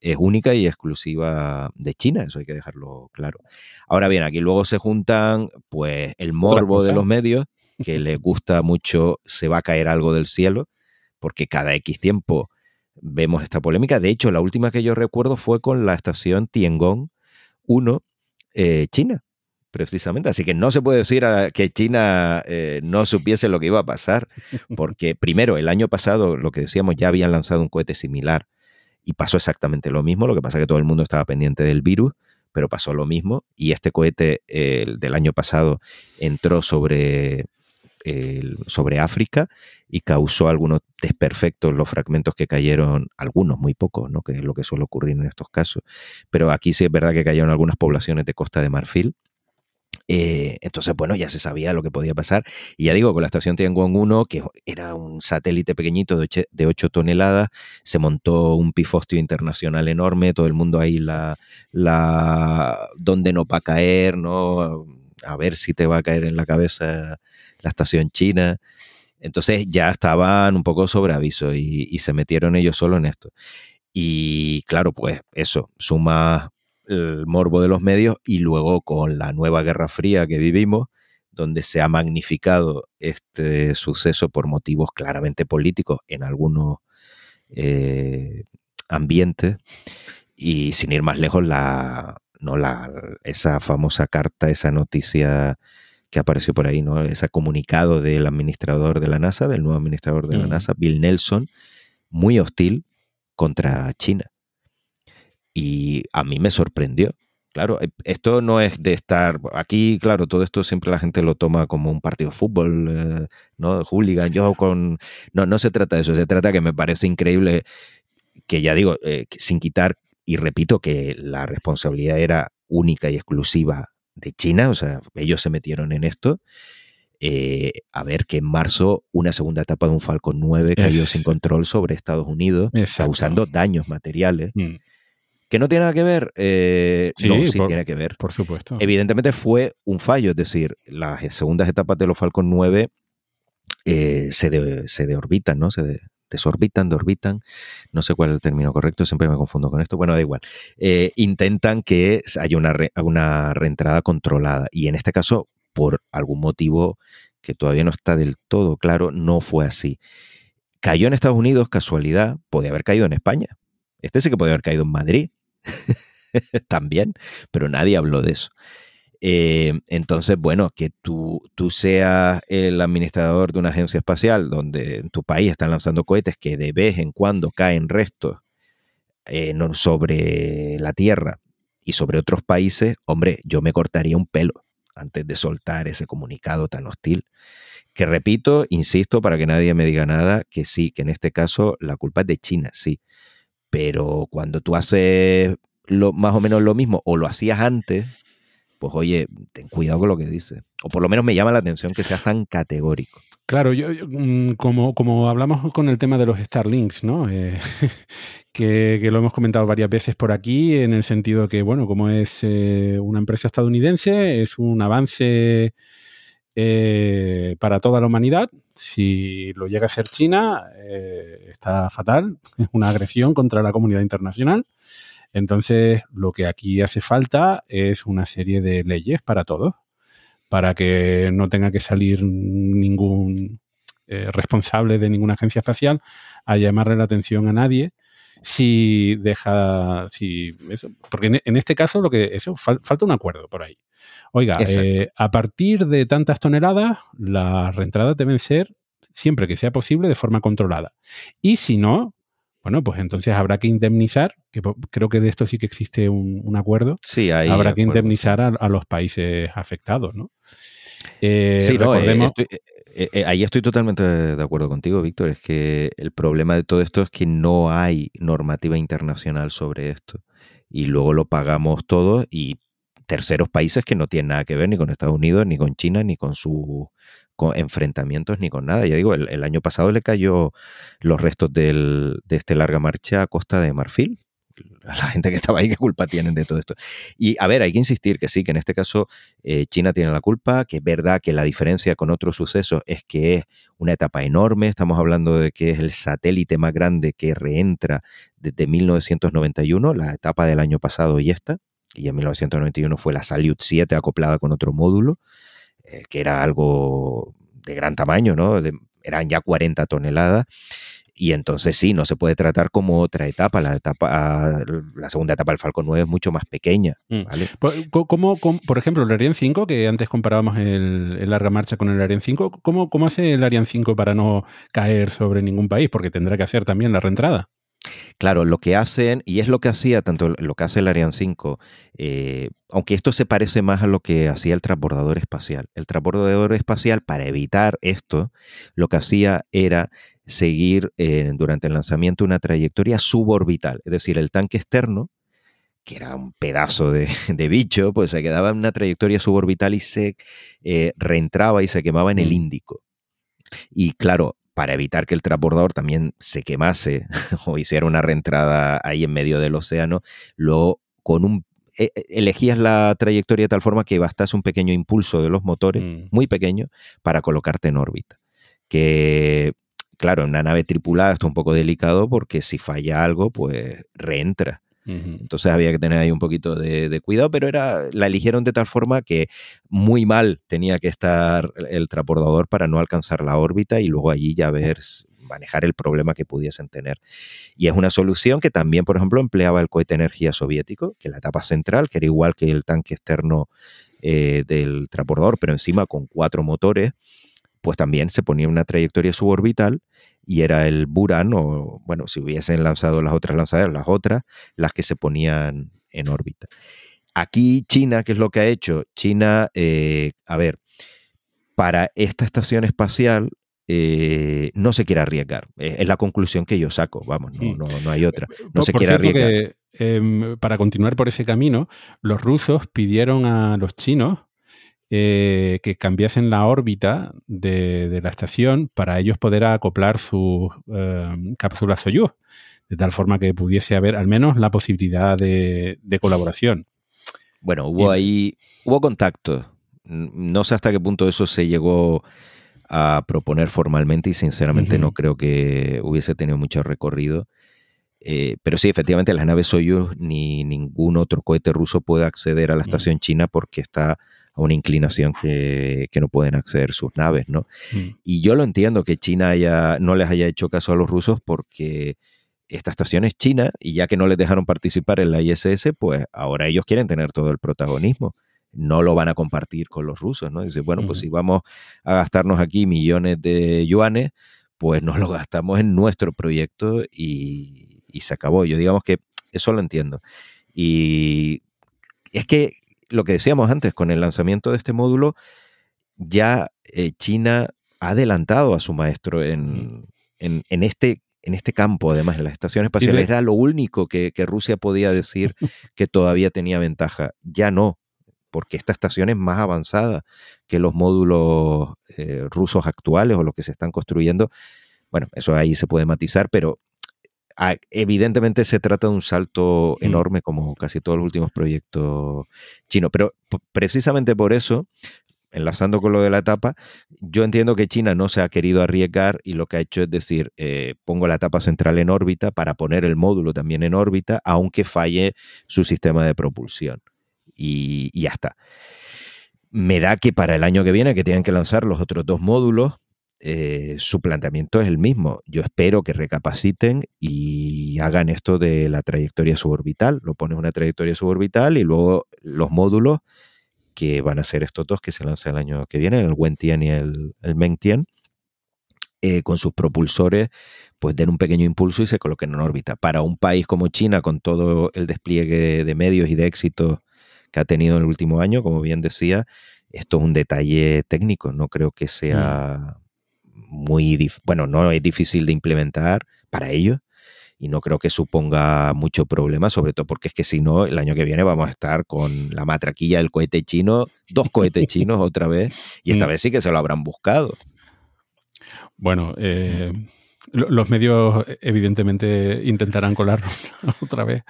es única y exclusiva de China, eso hay que dejarlo claro. Ahora bien, aquí luego se juntan pues el morbo de los medios, que les gusta mucho, se va a caer algo del cielo, porque cada X tiempo vemos esta polémica. De hecho, la última que yo recuerdo fue con la estación Tiangong 1, eh, China, precisamente. Así que no se puede decir a- que China eh, no supiese lo que iba a pasar, porque primero, el año pasado, lo que decíamos, ya habían lanzado un cohete similar y pasó exactamente lo mismo. Lo que pasa es que todo el mundo estaba pendiente del virus, pero pasó lo mismo. Y este cohete el del año pasado entró sobre, sobre África y causó algunos desperfectos, los fragmentos que cayeron, algunos muy pocos, ¿no? que es lo que suele ocurrir en estos casos. Pero aquí sí es verdad que cayeron algunas poblaciones de Costa de Marfil. Eh, entonces, bueno, ya se sabía lo que podía pasar. Y ya digo, con la estación Tiangong 1, que era un satélite pequeñito de oche- de 8 toneladas, se montó un pifostio internacional enorme, todo el mundo ahí la, la dónde no va a caer, ¿no? A ver si te va a caer en la cabeza la estación china. Entonces ya estaban un poco sobre aviso y, y se metieron ellos solo en esto. Y claro, pues eso, suma el morbo de los medios y luego con la nueva Guerra Fría que vivimos, donde se ha magnificado este suceso por motivos claramente políticos en algunos eh, ambientes. Y sin ir más lejos la no la esa famosa carta esa noticia que apareció por ahí no ese comunicado del administrador de la NASA del nuevo administrador de la. NASA Bill Nelson muy hostil contra China y a mí me sorprendió Claro, eh, esto no es de estar aquí, claro, todo esto siempre la gente lo toma como un partido de fútbol, eh, ¿no? Hooligan, yo con... No, no se trata de eso, se trata que me parece increíble que ya digo, eh, sin quitar, y repito, que la responsabilidad era única y exclusiva de China, o sea, ellos se metieron en esto. eh, a ver que en marzo una segunda etapa de un Falcon 9 cayó Es- sin control sobre Estados Unidos, Exacto. causando daños materiales. Mm, ¿Que no tiene nada que ver? Eh, Sí, no, sí por- tiene que ver. por supuesto. Evidentemente fue un fallo, es decir, las segundas etapas de los Falcon 9 eh, se, de- se deorbitan, ¿no? Se de- desorbitan, deorbitan, no sé cuál es el término correcto, siempre me confundo con esto, bueno, da igual. Eh, intentan que haya una, re- una reentrada controlada y en este caso, por algún motivo que todavía no está del todo claro, no fue así. Cayó en Estados Unidos, casualidad, podía haber caído en España. Este sí que podía haber caído en Madrid también, pero nadie habló de eso. Eh, entonces, bueno, que tú, tú seas el administrador de una agencia espacial donde en tu país están lanzando cohetes que de vez en cuando caen restos eh, sobre la Tierra y sobre otros países, hombre, yo me cortaría un pelo antes de soltar ese comunicado tan hostil. Que repito, insisto, para que nadie me diga nada, que sí, que en este caso la culpa es de China, sí. Pero cuando tú haces lo, más o menos lo mismo o lo hacías antes, pues oye, ten cuidado con lo que dices. O por lo menos me llama la atención que seas tan categórico. Claro, yo, mm, como, como hablamos con el tema de los Starlinks, ¿no? Eh, que, que lo hemos comentado varias veces por aquí, en el sentido que, bueno, como es eh, una empresa estadounidense, es un avance eh, para toda la humanidad. Si lo llega a ser China, eh, está fatal, es una agresión contra la comunidad internacional. Entonces, lo que aquí hace falta es una serie de leyes para todos, para que no tenga que salir ningún eh, responsable de ninguna agencia espacial a llamarle la atención a nadie si deja, si eso, porque en, en este caso lo que eso fal- falta un acuerdo por ahí. Oiga, eh, a partir de tantas toneladas, las reentradas deben ser siempre que sea posible de forma controlada. Y si no, bueno, pues entonces habrá que indemnizar, que creo que de esto sí que existe un, un acuerdo, Sí, ahí. habrá que acuerdo. indemnizar a, a los países afectados, ¿no? Eh, Sí, no, eh, estoy- eh, ahí estoy totalmente de acuerdo contigo, Víctor. Es que el problema de todo esto es que no hay normativa internacional sobre esto. Y luego lo pagamos todos y terceros países que no tienen nada que ver ni con Estados Unidos, ni con China, ni con sus enfrentamientos, ni con nada. Ya digo, el, el año pasado le cayó los restos del- de este larga marcha a Costa de Marfil. La gente que estaba ahí, ¿qué culpa tienen de todo esto? Y a ver, hay que insistir que sí, que en este caso eh, China tiene la culpa, que es verdad que la diferencia con otros sucesos es que es una etapa enorme, estamos hablando de que es el satélite más grande que reentra desde 1991, la etapa del año pasado y esta, y en 1991 fue la Salyut 7 acoplada con otro módulo, eh, que era algo de gran tamaño, ¿no? De- eran ya 40 toneladas. Y entonces sí, no se puede tratar como otra etapa. La etapa, la segunda etapa del Falcon 9 es mucho más pequeña. Mm. ¿vale? ¿cómo- cómo- por ejemplo, el Ariane 5, que antes comparábamos el, el larga marcha con el Ariane 5, ¿cómo, ¿cómo hace el Ariane 5 para no caer sobre ningún país? Porque tendrá que hacer también la reentrada. Claro, lo que hacen, y es lo que hacía tanto lo que hace el Ariane 5, eh, aunque esto se parece más a lo que hacía el transbordador espacial. El transbordador espacial, para evitar esto, lo que hacía era seguir eh, durante el lanzamiento una trayectoria suborbital, es decir, el tanque externo, que era un pedazo de, de bicho, pues se quedaba en una trayectoria suborbital y se eh, reentraba y se quemaba en el Mm. Índico. Y claro, para evitar que el transbordador también se quemase o hiciera una reentrada ahí en medio del océano, lo con un e- e- elegías la trayectoria de tal forma que bastase un pequeño impulso de los motores, Mm. muy pequeño, para colocarte en órbita. Que, claro, en una nave tripulada esto es un poco delicado porque si falla algo, pues reentra. Entonces había que tener ahí un poquito de, cuidado, pero era, la eligieron de tal forma que muy mal tenía que estar el transbordador para no alcanzar la órbita y luego allí ya ver, manejar el problema que pudiesen tener. Y es una solución que también, por ejemplo, empleaba el cohete energía soviético, que la etapa central, que era igual que el tanque externo eh, del transbordador, pero encima con cuatro motores, pues también se ponía una trayectoria suborbital y era el Buran, o bueno, si hubiesen lanzado las otras lanzaderas, las otras, las que se ponían en órbita. Aquí China, ¿qué es lo que ha hecho? China, eh, a ver, para esta estación espacial eh, no se quiere arriesgar. Eh, Es la conclusión que yo saco, vamos, no, no, no hay otra. No Por- se quiere arriesgar. que, em, para continuar por ese camino, los rusos pidieron a los chinos eh, que cambiasen la órbita de, de la estación para ellos poder acoplar sus em, cápsulas Soyuz, de tal forma que pudiese haber al menos la posibilidad de, de colaboración. Bueno, hubo Y- ahí, hubo contacto. No sé hasta qué punto eso se llegó a proponer formalmente y sinceramente no creo que hubiese tenido mucho recorrido. Eh, pero sí, efectivamente, las naves Soyuz ni ningún otro cohete ruso puede acceder a la estación china porque está a una inclinación que, que no pueden acceder sus naves, ¿no? Mm. Y yo lo entiendo que China haya, no les haya hecho caso a los rusos porque esta estación es china y ya que no les dejaron participar en la ISS, pues ahora ellos quieren tener todo el protagonismo. No lo van a compartir con los rusos, ¿no? Dice, bueno, pues si vamos a gastarnos aquí millones de yuanes, pues nos lo gastamos en nuestro proyecto y, y se acabó. Yo digamos que eso lo entiendo. Y es que lo que decíamos antes, con el lanzamiento de este módulo, ya eh, China ha adelantado a su maestro en, en- en este, en este campo, además, en las estaciones espaciales. Era lo único que, que Rusia podía decir que todavía tenía ventaja. Ya no, porque esta estación es más avanzada que los módulos eh, rusos actuales o los que se están construyendo. Bueno, eso ahí se puede matizar, pero evidentemente se trata de un salto enorme como casi todos los últimos proyectos chinos. Pero precisamente por eso, enlazando con lo de la etapa, yo entiendo que China no se ha querido arriesgar y lo que ha hecho es decir, eh, pongo la etapa central en órbita para poner el módulo también en órbita, aunque falle su sistema de propulsión. Y, y ya está. Me da que para el año que viene, que tienen que lanzar los otros dos módulos, eh, su planteamiento es el mismo. Yo espero que recapaciten y hagan esto de la trayectoria suborbital. Lo pones una trayectoria suborbital y luego los módulos que van a ser estos dos que se lanzan el año que viene, el Wentian y el, el Mengtian, eh, con sus propulsores, pues den un pequeño impulso y se coloquen en órbita. Para un país como China, con todo el despliegue de medios y de éxito que ha tenido en el último año, como bien decía, esto es un detalle técnico, no creo que sea muy, bueno, no es difícil de implementar para ellos y no creo que suponga mucho problema, sobre todo porque es que si no, el año que viene vamos a estar con la matraquilla del cohete chino, dos cohetes chinos otra vez, y esta Mm. vez sí que se lo habrán buscado. Bueno, eh, lo- los medios evidentemente intentarán colarlo otra vez.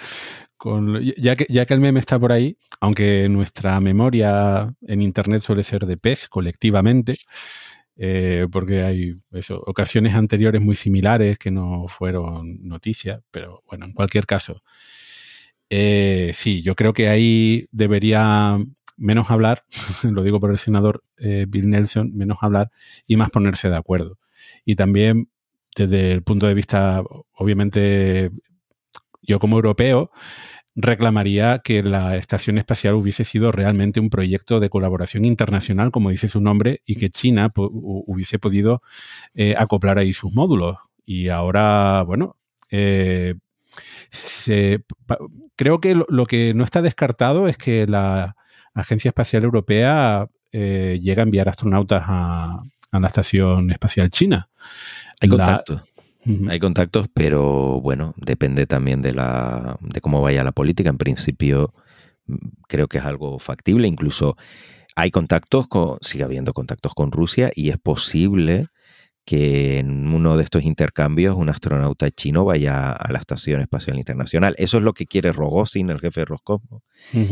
Con, ya, que, ya que el meme está por ahí, aunque nuestra memoria en Internet suele ser de pez colectivamente, eh, porque hay eso, ocasiones anteriores muy similares que no fueron noticias, pero bueno, en cualquier caso, eh, sí, yo creo que ahí debería menos hablar, lo digo por el senador eh, Bill Nelson, menos hablar y más ponerse de acuerdo. Y también desde el punto de vista, obviamente, yo como europeo, reclamaría que la estación espacial hubiese sido realmente un proyecto de colaboración internacional, como dice su nombre, y que China hubiese podido eh, acoplar ahí sus módulos. Y ahora, bueno, eh, se- creo que lo, lo que no está descartado es que la Agencia Espacial Europea eh, llegue a enviar astronautas a, a la Estación Espacial China. Hay La-. Hay contactos, pero bueno, depende también de la de cómo vaya la política. En principio, mm, creo que es algo factible. Incluso hay contactos con, sigue habiendo contactos con Rusia y es posible que en uno de estos intercambios un astronauta chino vaya a la Estación Espacial Internacional. Eso es lo que quiere Rogozin, el jefe de Roscosmos.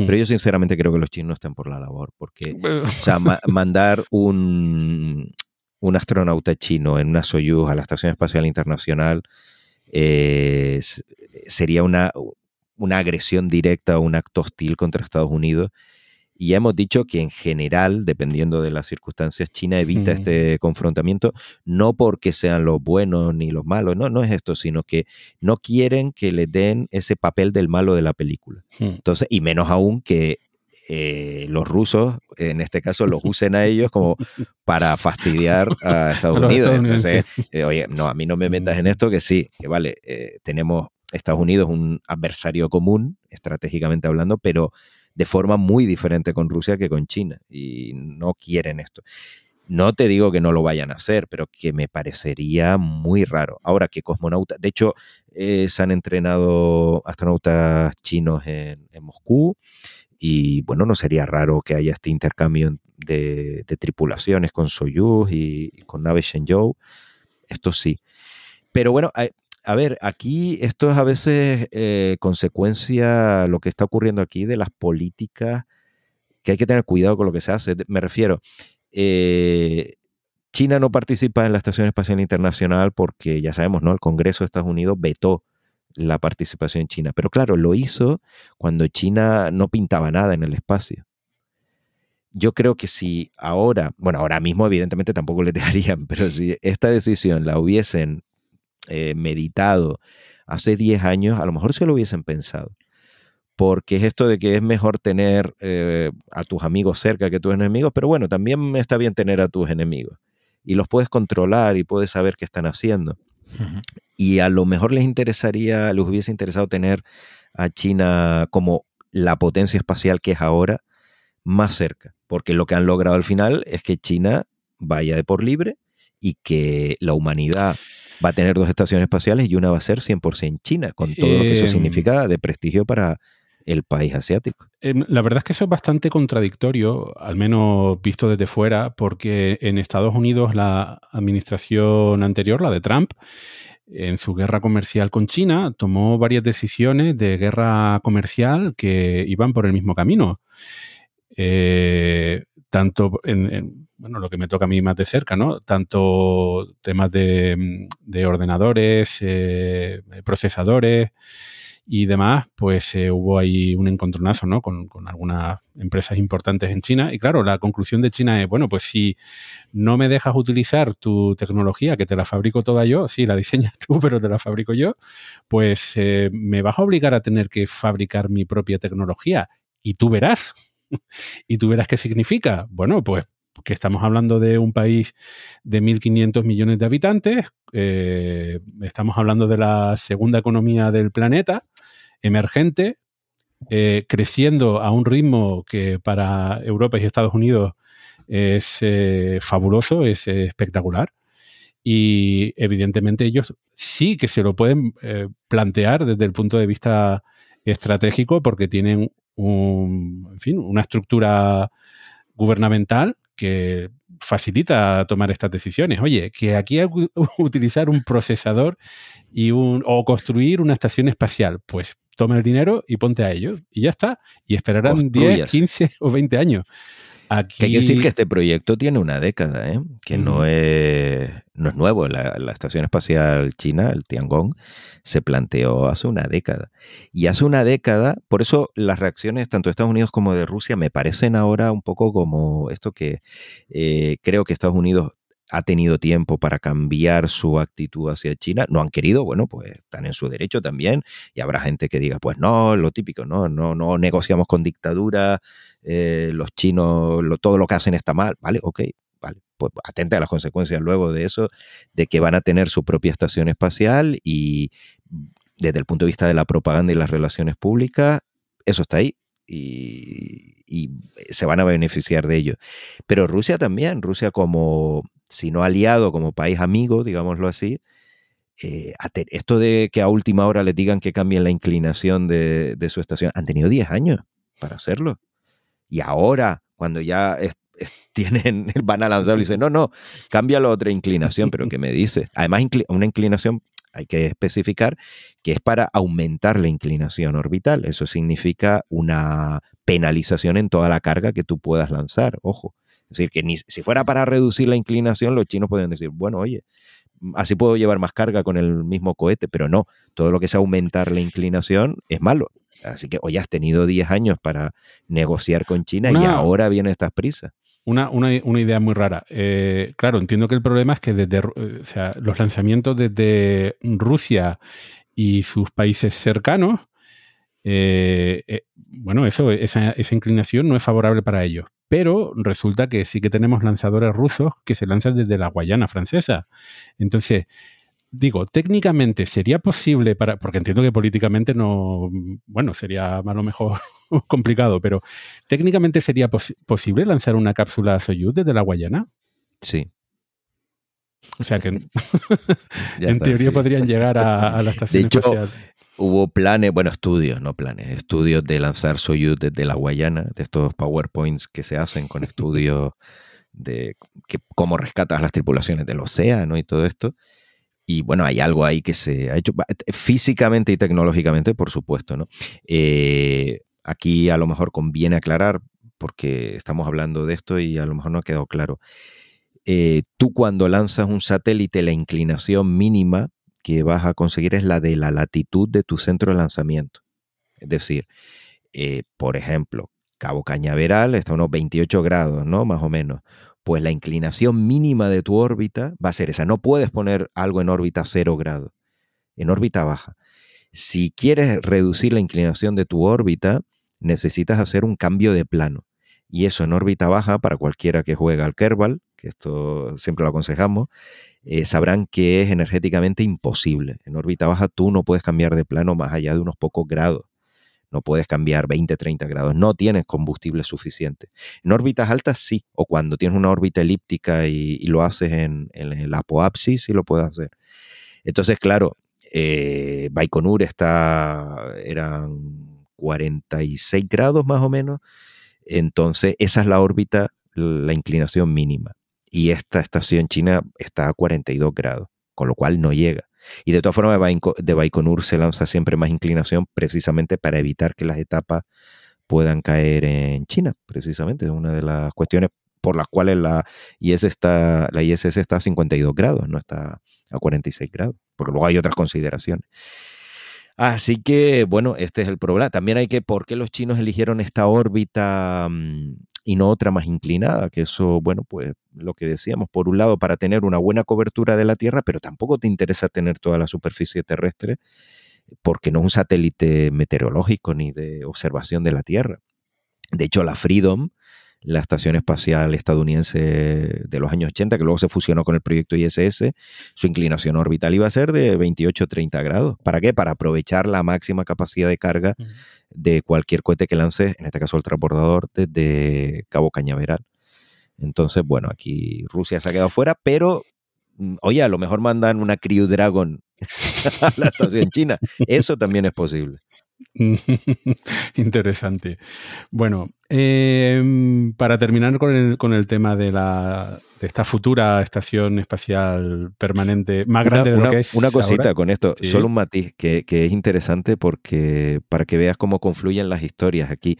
Pero yo sinceramente creo que los chinos no están por la labor, porque o sea, ma- mandar un, un astronauta chino en una Soyuz a la Estación Espacial Internacional eh, sería una, una agresión directa o un acto hostil contra Estados Unidos. Y ya hemos dicho que en general, dependiendo de las circunstancias, China evita este confrontamiento, no porque sean los buenos ni los malos, no, no es esto, sino que no quieren que le den ese papel del malo de la película. Mm. Entonces, y menos aún que eh, los rusos, en este caso, los usen a ellos como para fastidiar a Estados Unidos. Entonces, eh, oye, no, a mí no me metas en esto, que sí, que vale, eh, tenemos Estados Unidos un adversario común, estratégicamente hablando, pero de forma muy diferente con Rusia que con China, y no quieren esto. No te digo que no lo vayan a hacer, pero que me parecería muy raro. Ahora que cosmonautas, de hecho, eh, se han entrenado astronautas chinos en, en Moscú y bueno, no sería raro que haya este intercambio de, tripulaciones con Soyuz y, con naves Shenzhou. Esto sí. Pero bueno, a, a ver, aquí esto es a veces eh, consecuencia, lo que está ocurriendo aquí, de las políticas que hay que tener cuidado con lo que se hace. Me refiero, eh, China no participa en la Estación Espacial Internacional porque ya sabemos, ¿no? El Congreso de Estados Unidos vetó la participación china. Pero claro, lo hizo cuando China no pintaba nada en el espacio. Yo creo que si ahora, bueno, ahora mismo evidentemente tampoco le dejarían, pero si esta decisión la hubiesen eh, meditado hace 10 años, a lo mejor se lo hubiesen pensado. Porque es esto de que es mejor tener eh, a tus amigos cerca que tus enemigos, pero bueno, también está bien tener a tus enemigos. Y los puedes controlar y puedes saber qué están haciendo. Y a lo mejor les interesaría, les hubiese interesado tener a China como la potencia espacial que es ahora más cerca. Porque lo que han logrado al final es que China vaya de por libre y que la humanidad va a tener dos estaciones espaciales y una va a ser 100% China, con todo lo que eso Em. significa de prestigio para el país asiático. Eh, La verdad es que eso es bastante contradictorio, al menos visto desde fuera, porque en Estados Unidos la administración anterior, la de Trump, en su guerra comercial con China, tomó varias decisiones de guerra comercial que iban por el mismo camino. Eh, tanto en, en, bueno, lo que me toca a mí más de cerca, ¿no? Tanto temas de, de ordenadores, eh, procesadores y demás, pues eh, hubo ahí un encontronazo, ¿no? Con, con algunas empresas importantes en China. Y claro, la conclusión de China es, bueno, pues si no me dejas utilizar tu tecnología, que te la fabrico toda yo, sí, la diseñas tú, pero te la fabrico yo, pues eh, me vas a obligar a tener que fabricar mi propia tecnología. Y tú verás. y tú verás qué significa. Bueno, pues que estamos hablando de un país de 1.500 millones de habitantes, eh, estamos hablando de la segunda economía del planeta, emergente, eh, creciendo a un ritmo que para Europa y Estados Unidos es eh, fabuloso, es eh, espectacular. Y evidentemente ellos sí que se lo pueden plantear desde el punto de vista estratégico porque tienen un, en fin, una estructura gubernamental que facilita tomar estas decisiones. Oye, que aquí hay que utilizar un procesador y un, o construir una estación espacial, pues toma el dinero y ponte a ello. Y ya está. Y esperarán 10, Construyas. 15 o 20 años. Aquí, Que hay que decir que este proyecto tiene una década, ¿eh? que no, es, no es nuevo. La, la Estación Espacial China, el Tiangong, se planteó hace una década. Y hace una década, por eso las reacciones tanto de Estados Unidos como de Rusia me parecen ahora un poco como esto que eh, creo que Estados Unidos ha tenido tiempo para cambiar su actitud hacia China. No han querido, bueno, pues están en su derecho también. Y habrá gente que diga, pues no, lo típico, no, no, no negociamos con dictadura, eh, los chinos, todo lo que hacen está mal. Vale, ok, vale. Pues atente a las consecuencias luego de eso, de que van a tener su propia estación espacial y desde el punto de vista de la propaganda y las relaciones públicas, eso está ahí. Y se van a beneficiar de ello. Pero Rusia también, Rusia como, si no aliado, como país amigo, digámoslo así, eh, esto de que a última hora le digan que cambien la inclinación de, de su estación, han tenido 10 años para hacerlo. Y ahora, cuando ya es- es- tienen, van a lanzarlo y dicen, no, no, cámbialo a otra inclinación, pero ¿qué me dice? Además, una inclinación, hay que especificar, que es para aumentar la inclinación orbital. Eso significa una penalización en toda la carga que tú puedas lanzar, ojo. Es decir, que ni, si fuera para reducir la inclinación, los chinos podrían decir, bueno, oye, así puedo llevar más carga con el mismo cohete, pero no, todo lo que es aumentar la inclinación es malo. Así que hoy has tenido 10 años para negociar con China y ahora vienen estas prisas. Una, una, una idea muy rara. Eh, claro, entiendo que el problema es que desde eh, o sea, los lanzamientos desde Rusia y sus países cercanos, eh, eh, bueno, eso, esa, esa inclinación no es favorable para ellos. Pero resulta que sí que tenemos lanzadores rusos que se lanzan desde la Guayana francesa. Entonces, digo, técnicamente sería posible para, porque entiendo que políticamente no, bueno, sería a lo mejor complicado, pero técnicamente sería posi- posible lanzar una cápsula Soyuz desde la Guayana. Sí. O sea que en está, teoría sí. podrían llegar a, a la estación De hecho, espacial. Hubo planes, bueno, estudios, no planes, estudios de lanzar Soyuz desde la Guayana, de estos PowerPoints que se hacen con estudios de que, cómo rescatas las tripulaciones del océano y todo esto. Y bueno, hay algo ahí que se ha hecho ba- físicamente y tecnológicamente, por supuesto, ¿no? Eh, aquí a lo mejor conviene aclarar, porque estamos hablando de esto y a lo mejor no ha quedado claro. Eh, tú cuando lanzas un satélite, la inclinación mínima que vas a conseguir es la de la latitud de tu centro de lanzamiento. Es decir, eh, por ejemplo, Cabo Cañaveral está a unos 28 grados, ¿no? Más o menos. Pues la inclinación mínima de tu órbita va a ser esa. No puedes poner algo en órbita 0 grados, en órbita baja. Si quieres reducir la inclinación de tu órbita, necesitas hacer un cambio de plano. Y eso en órbita baja, para cualquiera que juega al Kerbal, que esto siempre lo aconsejamos, eh, sabrán que es energéticamente imposible. En órbita baja tú no puedes cambiar de plano más allá de unos pocos grados. No puedes cambiar 20, 30 grados. No tienes combustible suficiente. En órbitas altas sí, o cuando tienes una órbita elíptica y, lo haces en, en el apoapsis, sí lo puedes hacer. Entonces, claro, eh, Baikonur está, eran 46 grados más o menos. Entonces, esa es la órbita, la inclinación mínima. Y esta estación china está a 42 grados, con lo cual no llega. Y de todas formas, de Baiko- de Baikonur se lanza siempre más inclinación precisamente para evitar que las etapas puedan caer en China, precisamente. Es una de las cuestiones por las cuales la IS está, la ISS está a 52 grados, no está a 46 grados, porque luego hay otras consideraciones. Así que, bueno, este es el problema. También hay que, ¿por qué los chinos eligieron esta órbita mm, y no otra más inclinada? Que eso, bueno, pues lo que decíamos, por un lado, para tener una buena cobertura de la Tierra, pero tampoco te interesa tener toda la superficie terrestre, porque no es un satélite meteorológico ni de observación de la Tierra. De hecho, la Freedom, la estación espacial estadounidense de los años 80, que luego se fusionó con el proyecto ISS, su inclinación orbital iba a ser de 28-30 grados. ¿Para qué? Para aprovechar la máxima capacidad de carga de cualquier cohete que lance, en este caso el transbordador, desde Cabo Cañaveral. Entonces, bueno, aquí Rusia se ha quedado fuera, pero mm, oye, a lo mejor mandan una Crew Dragon a la estación china. Eso también es posible. Interesante. Bueno, eh, para terminar con el, con el tema de, la, de esta futura estación espacial permanente más grande una, de lo que es. una cosita ahora. con esto, Sí. solo un matiz que, que es interesante porque para que veas cómo confluyen las historias aquí.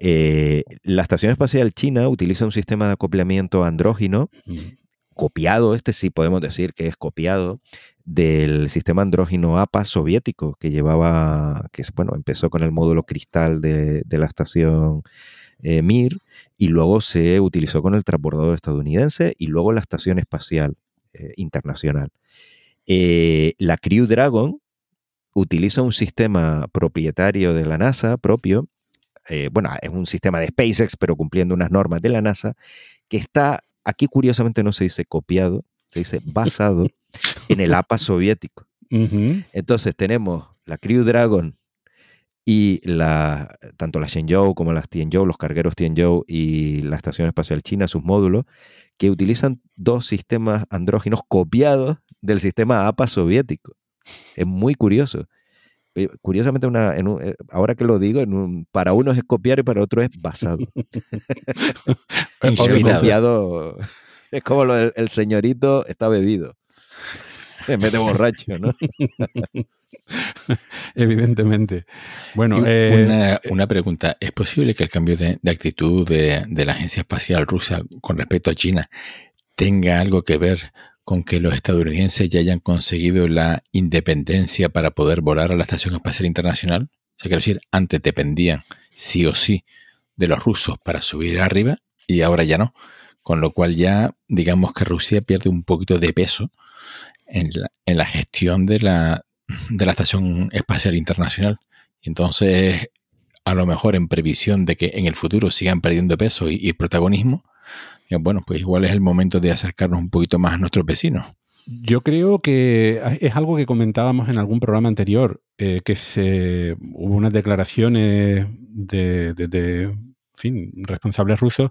Eh, la Estación Espacial China utiliza un sistema de acoplamiento andrógino Mm. copiado, este sí podemos decir que es copiado del sistema andrógino APA soviético que llevaba, que bueno, empezó con el módulo cristal de, de la estación eh, Mir, y luego se utilizó con el transbordador estadounidense y luego la Estación Espacial eh, Internacional. Eh, la Crew Dragon utiliza un sistema propietario de la NASA propio, bueno, es un sistema de SpaceX, pero cumpliendo unas normas de la NASA, que está, aquí curiosamente no se dice copiado, se dice basado en el APA soviético. Entonces tenemos la Crew Dragon y la, tanto la Shenzhou como las Tianzhou, los cargueros Tianzhou y la Estación Espacial China, sus módulos, que utilizan dos sistemas andróginos copiados del sistema APA soviético. Es muy curioso. Eh, Curiosamente, una, en un- eh, ahora que lo digo, en un- para unos es copiar y para otros es basado. Inspirado. Copiado, es como lo del el señorito está bebido. En vez de borracho, ¿no? Evidentemente. Bueno, eh, una, una pregunta. ¿Es posible que el cambio de, de actitud de, de la Agencia Espacial Rusa con respecto a China tenga algo que ver con que los estadounidenses ya hayan conseguido la independencia para poder volar a la Estación Espacial Internacional? O sea, quiero decir, antes dependían sí o sí de los rusos para subir arriba y ahora ya no. Con lo cual ya digamos que Rusia pierde un poquito de peso en la, en la gestión de la, de la Estación Espacial Internacional. Y entonces, a lo mejor en previsión de que en el futuro sigan perdiendo peso y, protagonismo, eh, bueno, pues igual es el momento de acercarnos un poquito más a nuestros vecinos. Yo creo que es algo que comentábamos en algún programa anterior, eh, que se, hubo unas declaraciones de, de- de, fin, responsables rusos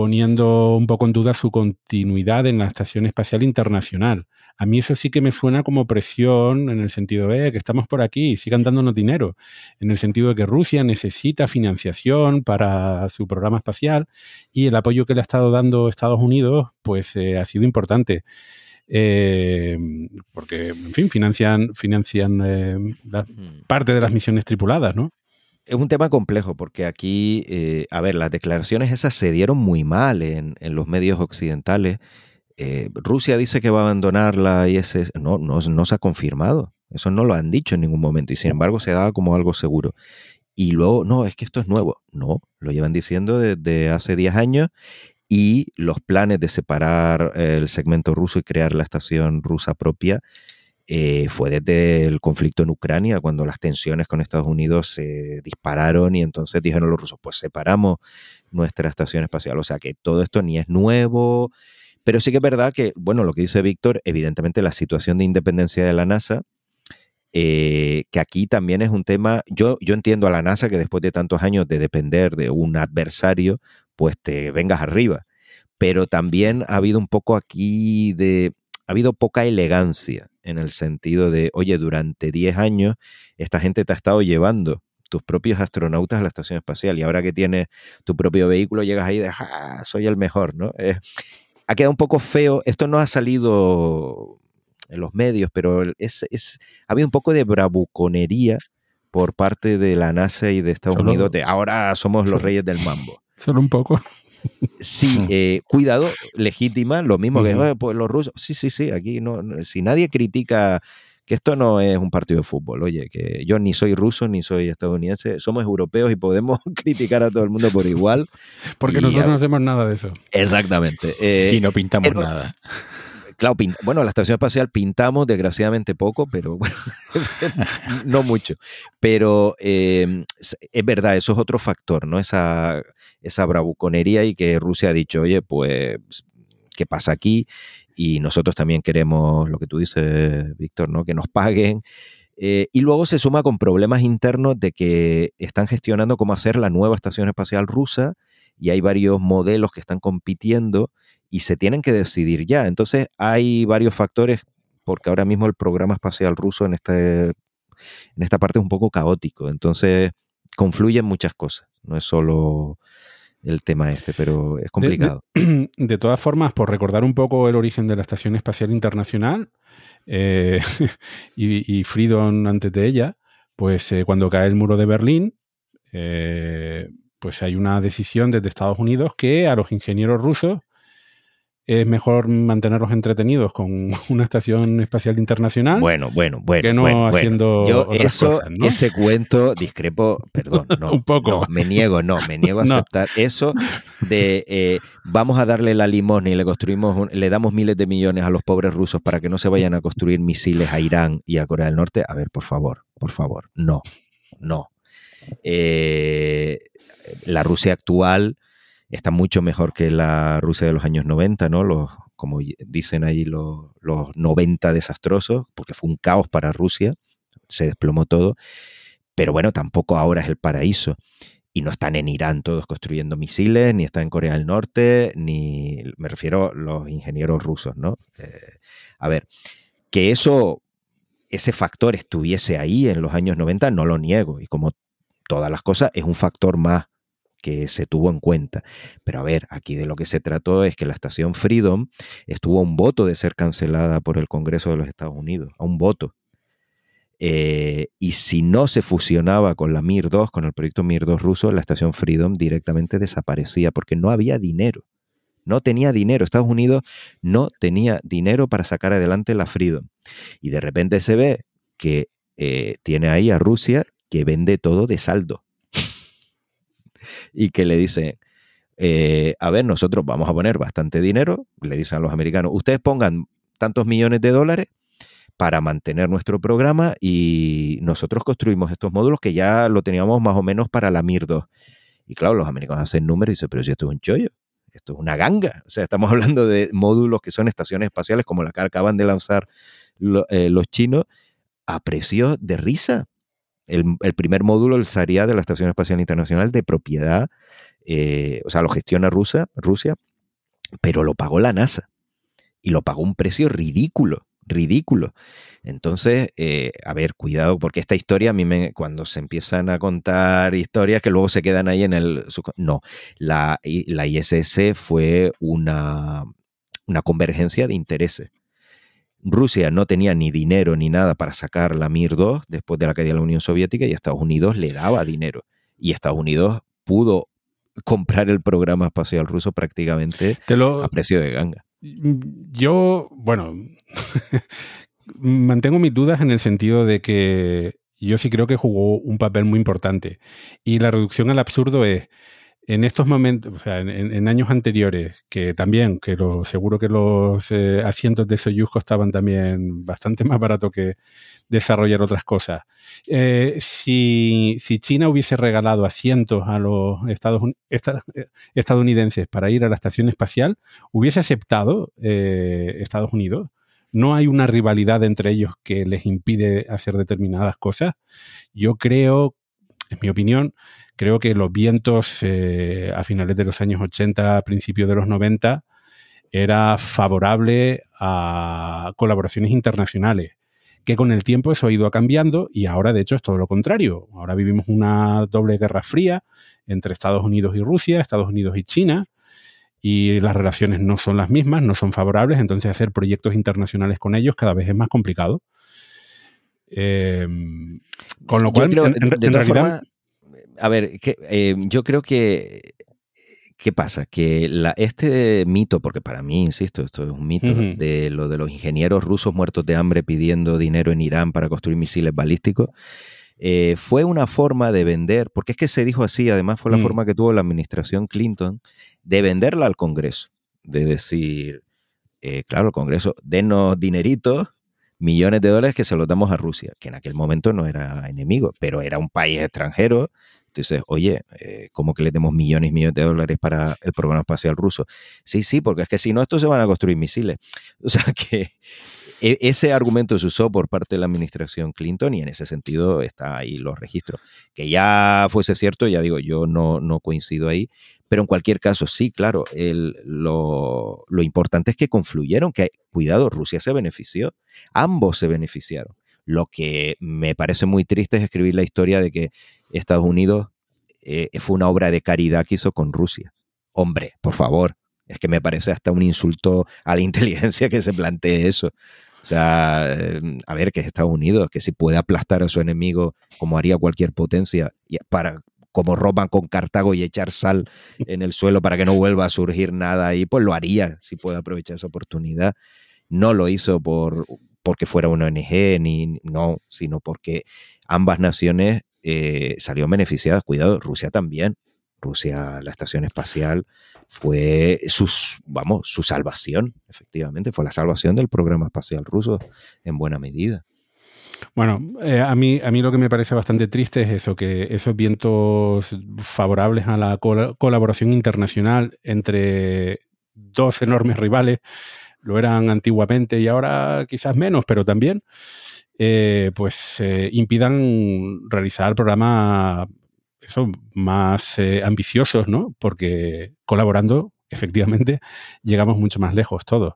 poniendo un poco en duda su continuidad en la Estación Espacial Internacional. A mí eso sí que me suena como presión en el sentido de que estamos por aquí, sigan dándonos dinero, en el sentido de que Rusia necesita financiación para su programa espacial y el apoyo que le ha estado dando Estados Unidos pues eh, ha sido importante. Eh, porque, en fin, financian, financian eh, la parte de las misiones tripuladas, ¿no? Es un tema complejo porque aquí, eh, a ver, las declaraciones esas se dieron muy mal en, los medios occidentales. Eh, Rusia dice que va a abandonar la ISS. No, no, no se ha confirmado. Eso no lo han dicho en ningún momento y sin embargo se daba como algo seguro. Y luego, no, es que esto es nuevo. No, lo llevan diciendo desde hace 10 años y los planes de separar eh, el segmento ruso y crear la estación rusa propia eh, fue desde el conflicto en Ucrania, cuando las tensiones con Estados Unidos se dispararon y entonces dijeron los rusos, pues separamos nuestra estación espacial. O sea que todo esto ni es nuevo, pero sí que es verdad que, bueno, lo que dice Víctor, evidentemente la situación de independencia de la NASA, eh, que aquí también es un tema, yo, yo entiendo a la NASA que después de tantos años de depender de un adversario, pues te vengas arriba. Pero también ha habido un poco aquí de, ha habido poca elegancia en el sentido de, oye, durante 10 años esta gente te ha estado llevando tus propios astronautas a la estación espacial y ahora que tienes tu propio vehículo llegas ahí de, ah, soy el mejor, ¿no? Eh, ha quedado un poco feo, esto no ha salido en los medios, pero es, es, ha habido un poco de bravuconería por parte de la NASA y de Estados Solo- Unidos de ahora somos los solo- reyes del mambo. Solo un poco. Sí, eh, cuidado, legítima, lo mismo que. "Eh, pues los rusos. Sí, sí, sí, aquí no, no- si nadie critica que esto no es un partido de fútbol, oye, que yo ni soy ruso ni soy estadounidense, somos europeos y podemos criticar a todo el mundo por igual. Porque Y nosotros no hacemos nada de eso. Exactamente. eh, y no pintamos nada. Claro, bueno, la estación espacial pintamos desgraciadamente poco, pero bueno, no mucho. Pero es es verdad, eso es otro factor, ¿no? Esa, esa bravuconería y que Rusia ha dicho, oye, pues, ¿qué pasa aquí? Y nosotros también queremos lo que tú dices, Víctor, ¿no? Que nos paguen. Eh, y luego se suma con problemas internos de que están gestionando cómo hacer la nueva estación espacial rusa y hay varios modelos que están compitiendo y se tienen que decidir ya. Entonces hay varios factores porque ahora mismo el programa espacial ruso en, este, en esta parte es un poco caótico. Entonces confluyen muchas cosas. No es solo el tema este, pero es complicado. De todas formas, por recordar un poco el origen de la Estación Espacial Internacional eh, y, y Freedom antes de ella, pues eh, cuando cae el muro de Berlín, eh, pues hay una decisión desde Estados Unidos que a los ingenieros rusos es mejor mantenerlos entretenidos con una estación espacial internacional. Bueno, bueno, bueno. que no bueno, bueno. haciendo Yo otras eso, cosas, ¿no? ese cuento, discrepo, perdón, no, Un poco. no, me niego, no, me niego a No. aceptar eso de eh, vamos a darle la limosna y le construimos, un- le damos miles de millones a los pobres rusos para que no se vayan a construir misiles a Irán y a Corea del Norte. A ver, por favor, por favor, no, no. Eh, la Rusia actual está mucho mejor que la Rusia de los años 90, ¿no? Los, como dicen ahí los, los 90 desastrosos, porque fue un caos para Rusia, se desplomó todo, pero bueno, tampoco ahora es el paraíso. Y no están en Irán todos construyendo misiles, ni están en Corea del Norte, ni me refiero a los ingenieros rusos, ¿no? Eh, a ver, que eso, ese factor estuviese ahí en los años 90, no lo niego. Y como todas las cosas, es un factor más que se tuvo en cuenta. Pero a ver, aquí de lo que se trató es que la estación Freedom estuvo a un voto de ser cancelada por el Congreso de los Estados Unidos, a un voto. Eh, y si no se fusionaba con la Mir 2, con el proyecto Mir 2 ruso, la estación Freedom directamente desaparecía porque no había dinero. No tenía dinero. Estados Unidos no tenía dinero para sacar adelante la Freedom. Y de repente se ve que eh, tiene ahí a Rusia que vende todo de saldo. Y que le dice, eh, a ver, nosotros vamos a poner bastante dinero, le dicen a los americanos, ustedes pongan tantos millones de dólares para mantener nuestro programa y nosotros construimos estos módulos que ya lo teníamos más o menos para la Mir 2. Y claro, los americanos hacen números y dicen, pero si esto es un chollo, esto es una ganga. O sea, estamos hablando de módulos que son estaciones espaciales como la que acaban de lanzar eh, los chinos a precio de risa. El, primer módulo, el Saria de la Estación Espacial Internacional, de propiedad, eh, o sea, lo gestiona Rusia, Rusia, pero lo pagó la NASA. Y lo pagó un precio ridículo, ridículo. Entonces, eh, a ver, cuidado, porque esta historia a mí me, cuando se empiezan a contar historias que luego se quedan ahí en el... No, la, la ISS fue una, una convergencia de intereses. Rusia no tenía ni dinero ni nada para sacar la Mir 2 después de la caída de la Unión Soviética y Estados Unidos le daba dinero. Y Estados Unidos pudo comprar el programa espacial ruso prácticamente lo, a precio de ganga. Yo, bueno, mantengo mis dudas en el sentido de que yo sí creo que jugó un papel muy importante. Y la reducción al absurdo es, en estos momentos, o sea, en, en- años anteriores, que también, que lo, seguro que los eh, asientos de Soyuz costaban también bastante más barato que desarrollar otras cosas. Eh, si, si China hubiese regalado asientos a los Estados, esta- eh, estadounidenses para ir a la estación espacial, hubiese aceptado eh, Estados Unidos. No hay una rivalidad entre ellos que les impide hacer determinadas cosas. Yo creo, en mi opinión, creo que los vientos eh, a finales de los años 80, a principios de los 90, era favorable a colaboraciones internacionales, que con el tiempo eso ha ido cambiando y ahora de hecho es todo lo contrario. Ahora vivimos una doble guerra fría entre Estados Unidos y Rusia, Estados Unidos y China, y las relaciones no son las mismas, no son favorables, entonces hacer proyectos internacionales con ellos cada vez es más complicado. Eh, con lo cual, creo, en, en- de en todas realidad, formas, a ver, que, eh, yo creo que ¿qué pasa? Que la, este mito, porque para mí, insisto, esto es un mito, de lo de los ingenieros rusos muertos de hambre pidiendo dinero en Irán para construir misiles balísticos, eh, fue una forma de vender, porque es que se dijo así, además fue la Mm. forma que tuvo la administración Clinton, de venderla al Congreso, de decir, eh, claro, el Congreso, denos dineritos, millones de dólares que se los damos a Rusia, que en aquel momento no era enemigo, pero era un país extranjero. Entonces, oye, eh, ¿cómo que le demos millones y millones de dólares para el programa espacial ruso? Sí, sí, porque es que si no, estos se van a construir misiles. O sea que e- ese argumento se usó por parte de la administración Clinton y en ese sentido está ahí los registros. Que ya fuese cierto, ya digo, yo no, no coincido ahí, pero en cualquier caso, sí, claro, el- lo, lo importante es que confluyeron, que, cuidado, Rusia se benefició, ambos se beneficiaron. Lo que me parece muy triste es escribir la historia de que Estados Unidos eh, fue una obra de caridad que hizo con Rusia. Hombre, por favor, es que me parece hasta un insulto a la inteligencia que se plantee eso. O sea, eh, a ver, que es Estados Unidos, que si puede aplastar a su enemigo como haría cualquier potencia para como Roma con Cartago y echar sal en el suelo para que no vuelva a surgir nada ahí, pues lo haría si puede aprovechar esa oportunidad. No lo hizo por, porque fuera una ONG, ni no, sino porque ambas naciones eh, salieron beneficiadas. Cuidado, Rusia también. Rusia, la estación espacial, fue sus, vamos, su salvación, efectivamente, fue la salvación del programa espacial ruso en buena medida. Bueno, eh, a, mí, a mí lo que me parece bastante triste es eso, que esos vientos favorables a la col- colaboración internacional entre dos enormes rivales, lo eran antiguamente y ahora quizás menos, pero también, eh, pues eh, impidan realizar programas eso, más eh, ambiciosos, ¿no? Porque colaborando, efectivamente, llegamos mucho más lejos todos.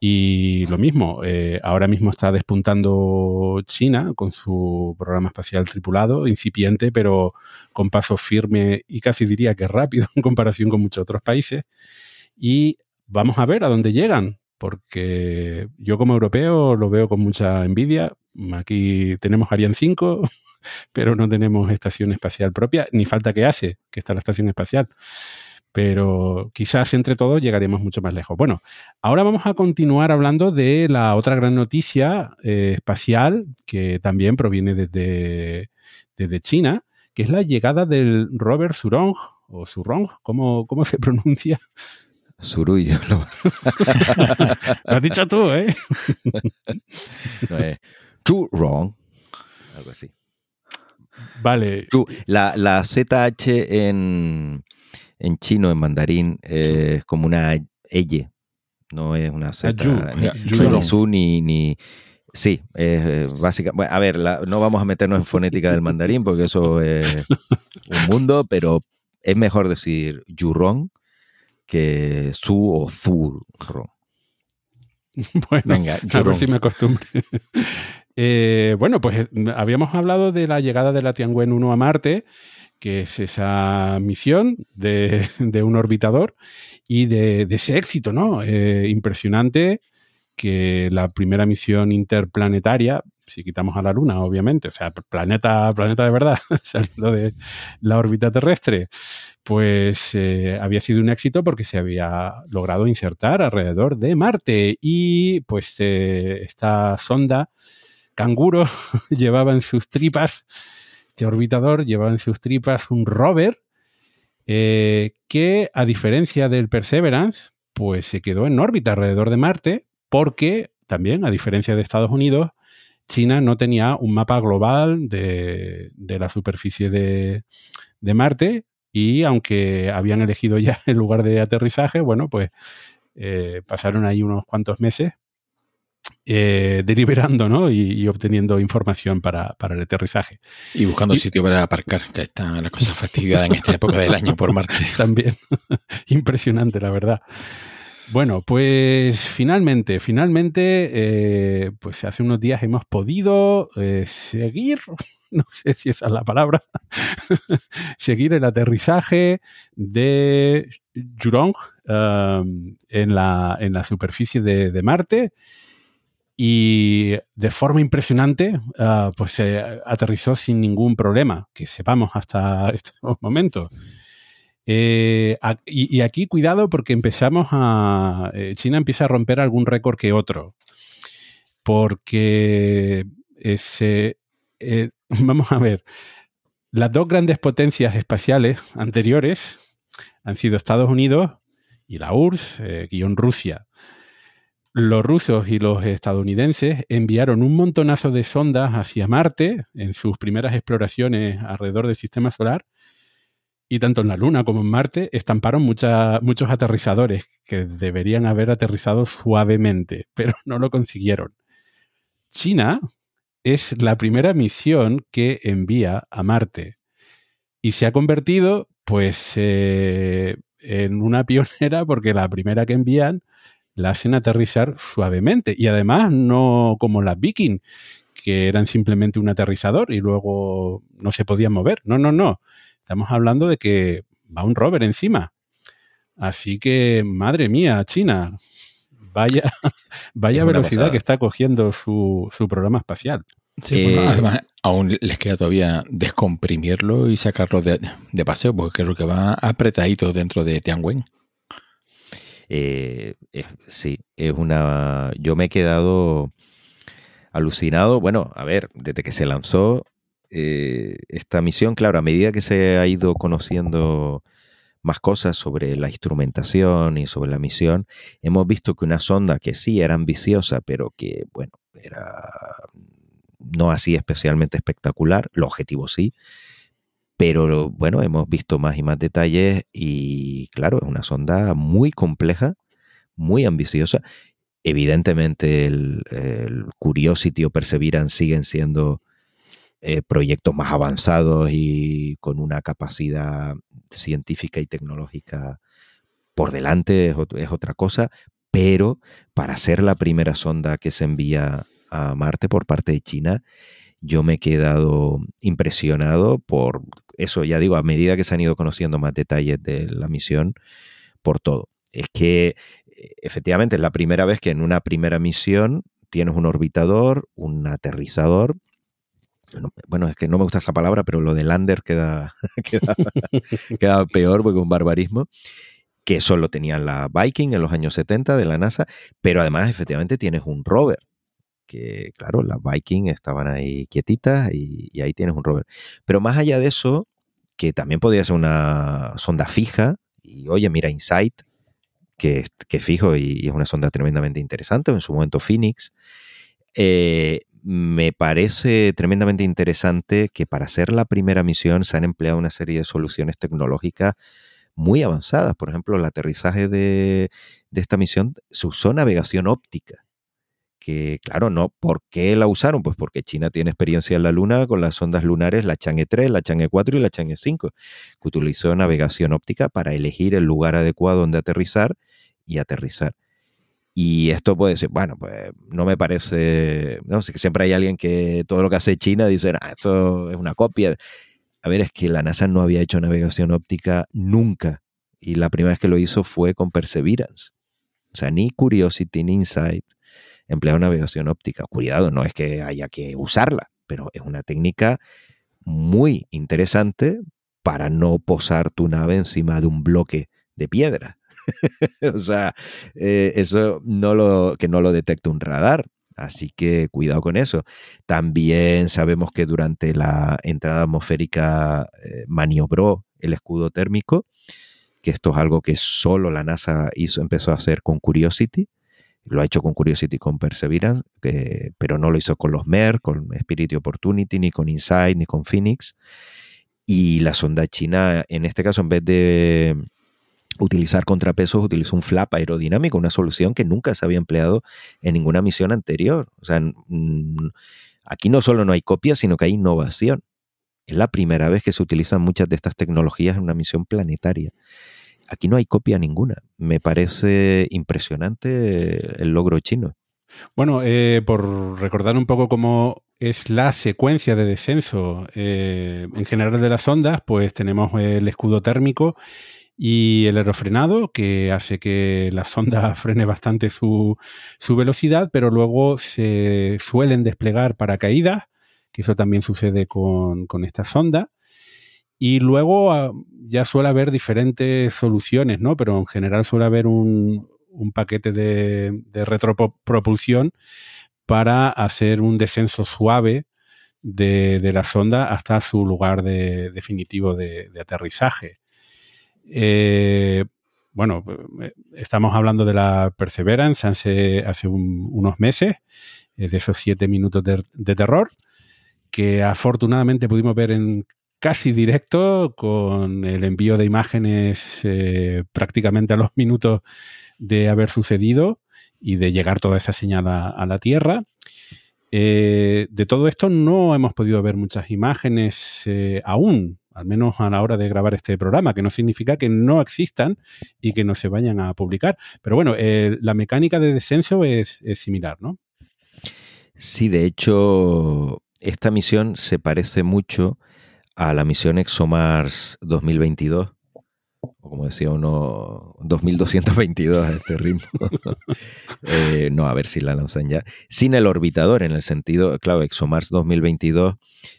Y lo mismo, eh, ahora mismo está despuntando China con su programa espacial tripulado, incipiente, pero con paso firme y casi diría que rápido en comparación con muchos otros países. Y vamos a ver a dónde llegan, porque yo como europeo lo veo con mucha envidia. Aquí tenemos Ariane 5, pero no tenemos estación espacial propia, ni falta que hace, que está la estación espacial. Pero quizás entre todos llegaremos mucho más lejos. Bueno, ahora vamos a continuar hablando de la otra gran noticia eh, espacial que también proviene desde, desde China, que es la llegada del rover Surong, o Surong, ¿cómo, cómo se pronuncia? Surullo, lo, Lo has dicho tú, ¿eh? no es Chu Wrong, algo así. Vale, La, la ZH en, en chino, en mandarín, eh, es como una elle, no es una Z. Yu, ni- su ni, ni- Sí, es básicamente. Bueno, a ver, la- no vamos a meternos en fonética del mandarín porque eso es un mundo, pero es mejor decir yurong que su o zurong. bueno, Venga, a ver si me acostumbre. Eh, bueno, pues eh, habíamos hablado de la llegada de la Tiangwen 1 a Marte, que es esa misión de, un orbitador y de, ese éxito, ¿no? Eh, impresionante que la primera misión interplanetaria, si quitamos a la Luna, obviamente, o sea, planeta, planeta de verdad, saliendo de la órbita terrestre, pues había sido un éxito porque se había logrado insertar alrededor de Marte y pues esta sonda canguro llevaba en sus tripas, este orbitador llevaba en sus tripas un rover eh, que a diferencia del Perseverance, pues se quedó en órbita alrededor de Marte porque también, a diferencia de Estados Unidos, China no tenía un mapa global de, la superficie de, de Marte y aunque habían elegido ya el lugar de aterrizaje, bueno, pues eh, pasaron ahí unos cuantos meses eh, deliberando ¿no? y, y obteniendo información para, para el aterrizaje. Y buscando Y- sitio para aparcar, que está la cosa fastidiada en esta época del año por Marte. También impresionante, la verdad. Bueno, pues finalmente, finalmente, eh, pues hace unos días hemos podido eh, seguir, no sé si esa es la palabra, seguir el aterrizaje de Jurong um, en, la, en la superficie de, de Marte y de forma impresionante, ah, pues se aterrizó sin ningún problema, que sepamos hasta estos momentos. Eh, y, aquí cuidado porque empezamos a... eh, China empieza a romper algún récord que otro. Porque eh, vamos a ver, las dos grandes potencias espaciales anteriores han sido Estados Unidos y la URSS, guion Rusia. Los rusos y los estadounidenses enviaron un montonazo de sondas hacia Marte en sus primeras exploraciones alrededor del sistema solar y tanto en la Luna como en Marte estamparon muchos aterrizadores que deberían haber aterrizado suavemente, pero no lo consiguieron. China es la primera misión que envía a Marte y se ha convertido, pues, eh, en una pionera porque la primera que envían la hacen aterrizar suavemente y además no como las Viking, que eran simplemente un aterrizador y luego no se podían mover. No, no, no. Estamos hablando de que va un rover encima. Así que, madre mía, China, vaya, vaya Es velocidad pasada. que está cogiendo su, su programa espacial. Sí, Eh, bueno, además, Aún les queda todavía descomprimirlo y sacarlo de, de paseo, porque creo que va apretadito dentro de Tianwen. Eh, sí, es una. Yo me he quedado alucinado. Bueno, a ver, desde que se lanzó eh, esta misión, claro, a medida que se ha ido conociendo más cosas sobre la instrumentación y sobre la misión, hemos visto que una sonda que sí era ambiciosa, pero que, bueno, era no así especialmente espectacular, los objetivos sí, pero bueno, hemos visto más y más detalles y claro, es una sonda muy compleja, muy ambiciosa. Evidentemente el, Curiosity o Perseverance siguen siendo eh, proyectos más avanzados y con una capacidad científica y tecnológica por delante, es, es otra cosa, pero para ser la primera sonda que se envía a Marte por parte de China, yo me he quedado impresionado por eso, ya digo, a medida que se han ido conociendo más detalles de la misión, por todo. Es que eh, efectivamente es la primera vez que en una primera misión tienes un orbitador, un aterrizador. No, Bueno, es que no me gusta esa palabra, pero lo de lander queda, queda, queda peor porque es un barbarismo. Que eso lo tenía la Viking en los años 70 de la NASA, pero además efectivamente tienes un rover que claro, las Viking estaban ahí quietitas y, ahí tienes un rover. Pero más allá de eso, que también podría ser una sonda fija, y oye, mira Insight, que, que fijo y, es una sonda tremendamente interesante, en su momento Phoenix, eh, me parece tremendamente interesante que para hacer la primera misión se han empleado una serie de soluciones tecnológicas muy avanzadas. Por ejemplo, el aterrizaje de, de esta misión se usó navegación óptica que claro, no, ¿por qué la usaron? Pues porque China tiene experiencia en la Luna con las sondas lunares, la Chang'e 3, la Chang'e 4 y la Chang'e 5, que utilizó navegación óptica para elegir el lugar adecuado donde aterrizar y aterrizar. Y esto puede ser, bueno, pues no me parece, no sé, que siempre hay alguien que todo lo que hace China dice, ah, esto es una copia. A ver, es que la NASA no había hecho navegación óptica nunca. Y la primera vez que lo hizo fue con Perseverance. O sea, ni Curiosity ni Insight emplearon navegación óptica. Cuidado, no es que haya que usarla, pero es una técnica muy interesante para no posar tu nave encima de un bloque de piedra. o sea, eh, eso no lo, que no lo detecta un radar. Así que cuidado con eso. También sabemos que durante la entrada atmosférica eh, maniobró el escudo térmico, que esto es algo que solo la NASA hizo, empezó a hacer con Curiosity. Lo ha hecho con Curiosity con Perseverance, pero no lo hizo con los MER, con Spirit y Opportunity, ni con Insight, ni con Phoenix. Y la sonda china, en este caso, en vez de utilizar contrapesos, utilizó un flap aerodinámico, una solución que nunca se había empleado en ninguna misión anterior. O sea, aquí no solo no hay copia, sino que hay innovación. Es la primera vez que se utilizan muchas de estas tecnologías en una misión planetaria. Aquí no hay copia ninguna. Me parece impresionante el logro chino. Bueno, eh, por recordar un poco cómo es la secuencia de descenso eh, en general de las ondas, pues tenemos el escudo térmico y el aerofrenado, que hace que la sonda frene bastante su, velocidad, pero luego se suelen desplegar paracaídas, que eso también sucede con, con esta sonda. Y luego ah, ya suele haber diferentes soluciones, ¿no? Pero en general suele haber un, un paquete de, de retropropulsión para hacer un descenso suave de, de la sonda hasta su lugar de- definitivo de, aterrizaje. Eh, bueno, eh, estamos hablando de la Perseverance hace, hace un- unos meses, eh, de esos siete minutos de terror, que afortunadamente pudimos ver en casi directo con el envío de imágenes eh, prácticamente a los minutos de haber sucedido y de llegar toda esa señal a, la Tierra. Eh, de todo esto no hemos podido ver muchas imágenes eh, aún, al menos a la hora de grabar este programa, que no significa que no existan y que no se vayan a publicar. Pero bueno, la mecánica de descenso es, es similar, ¿no? Sí, de hecho, esta misión se parece mucho a la misión ExoMars 2022 o como decía uno, 2222 a este ritmo. Eh, no, a ver si la lanzan ya. Sin el orbitador, en el sentido, claro, ExoMars 2022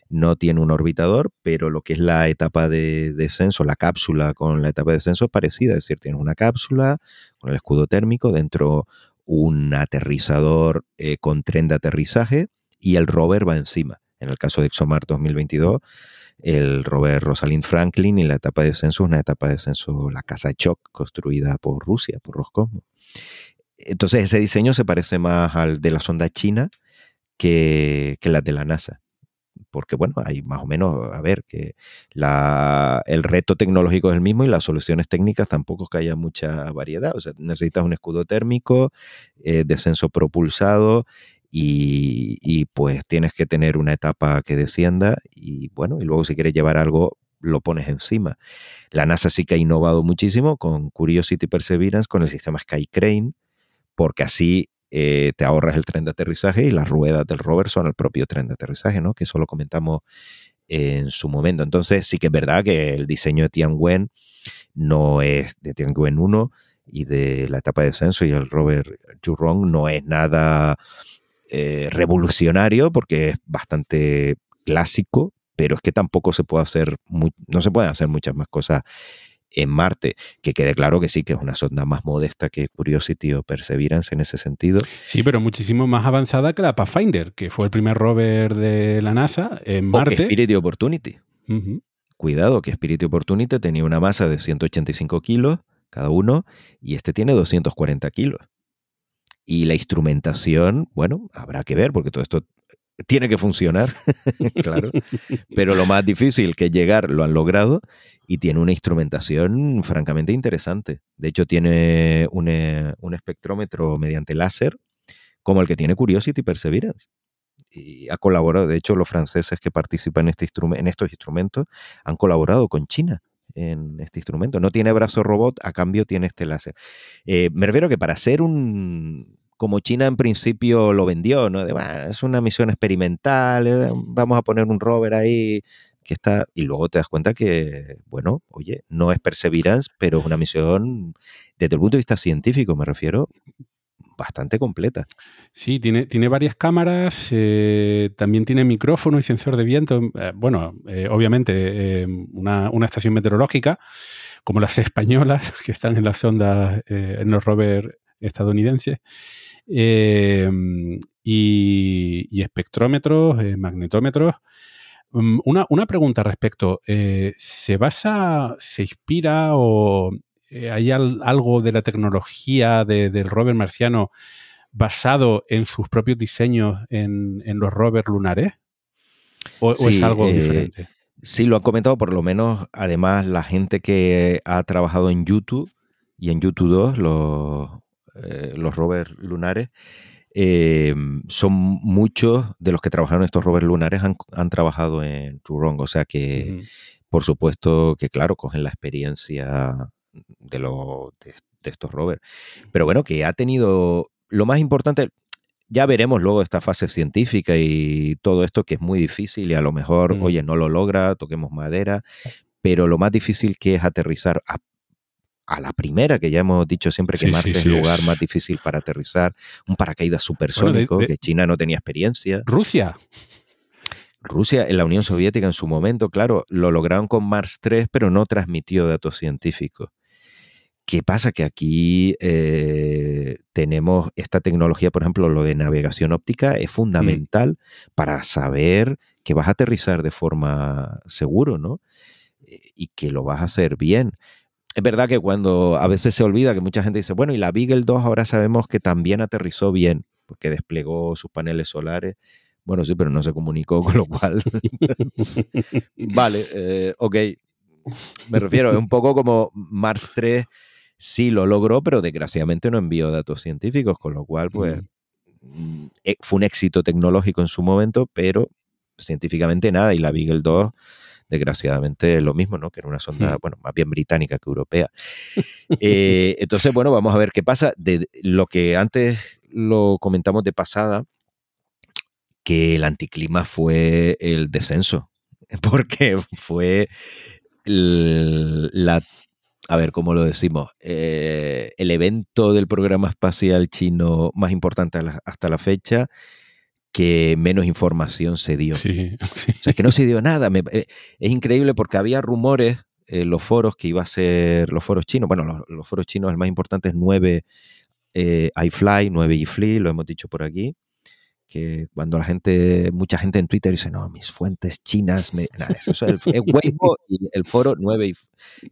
no tiene un orbitador, pero lo que es la etapa de descenso, la cápsula con la etapa de descenso es parecida, es decir, tiene una cápsula con el escudo térmico, dentro un aterrizador eh, con tren de aterrizaje y el rover va encima. En el caso de ExoMars 2022, el rover Rosalind Franklin y la etapa de descenso es una etapa de descenso, la casa Choc, construida por Rusia, por Roscosmos. Entonces ese diseño se parece más al de la sonda china que, que la de la NASA. Porque bueno, hay más o menos, a ver, que la, el reto tecnológico es el mismo y las soluciones técnicas tampoco es que haya mucha variedad. O sea, necesitas un escudo térmico, eh, descenso propulsado y, pues tienes que tener una etapa que descienda y bueno, y luego si quieres llevar algo lo pones encima. La NASA sí que ha innovado muchísimo con Curiosity Perseverance, con el sistema Sky Crane, porque así eh, te ahorras el tren de aterrizaje y las ruedas del rover son el propio tren de aterrizaje, ¿no? Que eso lo comentamos en su momento. Entonces sí que es verdad que el diseño de Tianwen no es de Tianwen 1 y de la etapa de descenso y el rover Jurong no es nada eh, revolucionario porque es bastante clásico, pero es que tampoco se puede hacer, muy, no se pueden hacer muchas más cosas en Marte, que quede claro que sí, que es una sonda más modesta que Curiosity o Perseverance en ese sentido. Sí, pero muchísimo más avanzada que la Pathfinder, que fue el primer rover de la NASA en Marte. O que Spirit y Opportunity. Uh -huh. Cuidado, que Spirit y Opportunity tenía una masa de 185 kilos cada uno y este tiene 240 kilos. Y la instrumentación, bueno, habrá que ver, porque todo esto tiene que funcionar, claro. Pero lo más difícil que llegar lo han logrado y tiene una instrumentación francamente interesante. De hecho, tiene un, eh, un espectrómetro mediante láser como el que tiene Curiosity Perseverance. Y ha colaborado, de hecho, los franceses que participan en, este en estos instrumentos han colaborado con China en este instrumento. No tiene brazo robot, a cambio tiene este láser. Eh, me refiero que para hacer un, como China en principio lo vendió, ¿no? Es una misión experimental, eh, vamos a poner un rover ahí que está, y luego te das cuenta que, bueno, oye, no es Perseverance, pero es una misión, desde el punto de vista científico me refiero, bastante completa. Sí, tiene, tiene varias cámaras, eh, también tiene micrófono y sensor de viento. Eh, bueno, eh, obviamente una, una, estación meteorológica, como las españolas que están en las sondas, en los rovers estadounidenses. Y, espectrómetros, magnetómetros. Um, una, una, pregunta al respecto. ¿Se basa, se inspira o hay al, algo de la tecnología de, del rover marciano basado en sus propios diseños en, en los rovers lunares? ¿O, sí, o es algo diferente? Sí, lo han comentado por lo menos, además, la gente que ha trabajado en YouTube y en YouTube 2, los, eh, los rovers lunares, eh, son muchos de los que trabajaron estos rovers lunares han, han trabajado en Turong, o sea que, uh -huh. por supuesto que claro, cogen la experiencia de, lo, de, de estos rovers. Pero bueno, que ha tenido, lo más importante, ya veremos luego esta fase científica y todo esto que es muy difícil y a lo mejor, mm. oye, no lo logra, toquemos madera, pero lo más difícil que es aterrizar a, a la primera, que ya hemos dicho siempre que Sí, Marte sí, es el lugar es- más difícil para aterrizar, un paracaídas supersónico, de- que China no tenía experiencia. Rusia. Rusia, en la Unión Soviética en su momento, claro, lo lograron con Mars 3, pero no transmitió datos científicos. ¿Qué pasa? Que aquí eh, tenemos esta tecnología, por ejemplo, lo de navegación óptica es fundamental para saber que vas a aterrizar de forma seguro, ¿no? Eh, Y que lo vas a hacer bien. Es verdad que cuando a veces se olvida que mucha gente dice, bueno, y la Beagle 2 ahora sabemos que también aterrizó bien, porque desplegó sus paneles solares. Bueno, sí, pero no se comunicó, con lo cual. vale, eh, ok. Me refiero, es un poco como Mars 3 sí lo logró, pero desgraciadamente no envió datos científicos, con lo cual, pues, mm, eh, fue un éxito tecnológico en su momento, pero científicamente nada. Y la Beagle 2, desgraciadamente, lo mismo, ¿no? Que era una sonda, Hmm. bueno, más bien británica que europea. Eh, entonces, bueno, vamos a ver qué pasa. De lo que antes lo comentamos de pasada, que el anticlima fue el descenso, porque fue la a ver, ¿cómo lo decimos? Eh, el evento del programa espacial chino más importante la- hasta la fecha que menos información se dio. Sí, sí. O sea, es que no se dio nada. Me- eh, es increíble porque había rumores en los foros que iba a ser los foros chinos. Bueno, los, los foros chinos, el más importante es 9 eh, iFly, 9 iFly, lo hemos dicho por aquí. Que cuando la gente, mucha gente en Twitter dice, no, mis fuentes chinas, me... eso es, el, es Weibo y el foro 9 if-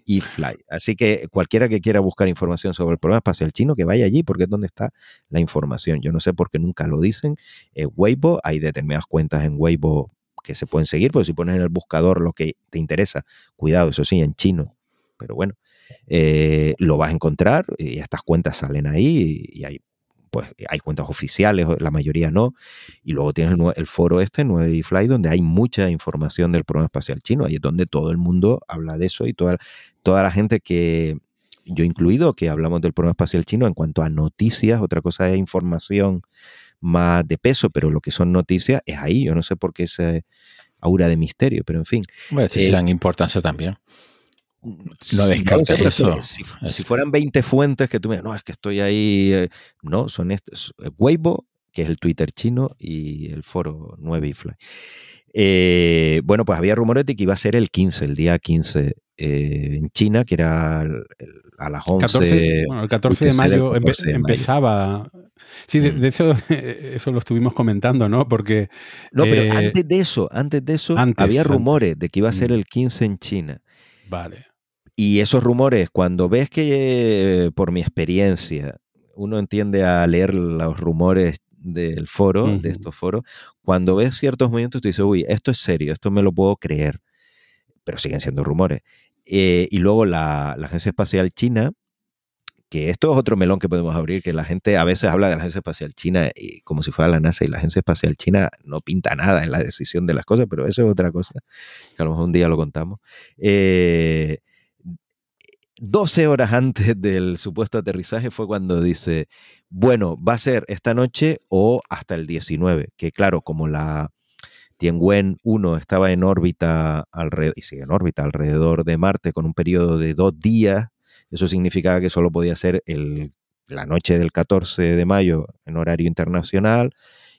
iFly. Así que cualquiera que quiera buscar información sobre el programa espacial chino, que vaya allí porque es donde está la información. Yo no sé por qué nunca lo dicen. Es Weibo, hay determinadas cuentas en Weibo que se pueden seguir, porque si pones en el buscador lo que te interesa, cuidado, eso sí, en chino, pero bueno, eh, lo vas a encontrar y estas cuentas salen ahí y, y hay, pues, hay cuentas oficiales, la mayoría no, y luego tienes el, foro este, 9fly, donde hay mucha información del programa espacial chino, ahí es donde todo el mundo habla de eso y toda, toda la gente que, yo incluido, que hablamos del programa espacial chino en cuanto a noticias, otra cosa es información más de peso, pero lo que son noticias es ahí. Yo no sé por qué esa aura de misterio, pero en fin. Bueno, si Eh, dan importancia también. No No descartes sé, pero eso. Si, si fueran 20 fuentes que tú me no, es que estoy ahí. eh, No, son estos. eh, Weibo, que es el Twitter chino, y el foro 9 Fly. Eh, bueno, pues había rumores de que iba a ser el 15, el día 15 eh, en China, que era el- el- a las 11. 14, bueno, el 14 de mayo, empe- 14 de mayo. empezaba. Sí, de, Mm. de eso, eso lo estuvimos comentando, ¿no? Porque No, pero eh, antes de eso, antes de eso, antes, había antes. rumores de que iba a ser Mm. el 15 en China. Vale. Y esos rumores, cuando ves que, eh, por mi experiencia, uno entiende a leer los rumores del foro, de estos foros, cuando ves ciertos movimientos, tú dices, uy, esto es serio, esto me lo puedo creer, pero siguen siendo rumores. Eh, y luego la, la Agencia Espacial China, que esto es otro melón que podemos abrir, que la gente a veces habla de la Agencia Espacial China y como si fuera la NASA y la Agencia Espacial China no pinta nada en la decisión de las cosas, pero eso es otra cosa, que a lo mejor un día lo contamos. Eh, 12 horas antes del supuesto aterrizaje fue cuando dice, bueno, va a ser esta noche o hasta el 19, que claro, como la Tianwen 1 estaba en órbita alrededor, y sigue en órbita alrededor de Marte con un periodo de dos días, eso significaba que solo podía ser el, la noche del 14 de mayo en horario internacional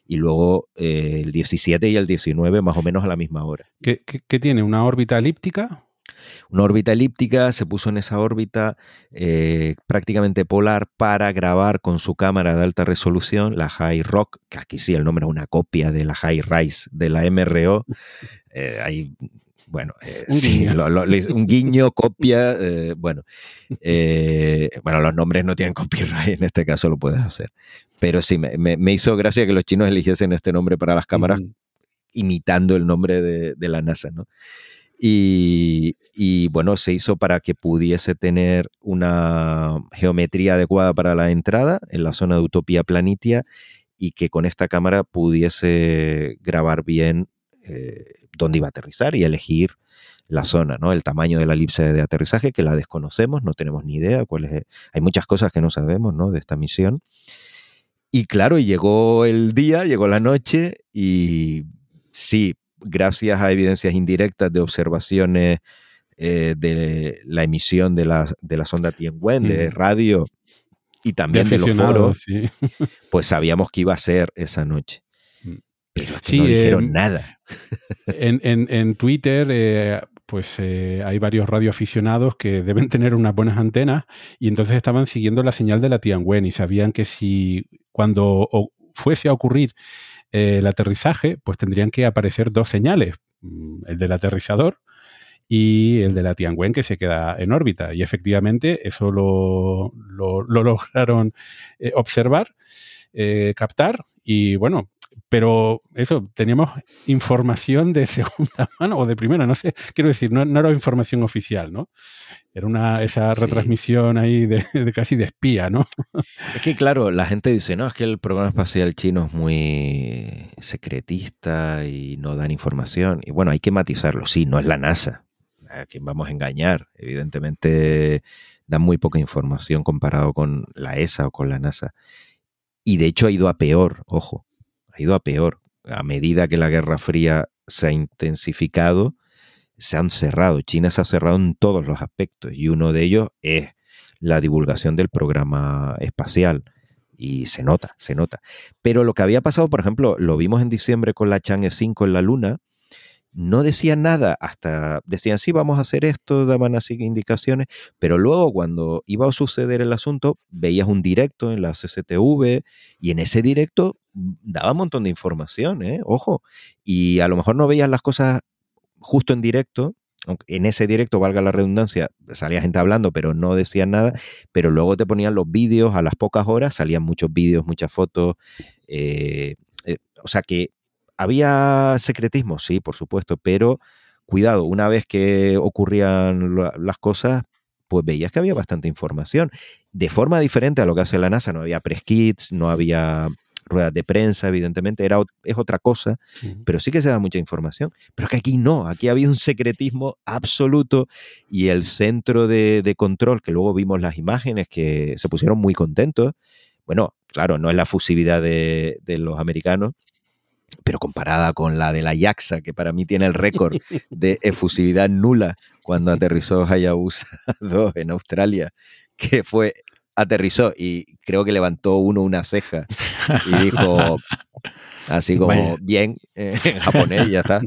y luego eh, el 17 y el 19 más o menos a la misma hora. ¿Qué, qué- qué tiene? ¿Una órbita elíptica? Una órbita elíptica, se puso en esa órbita eh, prácticamente polar para grabar con su cámara de alta resolución, la High Rock, que aquí sí el nombre es una copia de la High Rise de la MRO. Eh, bueno, eh, Un sí, guiño. lo- lo- un guiño, copia, eh, bueno, eh, bueno, los nombres no tienen copyright, en este caso lo puedes hacer. Pero sí, me, me- me hizo gracia que los chinos eligiesen este nombre para las cámaras Ujú. imitando el nombre de, de la NASA, ¿no? Y, y, bueno, se hizo para que pudiese tener una geometría adecuada para la entrada en la zona de Utopía Planitia y que con esta cámara pudiese grabar bien eh, dónde iba a aterrizar y elegir la zona, ¿no? El tamaño de la elipse de aterrizaje, que la desconocemos, no tenemos ni idea cuál es. Hay muchas cosas que no sabemos, ¿no? De esta misión. Y claro, llegó el día, llegó la noche y sí, gracias a evidencias indirectas de observaciones eh, de la emisión de la, de la sonda Tianwen, de Mm. radio y también de, los foros, sí. pues sabíamos que iba a ser esa noche. Mm. Pero es que Sí, no dijeron em, nada. En, Twitter, eh, pues eh, hay varios radioaficionados que deben tener unas buenas antenas y entonces estaban siguiendo la señal de la Tianwen y sabían que si cuando fuese a ocurrir eh, el aterrizaje, pues tendrían que aparecer dos señales, mm, el del aterrizador y el de la Tianwen que se queda en órbita. Y efectivamente eso lo, lo- lo lograron observar, captar y bueno, pero eso, teníamos información de segunda mano o de primera, no sé, quiero decir, no, no era información oficial, ¿no? Era una, esa Sí. retransmisión ahí de, de casi de espía, ¿no? Es que claro, la gente dice, no, es que el programa espacial chino es muy secretista y no dan información. Y bueno, hay que matizarlo. Sí, no es la NASA. ¿A quién vamos a engañar? Evidentemente dan muy poca información comparado con la ESA o con la NASA. Y de hecho ha ido a peor, ojo, ha ido a peor. A medida que la Guerra Fría se ha intensificado, se han cerrado. China se ha cerrado en todos los aspectos y uno de ellos es la divulgación del programa espacial. Y se nota, se nota. Pero lo que había pasado, por ejemplo, lo vimos en diciembre con la Chang'e 5 en la Luna, no decían nada, hasta decían, sí, vamos a hacer esto, daban así indicaciones, pero luego cuando iba a suceder el asunto, veías un directo en la CCTV y en ese directo daba un montón de información, ¿eh? ojo, y a lo mejor no veías las cosas justo en directo, en ese directo, valga la redundancia, salía gente hablando, pero no decían nada, pero luego te ponían los vídeos a las pocas horas, salían muchos vídeos, muchas fotos, eh, eh, o sea que había secretismo, sí, por supuesto, pero cuidado, una vez que ocurrían la- las cosas, pues veías que había bastante información. De forma diferente a lo que hace la NASA, no había press kits, no había ruedas de prensa, evidentemente, era, es otra cosa, pero sí que se da mucha información. Pero que aquí no, aquí ha habido un secretismo absoluto y el centro de, de control, que luego vimos las imágenes que se pusieron muy contentos, bueno, claro, no es la fusividad de, de los americanos, pero comparada con la de la Yaxa, que para mí tiene el récord de efusividad nula cuando aterrizó Hayabusa 2 en Australia, que fue, aterrizó y creo que levantó uno una ceja y dijo, así como, bien, eh, en japonés ya está.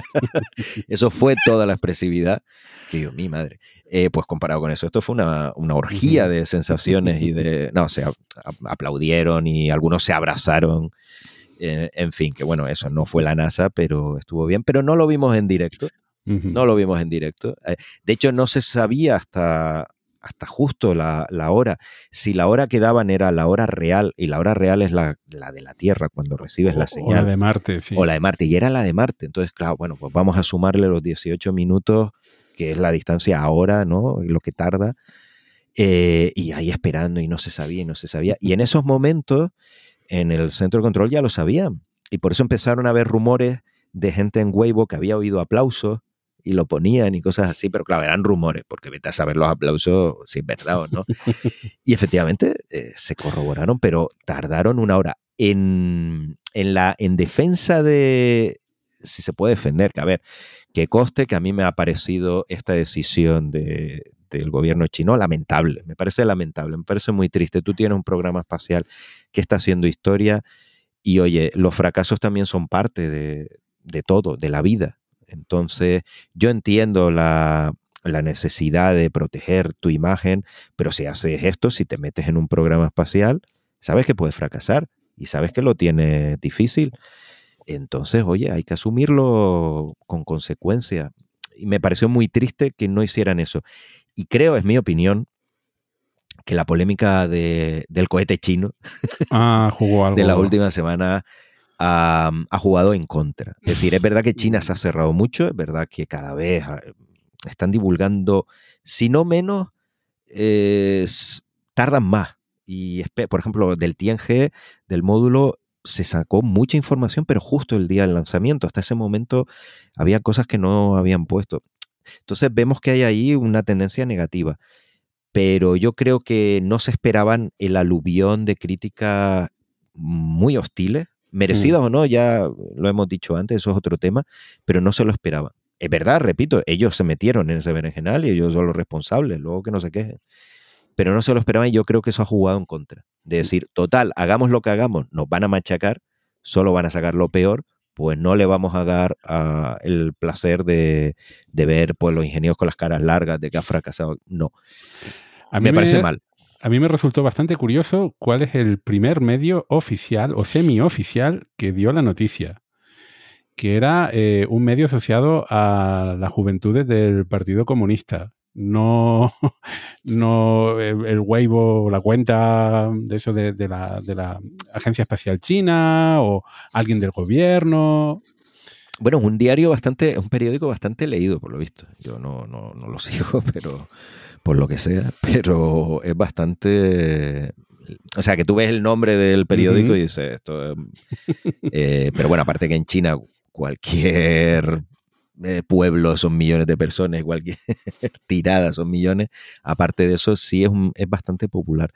eso fue toda la expresividad que yo, mi madre. Eh, pues comparado con eso, esto fue una, una orgía de sensaciones y de... No, se aplaudieron y algunos se abrazaron. eh, en fin, que bueno, eso no fue la NASA, pero estuvo bien. Pero no lo vimos en directo. No lo vimos en directo. De hecho, no se sabía hasta, hasta justo la, la hora. Si la hora que daban era la hora real, y la hora real es la, la de la Tierra, cuando recibes O- la o señal. de Marte, sí. O la de Marte, y era la de Marte. Entonces, claro, bueno, pues vamos a sumarle los 18 minutos, que es la distancia ahora, ¿no? Lo que tarda. Eh, y ahí esperando, y no se sabía, y no se sabía. Y en esos momentos, en el centro de control ya lo sabían. Y por eso empezaron a haber rumores de gente en Weibo que había oído aplausos y lo ponían y cosas así, pero claro, eran rumores, porque vete a saber los aplausos si es verdad o no. y efectivamente eh, se corroboraron, pero tardaron una hora. En, en, la, en defensa de, si se puede defender, que a ver, que coste que a mí me ha parecido esta decisión de, del gobierno chino lamentable, me parece lamentable, me parece muy triste. Tú tienes un programa espacial que está haciendo historia y oye, los fracasos también son parte de, de todo, de la vida. Entonces, yo entiendo la, la necesidad de proteger tu imagen, pero si haces esto, si te metes en un programa espacial, sabes que puedes fracasar y sabes que lo tienes difícil. Entonces, oye, hay que asumirlo con consecuencia. Y me pareció muy triste que no hicieran eso. Y creo, es mi opinión, que la polémica de- del cohete chino Ah, jugó algo. de la última semana ha, ha jugado en contra. Es decir, es verdad que China se ha cerrado mucho, es verdad que cada vez ah, están divulgando, si no menos, eh, tardan más. Y, por ejemplo, del Tiange, del módulo, se sacó mucha información, pero justo el día del lanzamiento, hasta ese momento, había cosas que no habían puesto. Entonces vemos que hay ahí una tendencia negativa. Pero yo creo que no se esperaban el aluvión de críticas muy hostiles, merecidas o no, ya lo hemos dicho antes, eso es otro tema, pero no se lo esperaban. Es verdad, repito, ellos se metieron en ese berenjenal y ellos son los responsables, luego que no se quejen. Pero no se lo esperaban y yo creo que eso ha jugado en contra. De decir, total, hagamos lo que hagamos, nos van a machacar, solo van a sacar lo peor, pues no le vamos a dar ah, el placer de, de ver pues, los ingenieros con las caras largas de que ha fracasado. No, A mí me parece mal. A mí me resultó bastante curioso cuál es el primer medio oficial o semioficial que dio la noticia, que era eh, un medio asociado a las juventudes del Partido Comunista. No, no el, el Weibo, la cuenta de eso de, de la, de la Agencia Espacial China o alguien del gobierno. Bueno, es un diario bastante, es un periódico bastante leído, por lo visto. Yo no, no, no lo sigo, pero por lo que sea, pero es bastante. O sea, que tú ves el nombre del periódico y dices esto. es- eh, pero bueno, aparte que en China cualquier eh, pueblo son millones de personas, cualquier tirada son millones. Aparte de eso, sí es, un- es bastante popular.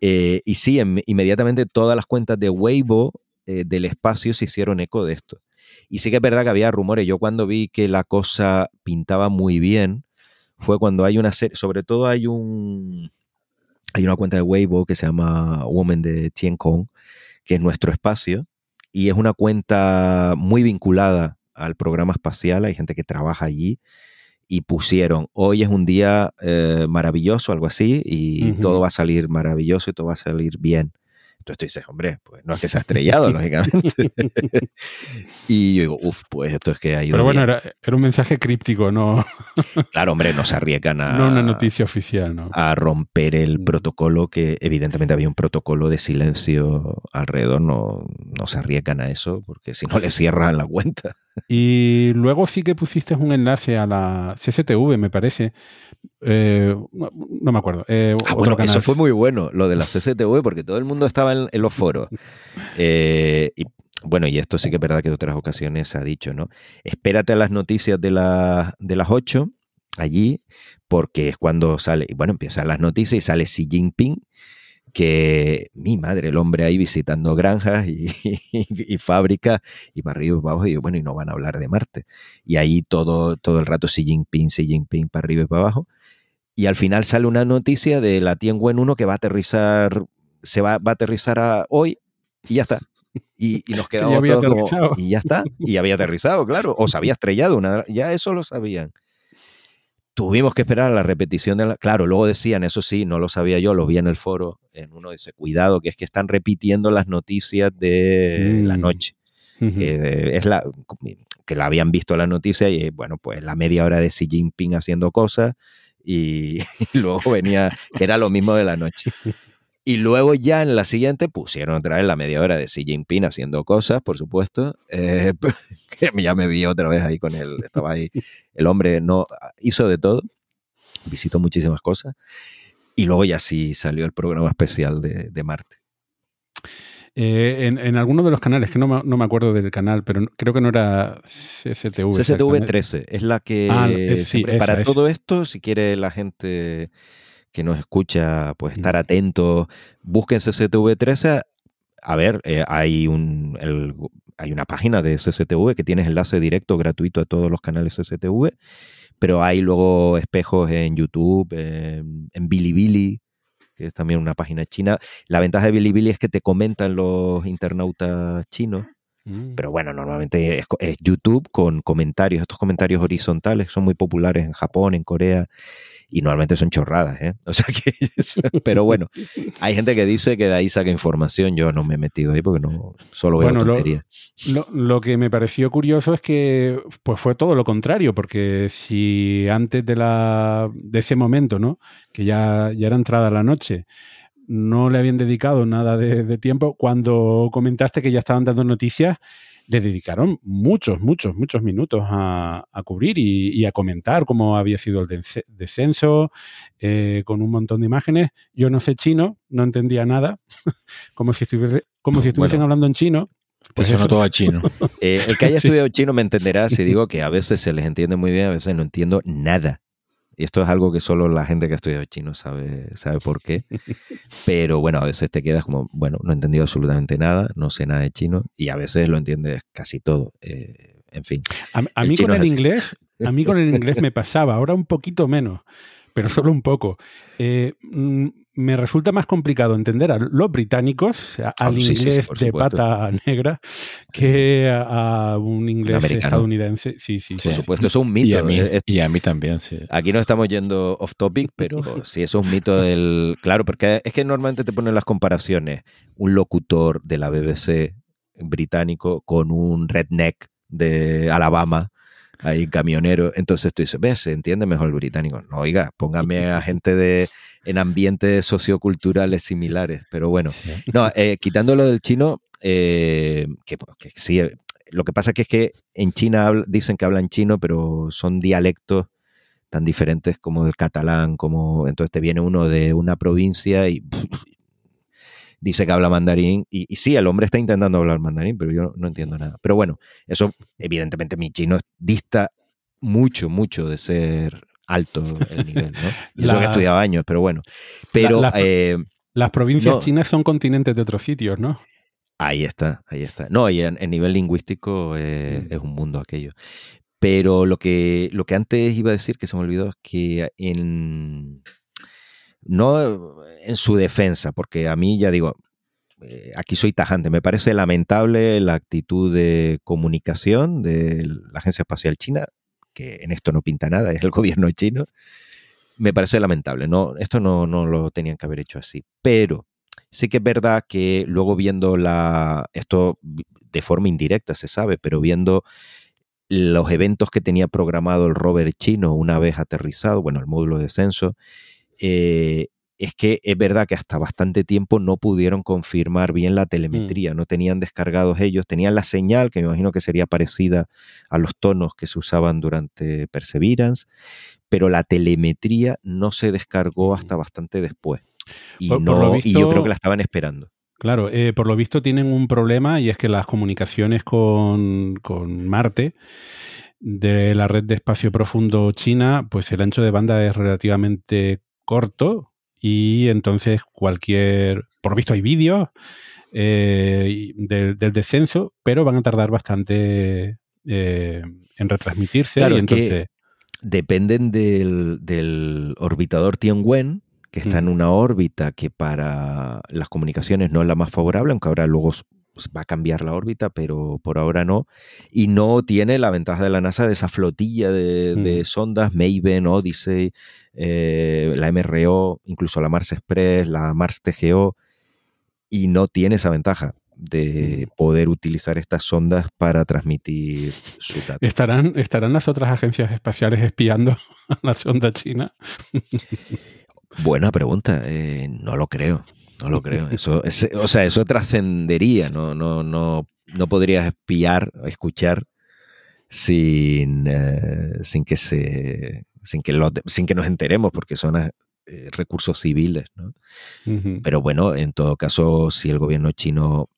Eh, y sí, inmediatamente todas las cuentas de Weibo eh, del espacio se hicieron eco de esto. Y sí que es verdad que había rumores. Yo cuando vi que la cosa pintaba muy bien, fue cuando hay una serie, sobre todo hay un hay una cuenta de Weibo que se llama Woman de Tien Kong, que es nuestro espacio, y es una cuenta muy vinculada al programa espacial, hay gente que trabaja allí, y pusieron, hoy es un día eh, maravilloso, algo así, y todo va a salir maravilloso y todo va a salir bien. Entonces tú dices, hombre, pues no es que se ha estrellado, lógicamente. y yo digo, uff, pues esto es que ha ido Pero bueno, era, era un mensaje críptico, no, Claro, hombre, no se arriesgan a, no una noticia oficial, ¿no? a romper el Mm. protocolo, que evidentemente había un protocolo de silencio alrededor, no, no se arriesgan a eso, porque si no le cierran la cuenta. Y luego sí que pusiste un enlace a la CSTV, me parece. Eh, no, me acuerdo. Eh, Ah, otro bueno, canal. eso fue muy bueno, lo de la CCTV, porque todo el mundo estaba en, en los foros. Eh, y bueno, y esto sí que es verdad que en otras ocasiones se ha dicho, ¿no? Espérate a las noticias de, la- de las 8 allí, porque es cuando sale, y bueno, empiezan las noticias y sale Xi Jinping, que mi madre, el hombre ahí visitando granjas y, y fábricas y para arriba y para abajo, y bueno, y no van a hablar de Marte. Y ahí todo, todo el rato Xi Jinping, Xi Jinping para arriba y para abajo. Y al final sale una noticia de la Tianwen 1 que va a aterrizar, se va, va a aterrizar a- hoy y ya está. Y, y nos ya quedamos todos como, y ya está. Y había aterrizado, claro. O se había estrellado, una, ya eso lo sabían. Tuvimos que esperar a la repetición de la... Claro, luego decían, eso sí, no lo sabía yo, lo vi en el foro, en uno dice, cuidado, que es que están repitiendo las noticias de la Mm. noche que es la que la habían visto la noticia y bueno, pues la media hora de Xi Jinping haciendo cosas y, y luego venía, que era lo mismo de la noche. Y luego ya en la siguiente pusieron otra vez la media hora de Xi Jinping haciendo cosas, por supuesto. eh, que ya me vi otra vez ahí con él, estaba ahí. El hombre no hizo de todo, visitó muchísimas cosas. Y luego ya sí salió el programa especial de, de Marte. Eh, en, en alguno de los canales, que no me, no me acuerdo del canal, pero creo que no era CSTV. CSTV exactamente. 13 es la que Ah, es- sí, esa, para esa. todo esto, si quiere la gente que nos escucha, pues estar Mm. atento, busquen CCTV 13. A ver, eh, hay un el- hay una página de CCTV que tienes enlace directo gratuito a todos los canales CCTV, pero hay luego espejos en YouTube, en, en Bilibili, que es también una página china. La ventaja de Bilibili es que te comentan los internautas chinos Mm. pero bueno, normalmente es, YouTube con comentarios, estos comentarios horizontales que son muy populares en Japón, en Corea, y normalmente son chorradas, ¿eh? O sea que, pero bueno, hay gente que dice que de ahí saca información, yo no me he metido ahí porque no, solo veo Bueno, lo- tonterías. Lo, lo que me pareció curioso es que pues fue todo lo contrario, porque si antes de, la, de ese momento, ¿no? que ya, ya era entrada la noche, no le habían dedicado nada de, de tiempo, cuando comentaste que ya estaban dando noticias, le dedicaron muchos, muchos, muchos minutos a, a cubrir y, y a comentar cómo había sido el descenso, eh, con un montón de imágenes. Yo no sé chino, no entendía nada, como si, estuviese- como si estuviesen Bueno. hablando en chino. Pues eso- todo a chino. Eh, el que haya Sí. estudiado chino me entenderá si digo que a veces se les entiende muy bien, a veces no entiendo nada. Y esto es algo que solo la gente que ha estudiado chino sabe, sabe por qué. Pero bueno, a veces te quedas como, bueno, no he entendido absolutamente nada, no sé nada de chino, y a veces lo entiendes casi todo. Eh, en fin. A, a mí con el inglés, a mí con el inglés me pasaba, ahora un poquito menos, pero solo un poco. Eh, mm, me resulta más complicado entender a los británicos, a- Ah, al sí, sí, sí, inglés de pata negra, que a, a un inglés americano. estadounidense. Sí, sí, Por sí. supuesto, eso es un Y mito. a mí, eh, y a mí también, sí. Aquí no estamos yendo off topic, pero sí, eso es un mito del. Claro, porque es que normalmente te ponen las comparaciones. Un locutor de la BBC británico con un redneck de Alabama, ahí camionero. Entonces tú dices, ves, se entiende mejor el británico. No, oiga, póngame a gente de en ambientes socioculturales similares. Pero bueno, no, eh, quitando lo del chino, eh, que, que sí, eh, lo que pasa que es que en China dicen que hablan chino, pero son dialectos tan diferentes como el catalán, como entonces te viene uno de una provincia y dice que habla mandarín y, y sí, el hombre está intentando hablar mandarín, pero yo no entiendo nada. Pero bueno, eso evidentemente mi chino dista mucho, mucho de ser alto el nivel, ¿no? Eso que he estudiado años, pero bueno. Pero la- eh, Las provincias No. chinas son continentes de otros sitios, ¿no? Ahí está, ahí está. No, y en, en nivel lingüístico eh, Mm. es un mundo aquello. Pero lo que, lo que antes iba a decir, que se me olvidó, es que en. No en su defensa, porque a mí ya digo, eh, aquí soy tajante. Me parece lamentable la actitud de comunicación de la Agencia Espacial China, que en esto no pinta nada, es el gobierno chino. Me parece lamentable. No, esto no, no lo tenían que haber hecho así. Pero sí que es verdad que luego viendo la. Esto de forma indirecta se sabe, pero viendo los eventos que tenía programado el rover chino una vez aterrizado, bueno, el módulo de descenso, eh, es que es verdad que hasta bastante tiempo no pudieron confirmar bien la telemetría, no tenían descargados ellos, tenían la señal, que me imagino que sería parecida a los tonos que se usaban durante Perseverance, pero la telemetría no se descargó hasta bastante después. Y, Por- por no- lo y yo creo que la estaban esperando. Claro, eh, por lo visto tienen un problema y es que las comunicaciones con, con Marte de la red de espacio profundo china, pues el ancho de banda es relativamente corto y entonces cualquier, por visto hay vídeos eh, del, del descenso, pero van a tardar bastante eh, en retransmitirse Claro, y entonces... dependen del, del orbitador Tianwen, que está en una órbita que para las comunicaciones no es la más favorable, aunque ahora luego pues, va a cambiar la órbita, pero por ahora no. Y no tiene la ventaja de la NASA de esa flotilla de, de sondas, Maven, Odyssey, eh, la MRO, incluso la Mars Express, la Mars TGO, y no tiene esa ventaja de poder utilizar estas sondas para transmitir sus datos. ¿Estarán, ¿Estarán las otras agencias espaciales espiando a la sonda china? Buena pregunta. eh, no lo creo. No lo creo. Eso, o sea, eso trascendería. No, no, no, no podrías espiar, escuchar sin, eh, sin que se, sin que de- sin que nos enteremos, porque son eh, recursos civiles, ¿no? Pero bueno, en todo caso, si el gobierno chino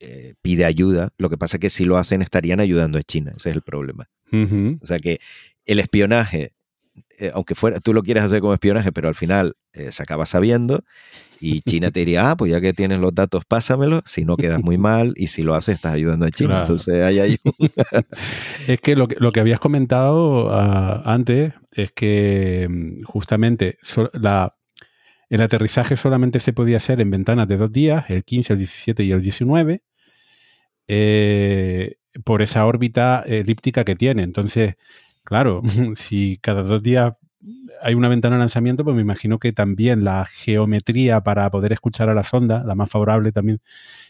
eh, pide ayuda, lo que pasa es que si lo hacen estarían ayudando a China. Ese es el problema. O sea que el espionaje, eh, aunque fuera, tú lo quieres hacer como espionaje, pero al final eh, se acaba sabiendo y China te diría, ah, pues ya que tienes los datos, pásamelo, si no quedas muy mal y si lo haces estás ayudando a China. Claro. Entonces hay ahí Es que lo, que lo que habías comentado ah, antes es que mm, justamente so- la, el aterrizaje solamente se podía hacer en ventanas de dos días, el 15, el 17 y el 19, eh, por esa órbita elíptica que tiene. Entonces, claro, si cada dos días hay una ventana de lanzamiento, pues me imagino que también la geometría para poder escuchar a la sonda, la más favorable también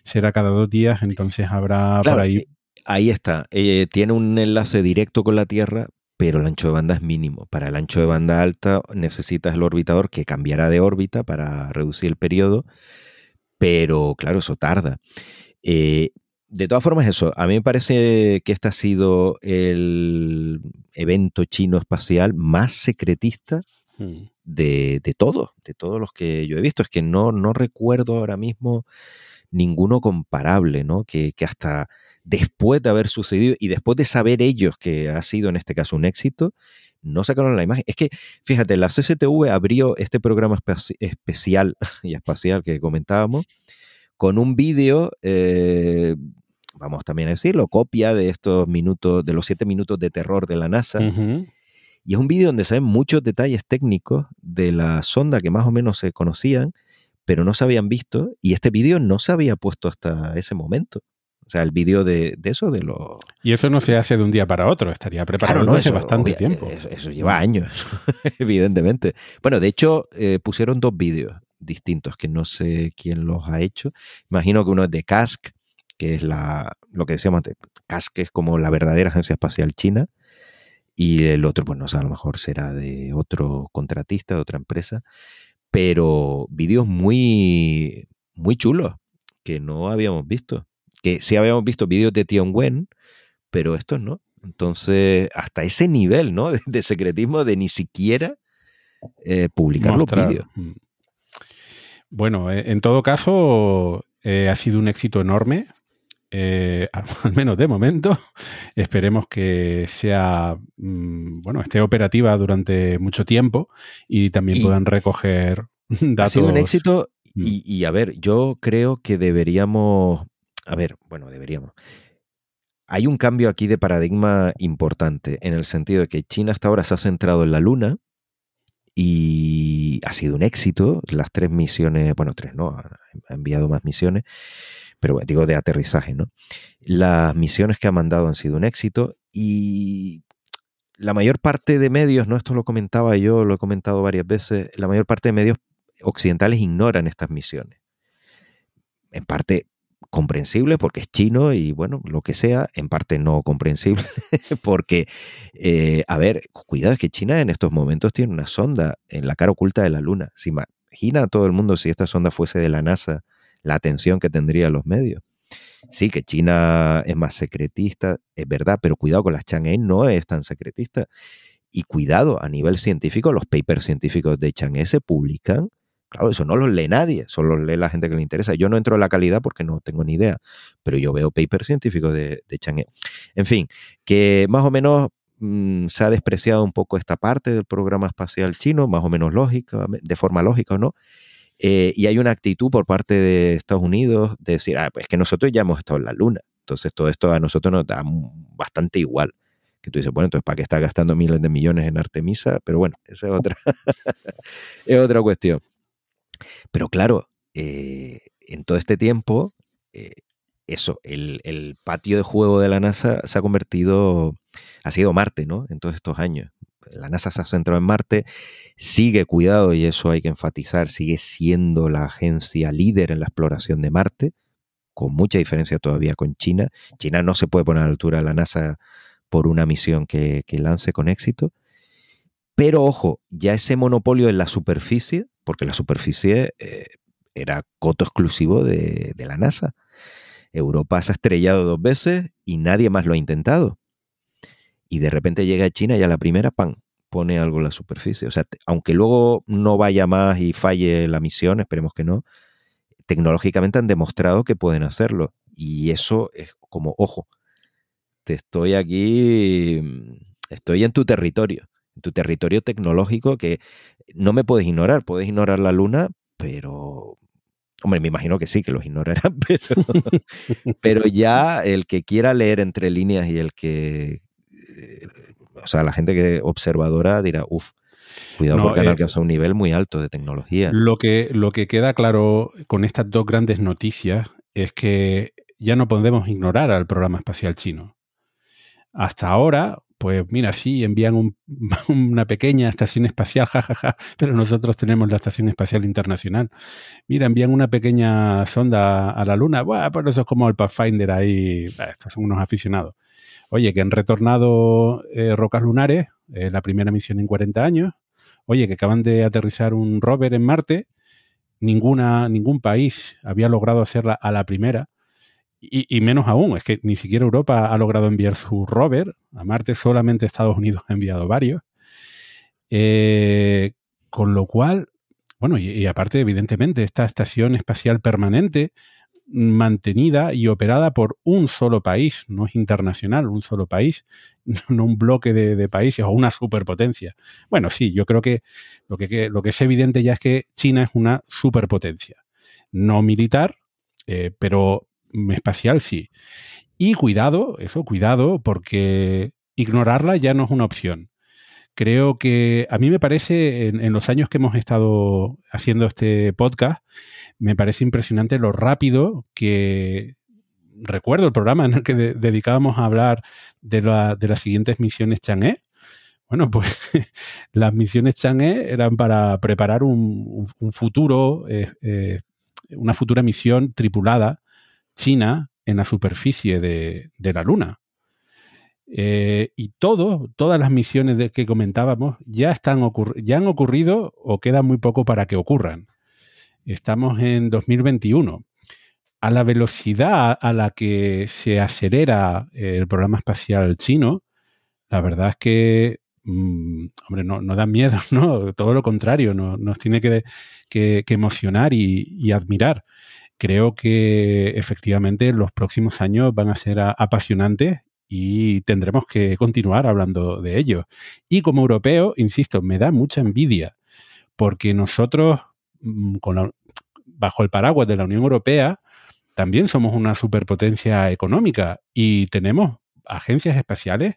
será cada dos días, entonces habrá Claro, por ahí... eh, ahí está. Eh, tiene un enlace directo con la Tierra, pero el ancho de banda es mínimo. Para el ancho de banda alta necesitas el orbitador que cambiará de órbita para reducir el periodo, pero claro, eso tarda. Eh, de todas formas, eso, a mí me parece que este ha sido el evento chino espacial más secretista Mm. de, de todos, de todos los que yo he visto. Es que no, no recuerdo ahora mismo ninguno comparable, ¿no? Que, que hasta después de haber sucedido y después de saber ellos que ha sido en este caso un éxito, no sacaron la imagen. Es que, fíjate, la CCTV abrió este programa espe- especial y espacial que comentábamos con un vídeo, eh, vamos también a decirlo, copia de estos minutos, de los siete minutos de terror de la NASA. Y es un vídeo donde se ven muchos detalles técnicos de la sonda que más o menos se conocían, pero no se habían visto. Y este vídeo no se había puesto hasta ese momento. O sea, el vídeo de, de eso, de los... Y eso no se hace de un día para otro, estaría preparado no, hace bastante obvia- tiempo. Eso, eso lleva años, evidentemente. Bueno, de hecho, eh, pusieron dos vídeos distintos que no sé quién los ha hecho. Imagino que uno es de CASC, que es la, lo que decíamos antes. CASC es como la verdadera agencia espacial china. Y el otro, pues no sé, a lo mejor será de otro contratista, de otra empresa. Pero vídeos muy, muy chulos que no habíamos visto. Que sí habíamos visto vídeos de Tianwen, pero estos no. Entonces, hasta ese nivel, ¿no? De, de secretismo de ni siquiera eh, publicar Mostrar. los vídeos. Mm. Bueno, eh, en todo caso, eh, ha sido un éxito enorme, eh, al menos de momento. Esperemos que sea, mm, bueno, esté operativa durante mucho tiempo y también Y- puedan recoger datos. Ha sido un éxito Mm. y, y, a ver, yo creo que deberíamos a ver, bueno, deberíamos. Hay un cambio aquí de paradigma importante en el sentido de que China hasta ahora se ha centrado en la Luna y ha sido un éxito. Las tres misiones, bueno, tres no, ha enviado más misiones, pero bueno, digo de aterrizaje, ¿no? Las misiones que ha mandado han sido un éxito y la mayor parte de medios, ¿no? Esto lo comentaba yo, lo he comentado varias veces, la mayor parte de medios occidentales ignoran estas misiones. En parte comprensible porque es chino y bueno, lo que sea, en parte no comprensible porque, eh, a ver, cuidado, es que China en estos momentos tiene una sonda en la cara oculta de la Luna. Se imagina a todo el mundo si esta sonda fuese de la NASA, la atención que tendría los medios. Sí, que China es más secretista, es verdad, pero cuidado con las Chang'e no es tan secretista. Y cuidado, a nivel científico, los papers científicos de Chang'e se publican. Claro, eso no los lee nadie, solo los lee la gente que le interesa. Yo no entro en la calidad porque no tengo ni idea, pero yo veo papers científicos de, de Chang'e. En fin, que más o menos mm, se ha despreciado un poco esta parte del programa espacial chino, más o menos lógica, de forma lógica o no. Eh, y hay una actitud por parte de Estados Unidos de decir, ah, pues que nosotros ya hemos estado en la Luna. Entonces todo esto a nosotros nos da bastante igual. Que tú dices, bueno, entonces ¿para qué está gastando miles de millones en Artemisa? Pero bueno, esa es otra, es otra cuestión. Pero claro, eh, en todo este tiempo, eh, eso, el, el patio de juego de la NASA se ha convertido, ha sido Marte, ¿no? En todos estos años. La NASA se ha centrado en Marte, sigue, cuidado, y eso hay que enfatizar, sigue siendo la agencia líder en la exploración de Marte, con mucha diferencia todavía con China. China no se puede poner a la altura de la NASA por una misión que, lance con éxito. Pero ojo, ya ese monopolio en la superficie, porque la superficie eh, era coto exclusivo de, de la NASA. Europa se ha estrellado dos veces y nadie más lo ha intentado. Y de repente llega China y a la primera, ¡pam!, pone algo en la superficie. O sea, aunque luego no vaya más y falle la misión, esperemos que no, tecnológicamente han demostrado que pueden hacerlo. Y eso es como, ojo, te estoy aquí, mm, estoy en tu territorio, en tu territorio tecnológico que no me puedes ignorar, puedes ignorar la luna, pero... Hombre, me imagino que sí, que los ignorarán, pero ya el que quiera leer entre líneas y el que... eh, O sea, la gente que observadora dirá, uff, cuidado No, porque han eh, alcanzado un nivel muy alto de tecnología. Lo que, lo que queda claro con estas dos grandes noticias es que ya no podemos ignorar al programa espacial chino. Hasta ahora, pues mira, sí, envían un- una pequeña estación espacial, jajaja, pero nosotros tenemos la Estación Espacial Internacional. Mira, envían una pequeña sonda a la Luna, bueno, pues eso es como el Pathfinder ahí, estos son unos aficionados. Oye, que han retornado eh, rocas lunares, eh, la primera misión en 40 años. Oye, que acaban de aterrizar un rover en Marte. Ninguna, ningún país había logrado hacerla a la primera. Y, menos aún, es que ni siquiera Europa ha logrado enviar su rover. A Marte solamente Estados Unidos ha enviado varios. Eh, con lo cual, bueno, y, y aparte, evidentemente, esta estación espacial permanente mantenida y operada por un solo país, no es internacional, un solo país, no un bloque de, países o una superpotencia. Bueno, sí, yo creo que lo que, que- lo que es evidente ya es que China es una superpotencia. No militar, eh, pero espacial sí. Y cuidado, eso, cuidado, porque ignorarla ya no es una opción. Creo que a mí me parece, en, los años que hemos estado haciendo este podcast, me parece impresionante lo rápido que recuerdo el programa en el que de- dedicábamos a hablar de, la- de las siguientes misiones Chang'e. Bueno, pues las misiones Chang'e eran para preparar un, futuro, eh, eh, una futura misión tripulada china en la superficie de la Luna. Eh, y todo, todas las misiones que comentábamos ya, están ya han ocurrido o queda muy poco para que ocurran. Estamos en 2021. A la velocidad a la que se acelera el programa espacial chino, la verdad es que, mm, hombre, no, no da miedo, ¿no? Todo lo contrario, no- nos tiene que, que- emocionar y, admirar. Creo que efectivamente los próximos años van a ser apasionantes y tendremos que continuar hablando de ello. Y como europeo, insisto, me da mucha envidia porque nosotros, mm, bajo el paraguas de la Unión Europea, también somos una superpotencia económica y tenemos agencias espaciales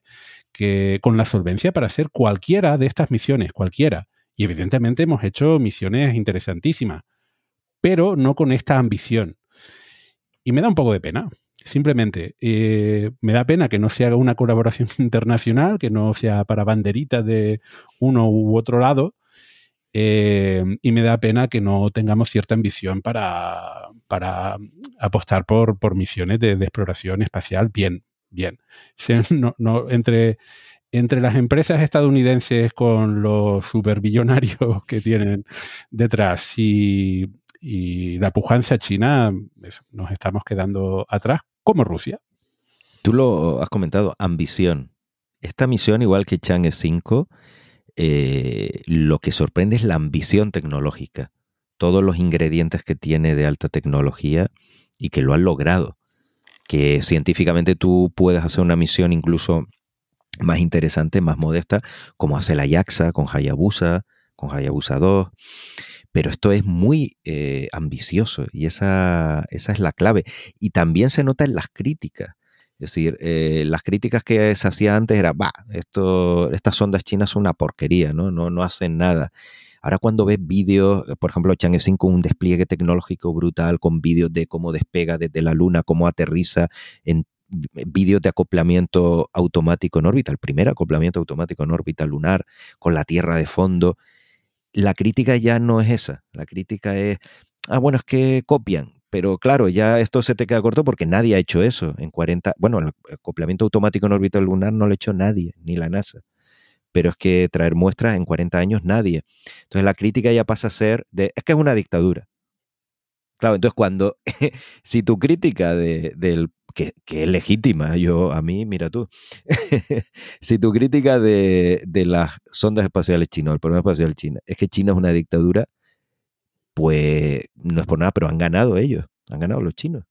que con la solvencia para hacer cualquiera de estas misiones, cualquiera. Y evidentemente hemos hecho misiones interesantísimas, pero no con esta ambición. Y me da un poco de pena. Simplemente, eh, me da pena que no se haga una colaboración internacional, que no sea para banderitas de uno u otro lado, eh, y me da pena que no tengamos cierta ambición para, apostar por, por misiones de, exploración espacial bien, bien. Entre, las empresas estadounidenses con los superbillonarios que tienen detrás y, y la pujanza china, nos estamos quedando atrás, como Rusia. Tú lo has comentado, ambición. Esta misión, igual que Chang'e 5, eh, lo que sorprende es la ambición tecnológica. Todos los ingredientes que tiene de alta tecnología y que lo han logrado. Que científicamente tú puedes hacer una misión incluso más interesante, más modesta, como hace la JAXA con Hayabusa, con Hayabusa 2. Pero esto es muy eh, ambicioso y esa, esa es la clave. Y también se nota en las críticas. Es decir, eh, las críticas que se hacía antes era, va, estas sondas chinas son una porquería, ¿no? No, no hacen nada. Ahora cuando ves vídeos, por ejemplo, Chang'e 5, un despliegue tecnológico brutal con vídeos de cómo despega desde la Luna, cómo aterriza en vídeos de acoplamiento automático en órbita, el primer acoplamiento automático en órbita lunar, con la Tierra de fondo. La crítica ya no es esa. La crítica es, ah, bueno, es que copian. Pero claro, ya esto se te queda corto porque nadie ha hecho eso en 40. Bueno, el acoplamiento automático en órbita lunar no lo ha hecho nadie, ni la NASA. Pero es que traer muestras en 40 años nadie. Entonces la crítica ya pasa a ser de, es que es una dictadura. Claro, entonces cuando, si tu crítica de, del, que, que es legítima, yo, a mí, mira tú, si tu crítica de, de las sondas espaciales chinas, el programa espacial china, es que China es una dictadura, pues no es por nada, pero han ganado ellos, han ganado los chinos.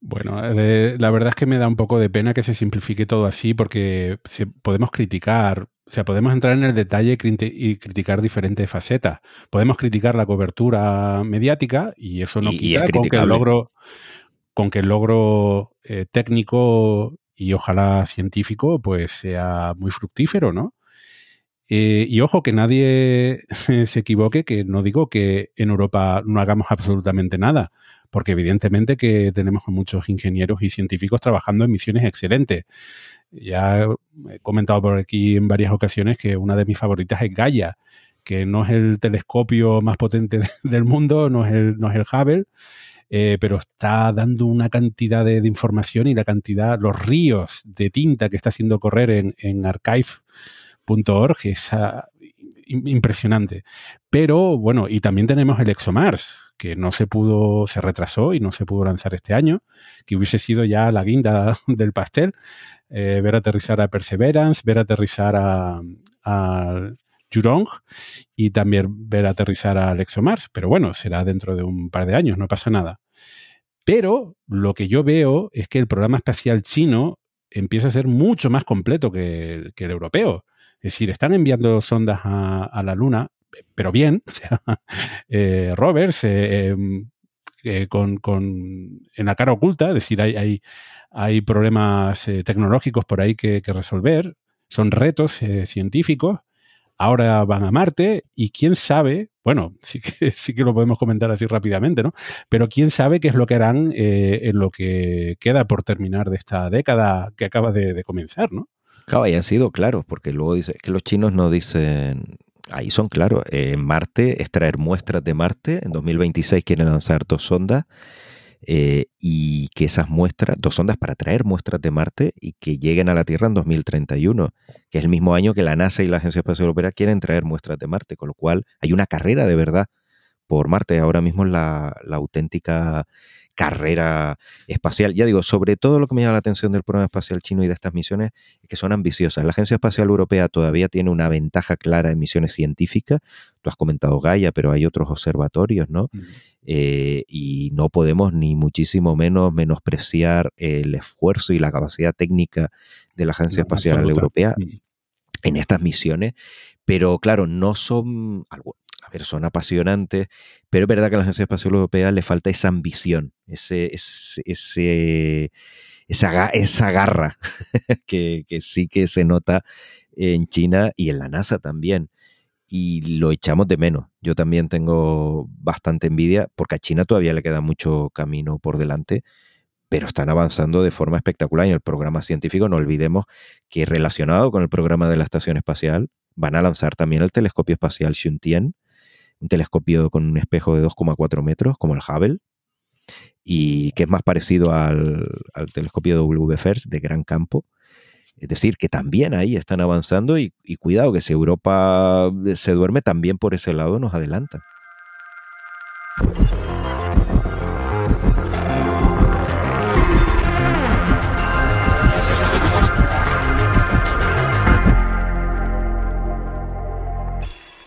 Bueno, eh, la verdad es que me da un poco de pena que se simplifique todo así porque se- podemos criticar, o sea, podemos entrar en el detalle y criti- y criticar diferentes facetas. Podemos criticar la cobertura mediática y eso no Y- y quita es con que el logro, con que el logro eh, técnico y ojalá científico pues sea muy fructífero, ¿no? Eh, y ojo, que nadie se equivoque, que no digo que en Europa no hagamos absolutamente nada, porque evidentemente que tenemos a muchos ingenieros y científicos trabajando en misiones excelentes. Ya he comentado por aquí en varias ocasiones que una de mis favoritas es Gaia, que no es el telescopio más potente del mundo, no es el, no es el Hubble, eh, pero está dando una cantidad de, información y la cantidad, los ríos de tinta que está haciendo correr en, en archive.org es ah, im- impresionante. Pero bueno, y también tenemos el ExoMars, que no se pudo, se retrasó y no se pudo lanzar este año, que hubiese sido ya la guinda del pastel, eh, ver aterrizar a Perseverance, ver aterrizar a, a Jurong y también ver aterrizar al ExoMars. Pero bueno, será dentro de un par de años, no pasa nada. Pero lo que yo veo es que el programa espacial chino empieza a ser mucho más completo que, el- europeo. Es decir, están enviando sondas a la Luna, pero bien, o eh, rovers eh, em, eh, con, con- en la cara oculta, es decir, hay, hay, hay problemas tecnológicos por ahí que, resolver, son retos científicos. Ahora van a Marte y quién sabe, bueno, sí que, sí que lo podemos comentar así rápidamente, ¿no? Pero quién sabe qué es lo que harán en lo que queda por terminar de esta década que acaba de, comenzar, ¿no? Claro, han sido claros, porque luego dice que los chinos no dicen, ahí son claros, eh, Marte es traer muestras de Marte, en 2026 quieren lanzar dos sondas eh, y que esas muestras, dos sondas para traer muestras de Marte y que lleguen a la Tierra en 2031, que es el mismo año que la NASA y la Agencia Espacial Europea quieren traer muestras de Marte, con lo cual hay una carrera de verdad por Marte, ahora mismo es la, la auténtica carrera espacial. Ya digo, sobre todo lo que me llama la atención del programa espacial chino y de estas misiones es que son ambiciosas. La Agencia Espacial Europea todavía tiene una ventaja clara en misiones científicas. Tú has comentado Gaia, pero hay otros observatorios, ¿no? Eh, y no podemos ni muchísimo menos menospreciar el esfuerzo y la capacidad técnica de la Agencia Espacial absoluta. Europea Mm. en estas misiones, pero claro, no son persona apasionante, pero es verdad que a la Agencia Espacial Europea le falta esa ambición, ese, ese, esa, esa garra que, que sí que se nota en China y en la NASA también. Y lo echamos de menos. Yo también tengo bastante envidia porque a China todavía le queda mucho camino por delante, pero están avanzando de forma espectacular. Y el programa científico, no olvidemos que relacionado con el programa de la Estación Espacial, van a lanzar también el telescopio espacial Xuntian, un telescopio con un espejo de 2,4 metros, como el Hubble, y que es más parecido al, al telescopio WFERS de gran campo. Es decir, que también ahí están avanzando y, y cuidado que si Europa se duerme, también por ese lado nos adelanta.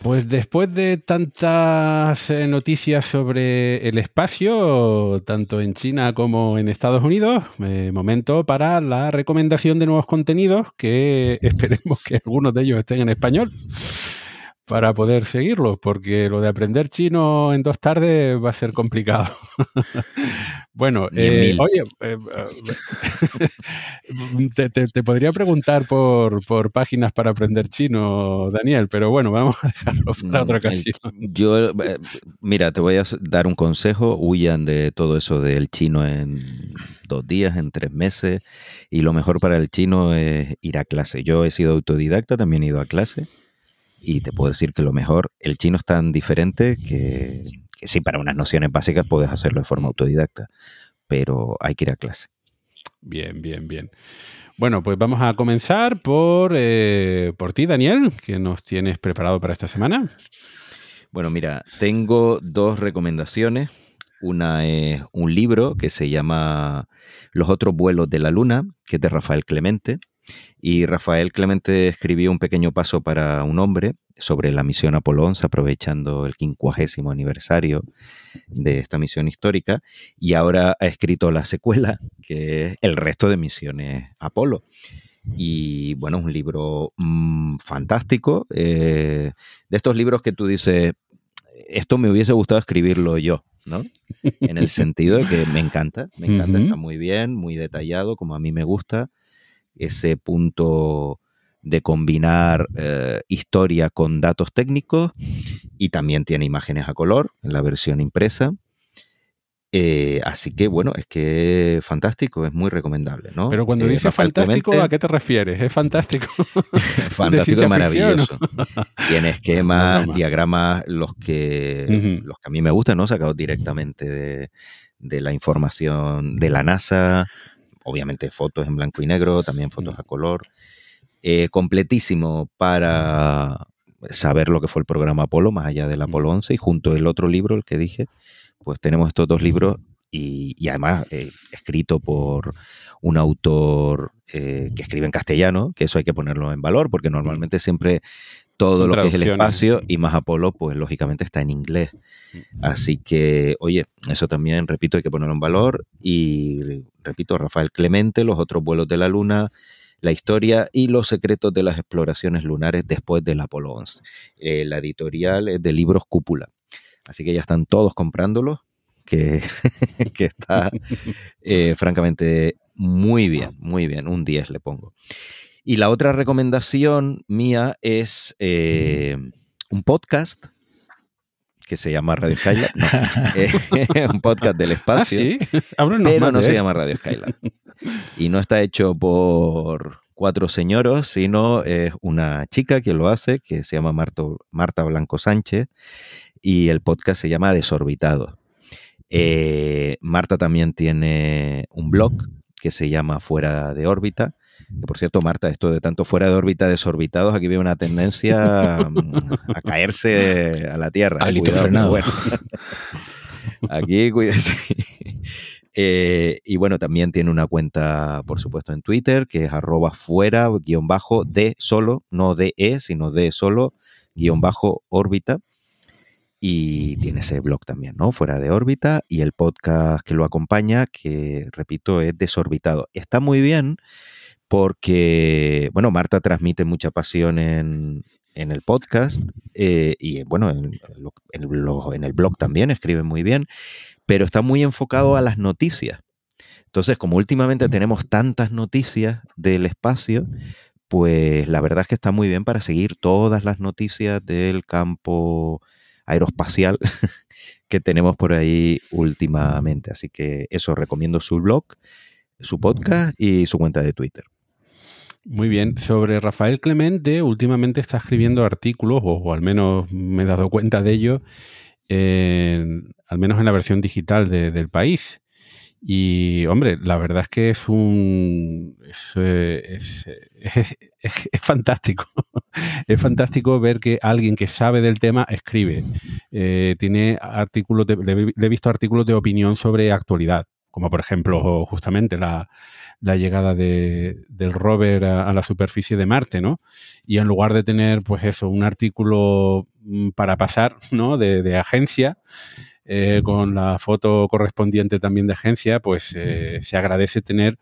Pues después de tantas eh, noticias sobre el espacio, tanto en China como en Estados Unidos, eh, momento para la recomendación de nuevos contenidos que esperemos que algunos de ellos estén en español para poder seguirlos, porque lo de aprender chino en dos tardes va a ser complicado. bueno, eh, oye, eh, eh, te, te- te podría preguntar por, por páginas para aprender chino, Daniel, pero bueno, vamos a dejarlo para otra Mm, el- ocasión. Yo, eh, mira, te voy a dar un consejo. Huyan de todo eso del chino en dos días, en tres meses. Y lo mejor para el chino es ir a clase. Yo he sido autodidacta, también he ido a clase. Y te puedo decir que lo mejor, el chino es tan diferente que, que sí, para unas nociones básicas puedes hacerlo de forma autodidacta. Pero hay que ir a clase. Bien, bien, bien. Bueno, pues vamos a comenzar por, eh, por ti, Daniel, que nos tienes preparado para esta semana. Bueno, mira, tengo dos recomendaciones. Una es un libro que se llama Los otros vuelos de la luna, que es de Rafael Clemente. Y Rafael Clemente escribió un pequeño paso para un hombre sobre la misión Apolo 11, aprovechando el quincuagésimo aniversario de esta misión histórica. Y ahora ha escrito la secuela, que es el resto de misiones Apolo. Y bueno, es un libro mm, fantástico. eh, de estos libros que tú dices, esto me hubiese gustado escribirlo yo, ¿no? En el sentido de que me encanta, me encanta, está muy bien, muy detallado, como a mí me gusta. Ese punto de combinar eh, historia con datos técnicos y también tiene imágenes a color en la versión impresa. Eh, así que bueno, es que es fantástico, es muy recomendable, ¿no? Pero cuando Eh, dices fantástico, Clemente- ¿a qué te refieres? ¿Es fantástico? fantástico y maravilloso. Tiene esquemas, diagramas, los que, los que a mí me gustan, ¿no? Sacados directamente de, de la información de la NASA. Obviamente fotos en blanco y negro, también fotos a color. Eh, completísimo para saber lo que fue el programa Apolo, más allá del Apolo 11, y junto el otro libro, el que dije, pues tenemos estos dos libros y, y además eh, escrito por un autor eh, que escribe en castellano, que eso hay que ponerlo en valor, porque normalmente siempre todo lo que es el espacio y más Apolo, pues lógicamente está en inglés. Así que, oye, eso también, repito, hay que ponerlo en valor. Y repito, Rafael Clemente, los otros vuelos de la Luna, la historia y los secretos de las exploraciones lunares después del Apolo 11. Eh, la editorial es de libros Cúpula. Así que ya están todos comprándolos, que, que está eh, francamente muy bien, muy bien. Un 10 le pongo. Y la otra recomendación mía es eh, un podcast que se llama Radio Skylab. No, eh, un podcast del Ah, espacio sí. Háblanos pero no se él. llama Radio Skylab. Y no está hecho por cuatro señoros, sino es una chica que lo hace, que se llama Marto- Marta Blanco Sánchez, y el podcast se llama Desorbitado. Eh, Marta también tiene un blog que se llama Fuera de órbita. Que por cierto, Marta, esto de tanto fuera de órbita desorbitados, aquí veo una tendencia mm, a caerse a la Tierra. Alito cuidado, frenado. bueno. Aquí, cuídese. Eh, y bueno, también tiene una cuenta, por supuesto, en Twitter, que es arroba fuera, guion bajo, de solo, no de e, sino de solo, guion bajo, órbita. Y tiene ese blog también, ¿no? Fuera de órbita. Y el podcast que lo acompaña, que repito, es desorbitado. Está muy bien porque, bueno, Marta transmite mucha pasión en, en el podcast eh, y bueno, en, en el blog, en el blog también escribe muy bien, pero está muy enfocado a las noticias. Entonces, como últimamente tenemos tantas noticias del espacio, pues la verdad es que está muy bien para seguir todas las noticias del campo aeroespacial que tenemos por ahí últimamente. Así que eso, recomiendo su blog, su podcast y su cuenta de Twitter. Muy bien. Sobre Rafael Clemente, últimamente está escribiendo artículos, o, al menos me he dado cuenta de ello, en- al menos en la versión digital de- del país. Y, hombre, la verdad es que es un. Es, eh, fantástico. es fantástico ver que alguien que sabe del tema escribe. Eh, tiene artículos, de- le he visto artículos de opinión sobre actualidad, como por ejemplo, justamente la, la llegada de- del rover a, a la superficie de Marte, ¿no? Y en lugar de tener, pues eso, un artículo mm, para pasar, ¿no? De, de agencia, eh, con la foto correspondiente también de agencia, pues eh, se agradece tener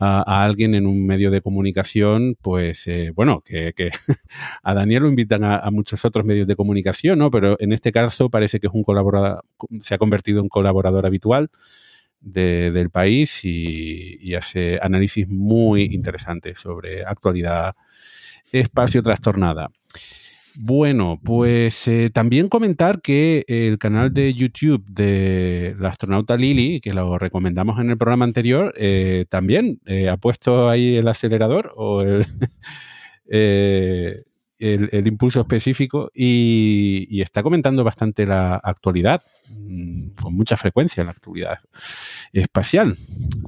a, a alguien en un medio de comunicación, pues eh, bueno, que, que a Daniel lo invitan a, a muchos otros medios de comunicación, ¿no? Pero en este caso parece que es un colaborador, se ha convertido en colaborador habitual de- del país y, y hace análisis muy interesantes sobre actualidad espacio trastornada. Bueno, pues eh, también comentar que el canal de YouTube de la astronauta Lily, que lo recomendamos en el programa anterior, eh, también eh, ha puesto ahí el acelerador o el, eh, el- el impulso específico y, y está comentando bastante la actualidad, mm, con mucha frecuencia la actualidad espacial.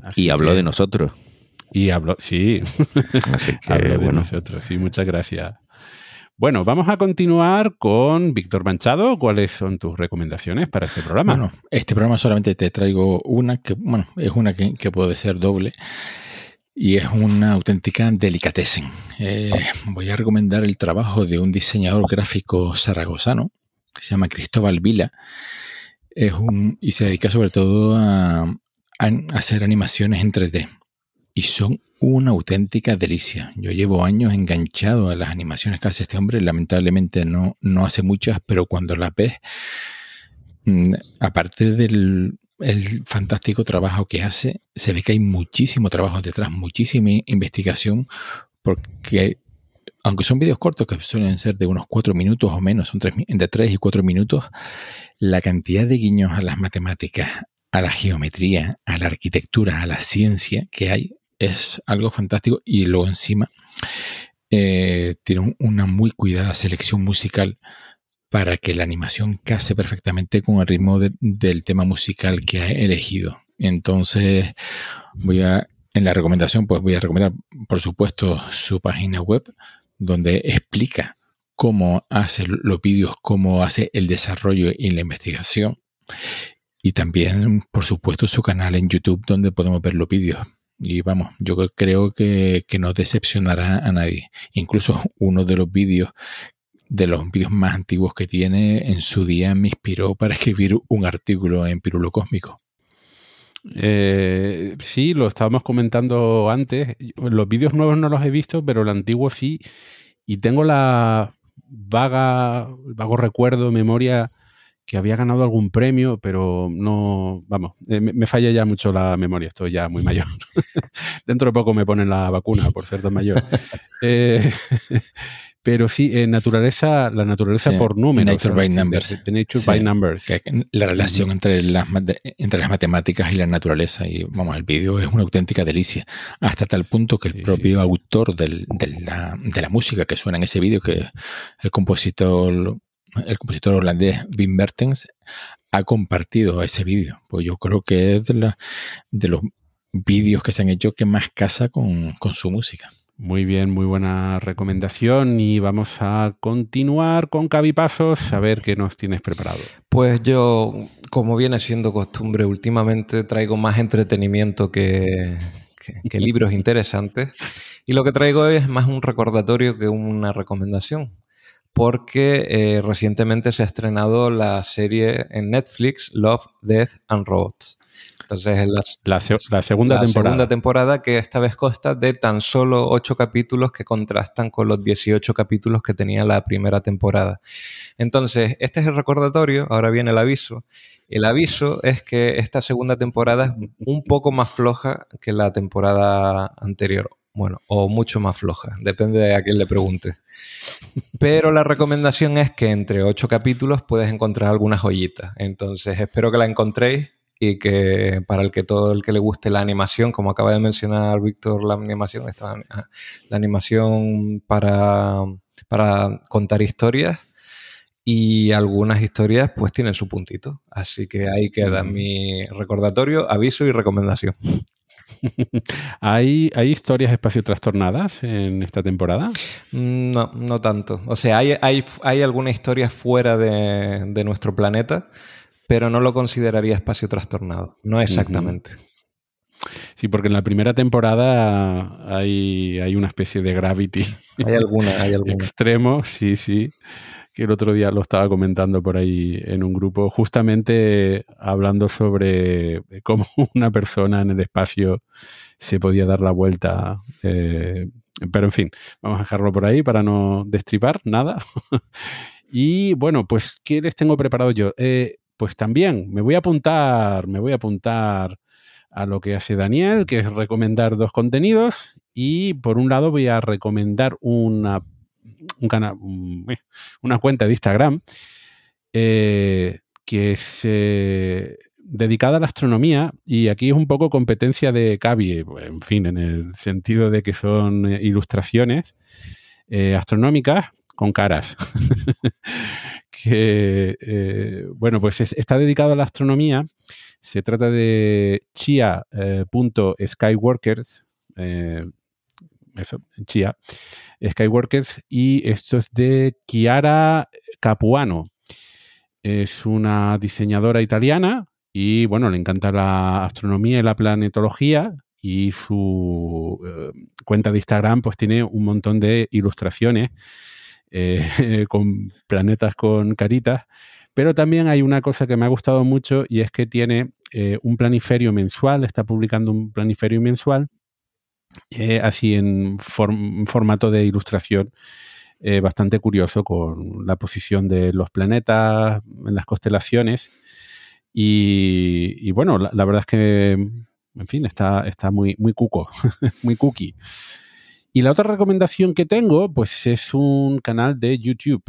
Así Y habló que- de nosotros. Y habló, sí, Así que, Hablo de bueno, nosotros, sí, muchas gracias. Bueno, vamos a continuar con Víctor Manchado. ¿Cuáles son tus recomendaciones para este programa? Bueno, este programa solamente te traigo una que, bueno, es una que, que puede ser doble y es una auténtica delicatessen. Eh, voy a recomendar el trabajo de un diseñador gráfico zaragozano que se llama Cristóbal Vila. Es un, y se dedica sobre todo a, hacer animaciones en 3D y son una auténtica delicia. Yo llevo años enganchado a las animaciones que hace este hombre. Lamentablemente no, no hace muchas, pero cuando las ves, mm, aparte del el fantástico trabajo que hace, se ve que hay muchísimo trabajo detrás, muchísima investigación, porque aunque son vídeos cortos que suelen ser de unos cuatro minutos o menos, son tres, entre tres y cuatro minutos, la cantidad de guiños a las matemáticas, a la geometría, a la arquitectura, a la ciencia que hay es algo fantástico. Y luego encima eh, tiene un- una muy cuidada selección musical para que la animación case perfectamente con el ritmo de- del tema musical que ha elegido. Entonces, voy a, en la recomendación, pues voy a recomendar, por supuesto, su página web, donde explica cómo hace los vídeos, cómo hace el desarrollo y la investigación. Y también, por supuesto, su canal en YouTube, donde podemos ver los vídeos. Y vamos, yo creo que, que no decepcionará a nadie. Incluso uno de los vídeos de los vídeos más antiguos que tiene, en su día me inspiró para escribir un artículo en Pirulo Cósmico. Eh, sí, lo estábamos comentando antes. Los vídeos nuevos no los he visto, pero el antiguo sí. Y tengo la vaga, vago recuerdo, memoria que había ganado algún premio, pero no, vamos, eh, me, me falla ya mucho la memoria, estoy ya muy mayor. Dentro de poco me ponen la vacuna por ser tan mayor. Eh, pero sí, eh, naturaleza, la naturaleza Sí, por números. Nature by numbers. de- de Nature Sí, by Numbers. que la relación entre las, mate- entre las matemáticas y la naturaleza. Y vamos, el vídeo es una auténtica delicia. Hasta tal punto que el Sí, propio autor del- de, la, de la música que suena en ese vídeo, que el compositor, el compositor holandés Wim Bertens, ha compartido ese vídeo. Pues yo creo que es de, la- de los vídeos que se han hecho que más casa con, con su música. Muy bien, muy buena recomendación y vamos a continuar con Cavipasos a ver qué nos tienes preparado. Pues yo, como viene siendo costumbre, últimamente traigo más entretenimiento que, libros interesantes. Y lo que traigo es más un recordatorio que una recomendación. porque eh, recientemente se ha estrenado la serie en Netflix Love, Death and Robots. Entonces es la, La, se- la segunda la temporada. segunda temporada que esta vez consta de tan solo 8 capítulos que contrastan con los 18 capítulos que tenía la primera temporada. Entonces, este es el recordatorio, ahora viene el aviso. El aviso es que esta segunda temporada es un poco más floja que la temporada anterior. Bueno, o mucho más floja, depende de a quién le pregunte. Pero la recomendación es que entre 8 capítulos puedes encontrar algunas joyitas. Entonces, espero que la encontréis y que para el que todo el que le guste la animación, como acaba de mencionar Víctor, la animación, esta, la animación para, para contar historias y algunas historias pues tienen su puntito. Así que ahí queda Mm. mi recordatorio, aviso y recomendación. ¿Hay, ¿Hay historias espacio trastornadas en esta temporada? Mm, No, no tanto. O sea, hay, hay, hay alguna historia fuera de, de nuestro planeta, pero no lo consideraría espacio trastornado. No exactamente. Sí, porque en la primera temporada hay, hay una especie de gravity Hay alguna, hay alguna. extremo, sí, sí, que el otro día lo estaba comentando por ahí en un grupo, justamente hablando sobre cómo una persona en el espacio se podía dar la vuelta. eh, pero en fin, vamos a dejarlo por ahí para no destripar nada. y bueno, pues, ¿qué les tengo preparado yo? Eh, pues también me voy a apuntar, me voy a apuntar a lo que hace Daniel, que es recomendar dos contenidos. Y por un lado voy a recomendar una, eh, una cuenta de Instagram eh, que es eh, dedicada a la astronomía. Y aquí es un poco competencia de Cavi, en fin, en el sentido de que son ilustraciones astronómicas con caras. que, eh, bueno, pues es- está dedicado a la astronomía. Se trata de chia.skyworkers, eh, eso, Chia, Skyworkers, y esto es de Chiara Capuano. Es una diseñadora italiana y, bueno, le encanta la astronomía y la planetología y su eh, cuenta de Instagram pues tiene un montón de ilustraciones eh, con planetas con caritas, pero también hay una cosa que me ha gustado mucho y es que tiene eh, un planiferio mensual, está publicando un planiferio mensual, eh, así en form- formato de ilustración, bastante curioso con la posición de los planetas en las constelaciones. Y, bueno, la, la verdad es que, en fin, está, está muy, muy cuco, muy cookie. Y la otra recomendación que tengo, pues es un canal de YouTube.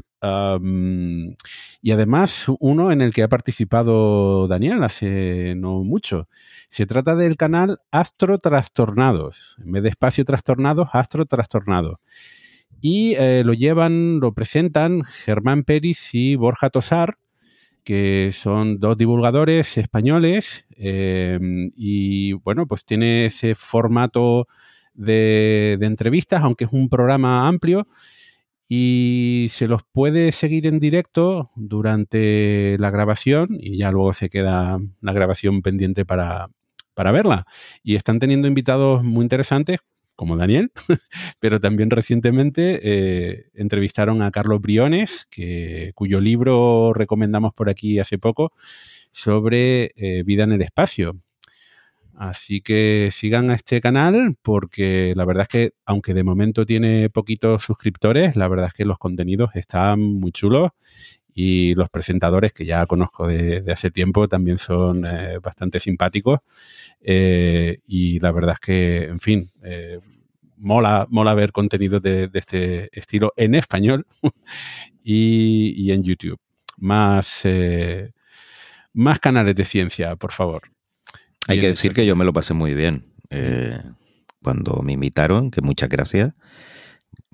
Y además uno en el que ha participado Daniel hace no mucho. Se trata del canal Astro Trastornados. En vez de espacio trastornados, Astro Trastornados. Y eh, lo llevan, lo presentan Germán Peris y Borja Tosar, que son dos divulgadores españoles. eh, y bueno, pues tiene ese formato de, entrevistas, aunque es un programa amplio, y se los puede seguir en directo durante la grabación y ya luego se queda la grabación pendiente para, para verla. Y están teniendo invitados muy interesantes, como Daniel, pero también recientemente eh, entrevistaron a Carlos Briones, que, cuyo libro recomendamos por aquí hace poco, sobre eh, vida en el espacio. Así que sigan a este canal porque la verdad es que, aunque de momento tiene poquitos suscriptores, la verdad es que los contenidos están muy chulos y los presentadores que ya conozco de, hace tiempo también son eh, bastante simpáticos. Eh, y la verdad es que, en fin, eh, mola, mola ver contenidos de, este estilo en español y, y en YouTube. Más, más canales de ciencia, por favor. Hay que decir que yo me lo pasé muy bien eh, cuando me invitaron, que muchas gracias.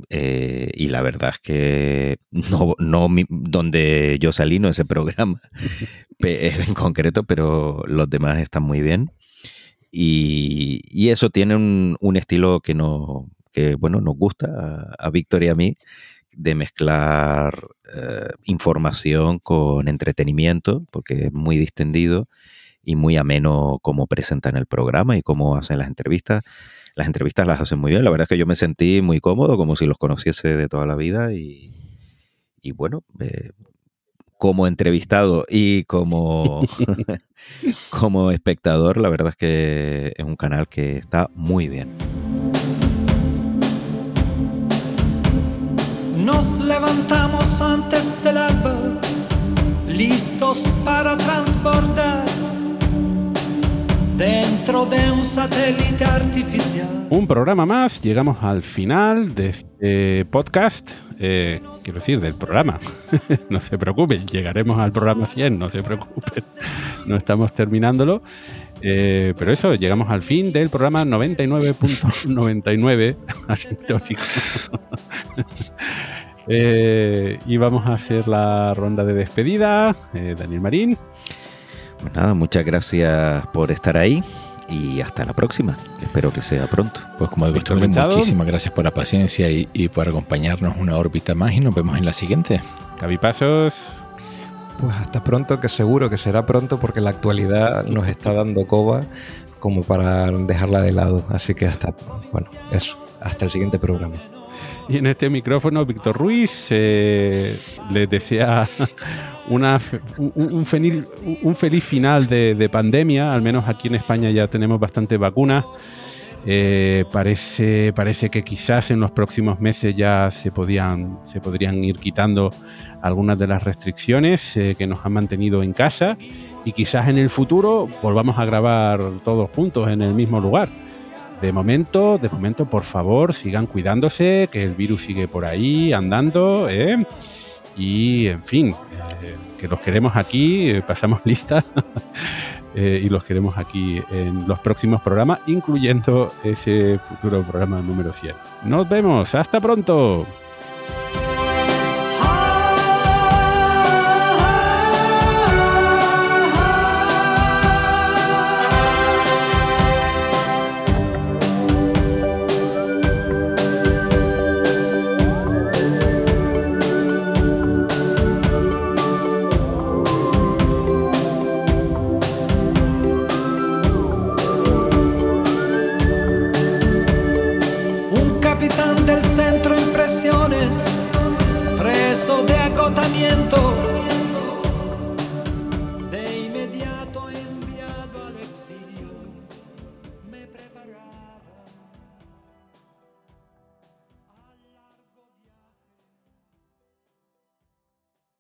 Eh, y la verdad es que no, no mi- donde yo salí, no ese programa en concreto, pero los demás están muy bien. Y, y eso tiene un, un estilo que, no, que bueno, nos gusta a, a Víctor y a mí, de mezclar eh, información con entretenimiento, porque es muy distendido y muy ameno cómo presentan el programa y cómo hacen las entrevistas. Las entrevistas las hacen muy bien. La verdad es que yo me sentí muy cómodo, como si los conociese de toda la vida y, Y bueno, eh, como entrevistado y como, como espectador, la verdad es que es un canal que está muy bien. Nos levantamos antes del alba, listos para transbordar dentro de un satélite artificial. Un programa más, llegamos al final de este podcast, eh, quiero decir, del programa. no se preocupen, llegaremos al programa 100, no se preocupen, no estamos terminándolo. Eh, pero eso, llegamos al fin del programa 99.99 asintótico. Eh, y vamos a hacer la ronda de despedida. Eh, Daniel Marín, Pues nada, muchas gracias por estar ahí y hasta la próxima. Espero que sea pronto. Pues como de costumbre, muchísimas gracias por la paciencia y, y por acompañarnos una órbita más y nos vemos en la siguiente. Gaby Pasos, Pues hasta pronto, que seguro que será pronto porque la actualidad nos está dando coba como para dejarla de lado. Así que hasta, bueno, eso, hasta el siguiente programa. Y en este micrófono, Víctor Ruiz eh, les desea una, un, feliz, un feliz final de, de pandemia. Al menos aquí en España ya tenemos bastantes vacunas. Eh, parece, parece que quizás en los próximos meses ya se, podían, se podrían ir quitando algunas de las restricciones eh, que nos han mantenido en casa. Y quizás en el futuro volvamos a grabar todos juntos en el mismo lugar. De momento, de momento, por favor, sigan cuidándose, que el virus sigue por ahí andando, ¿eh? Y, en fin, eh, que los queremos aquí, eh, pasamos lista, y los queremos aquí en los próximos programas, incluyendo ese futuro programa número 100. Nos vemos, hasta pronto.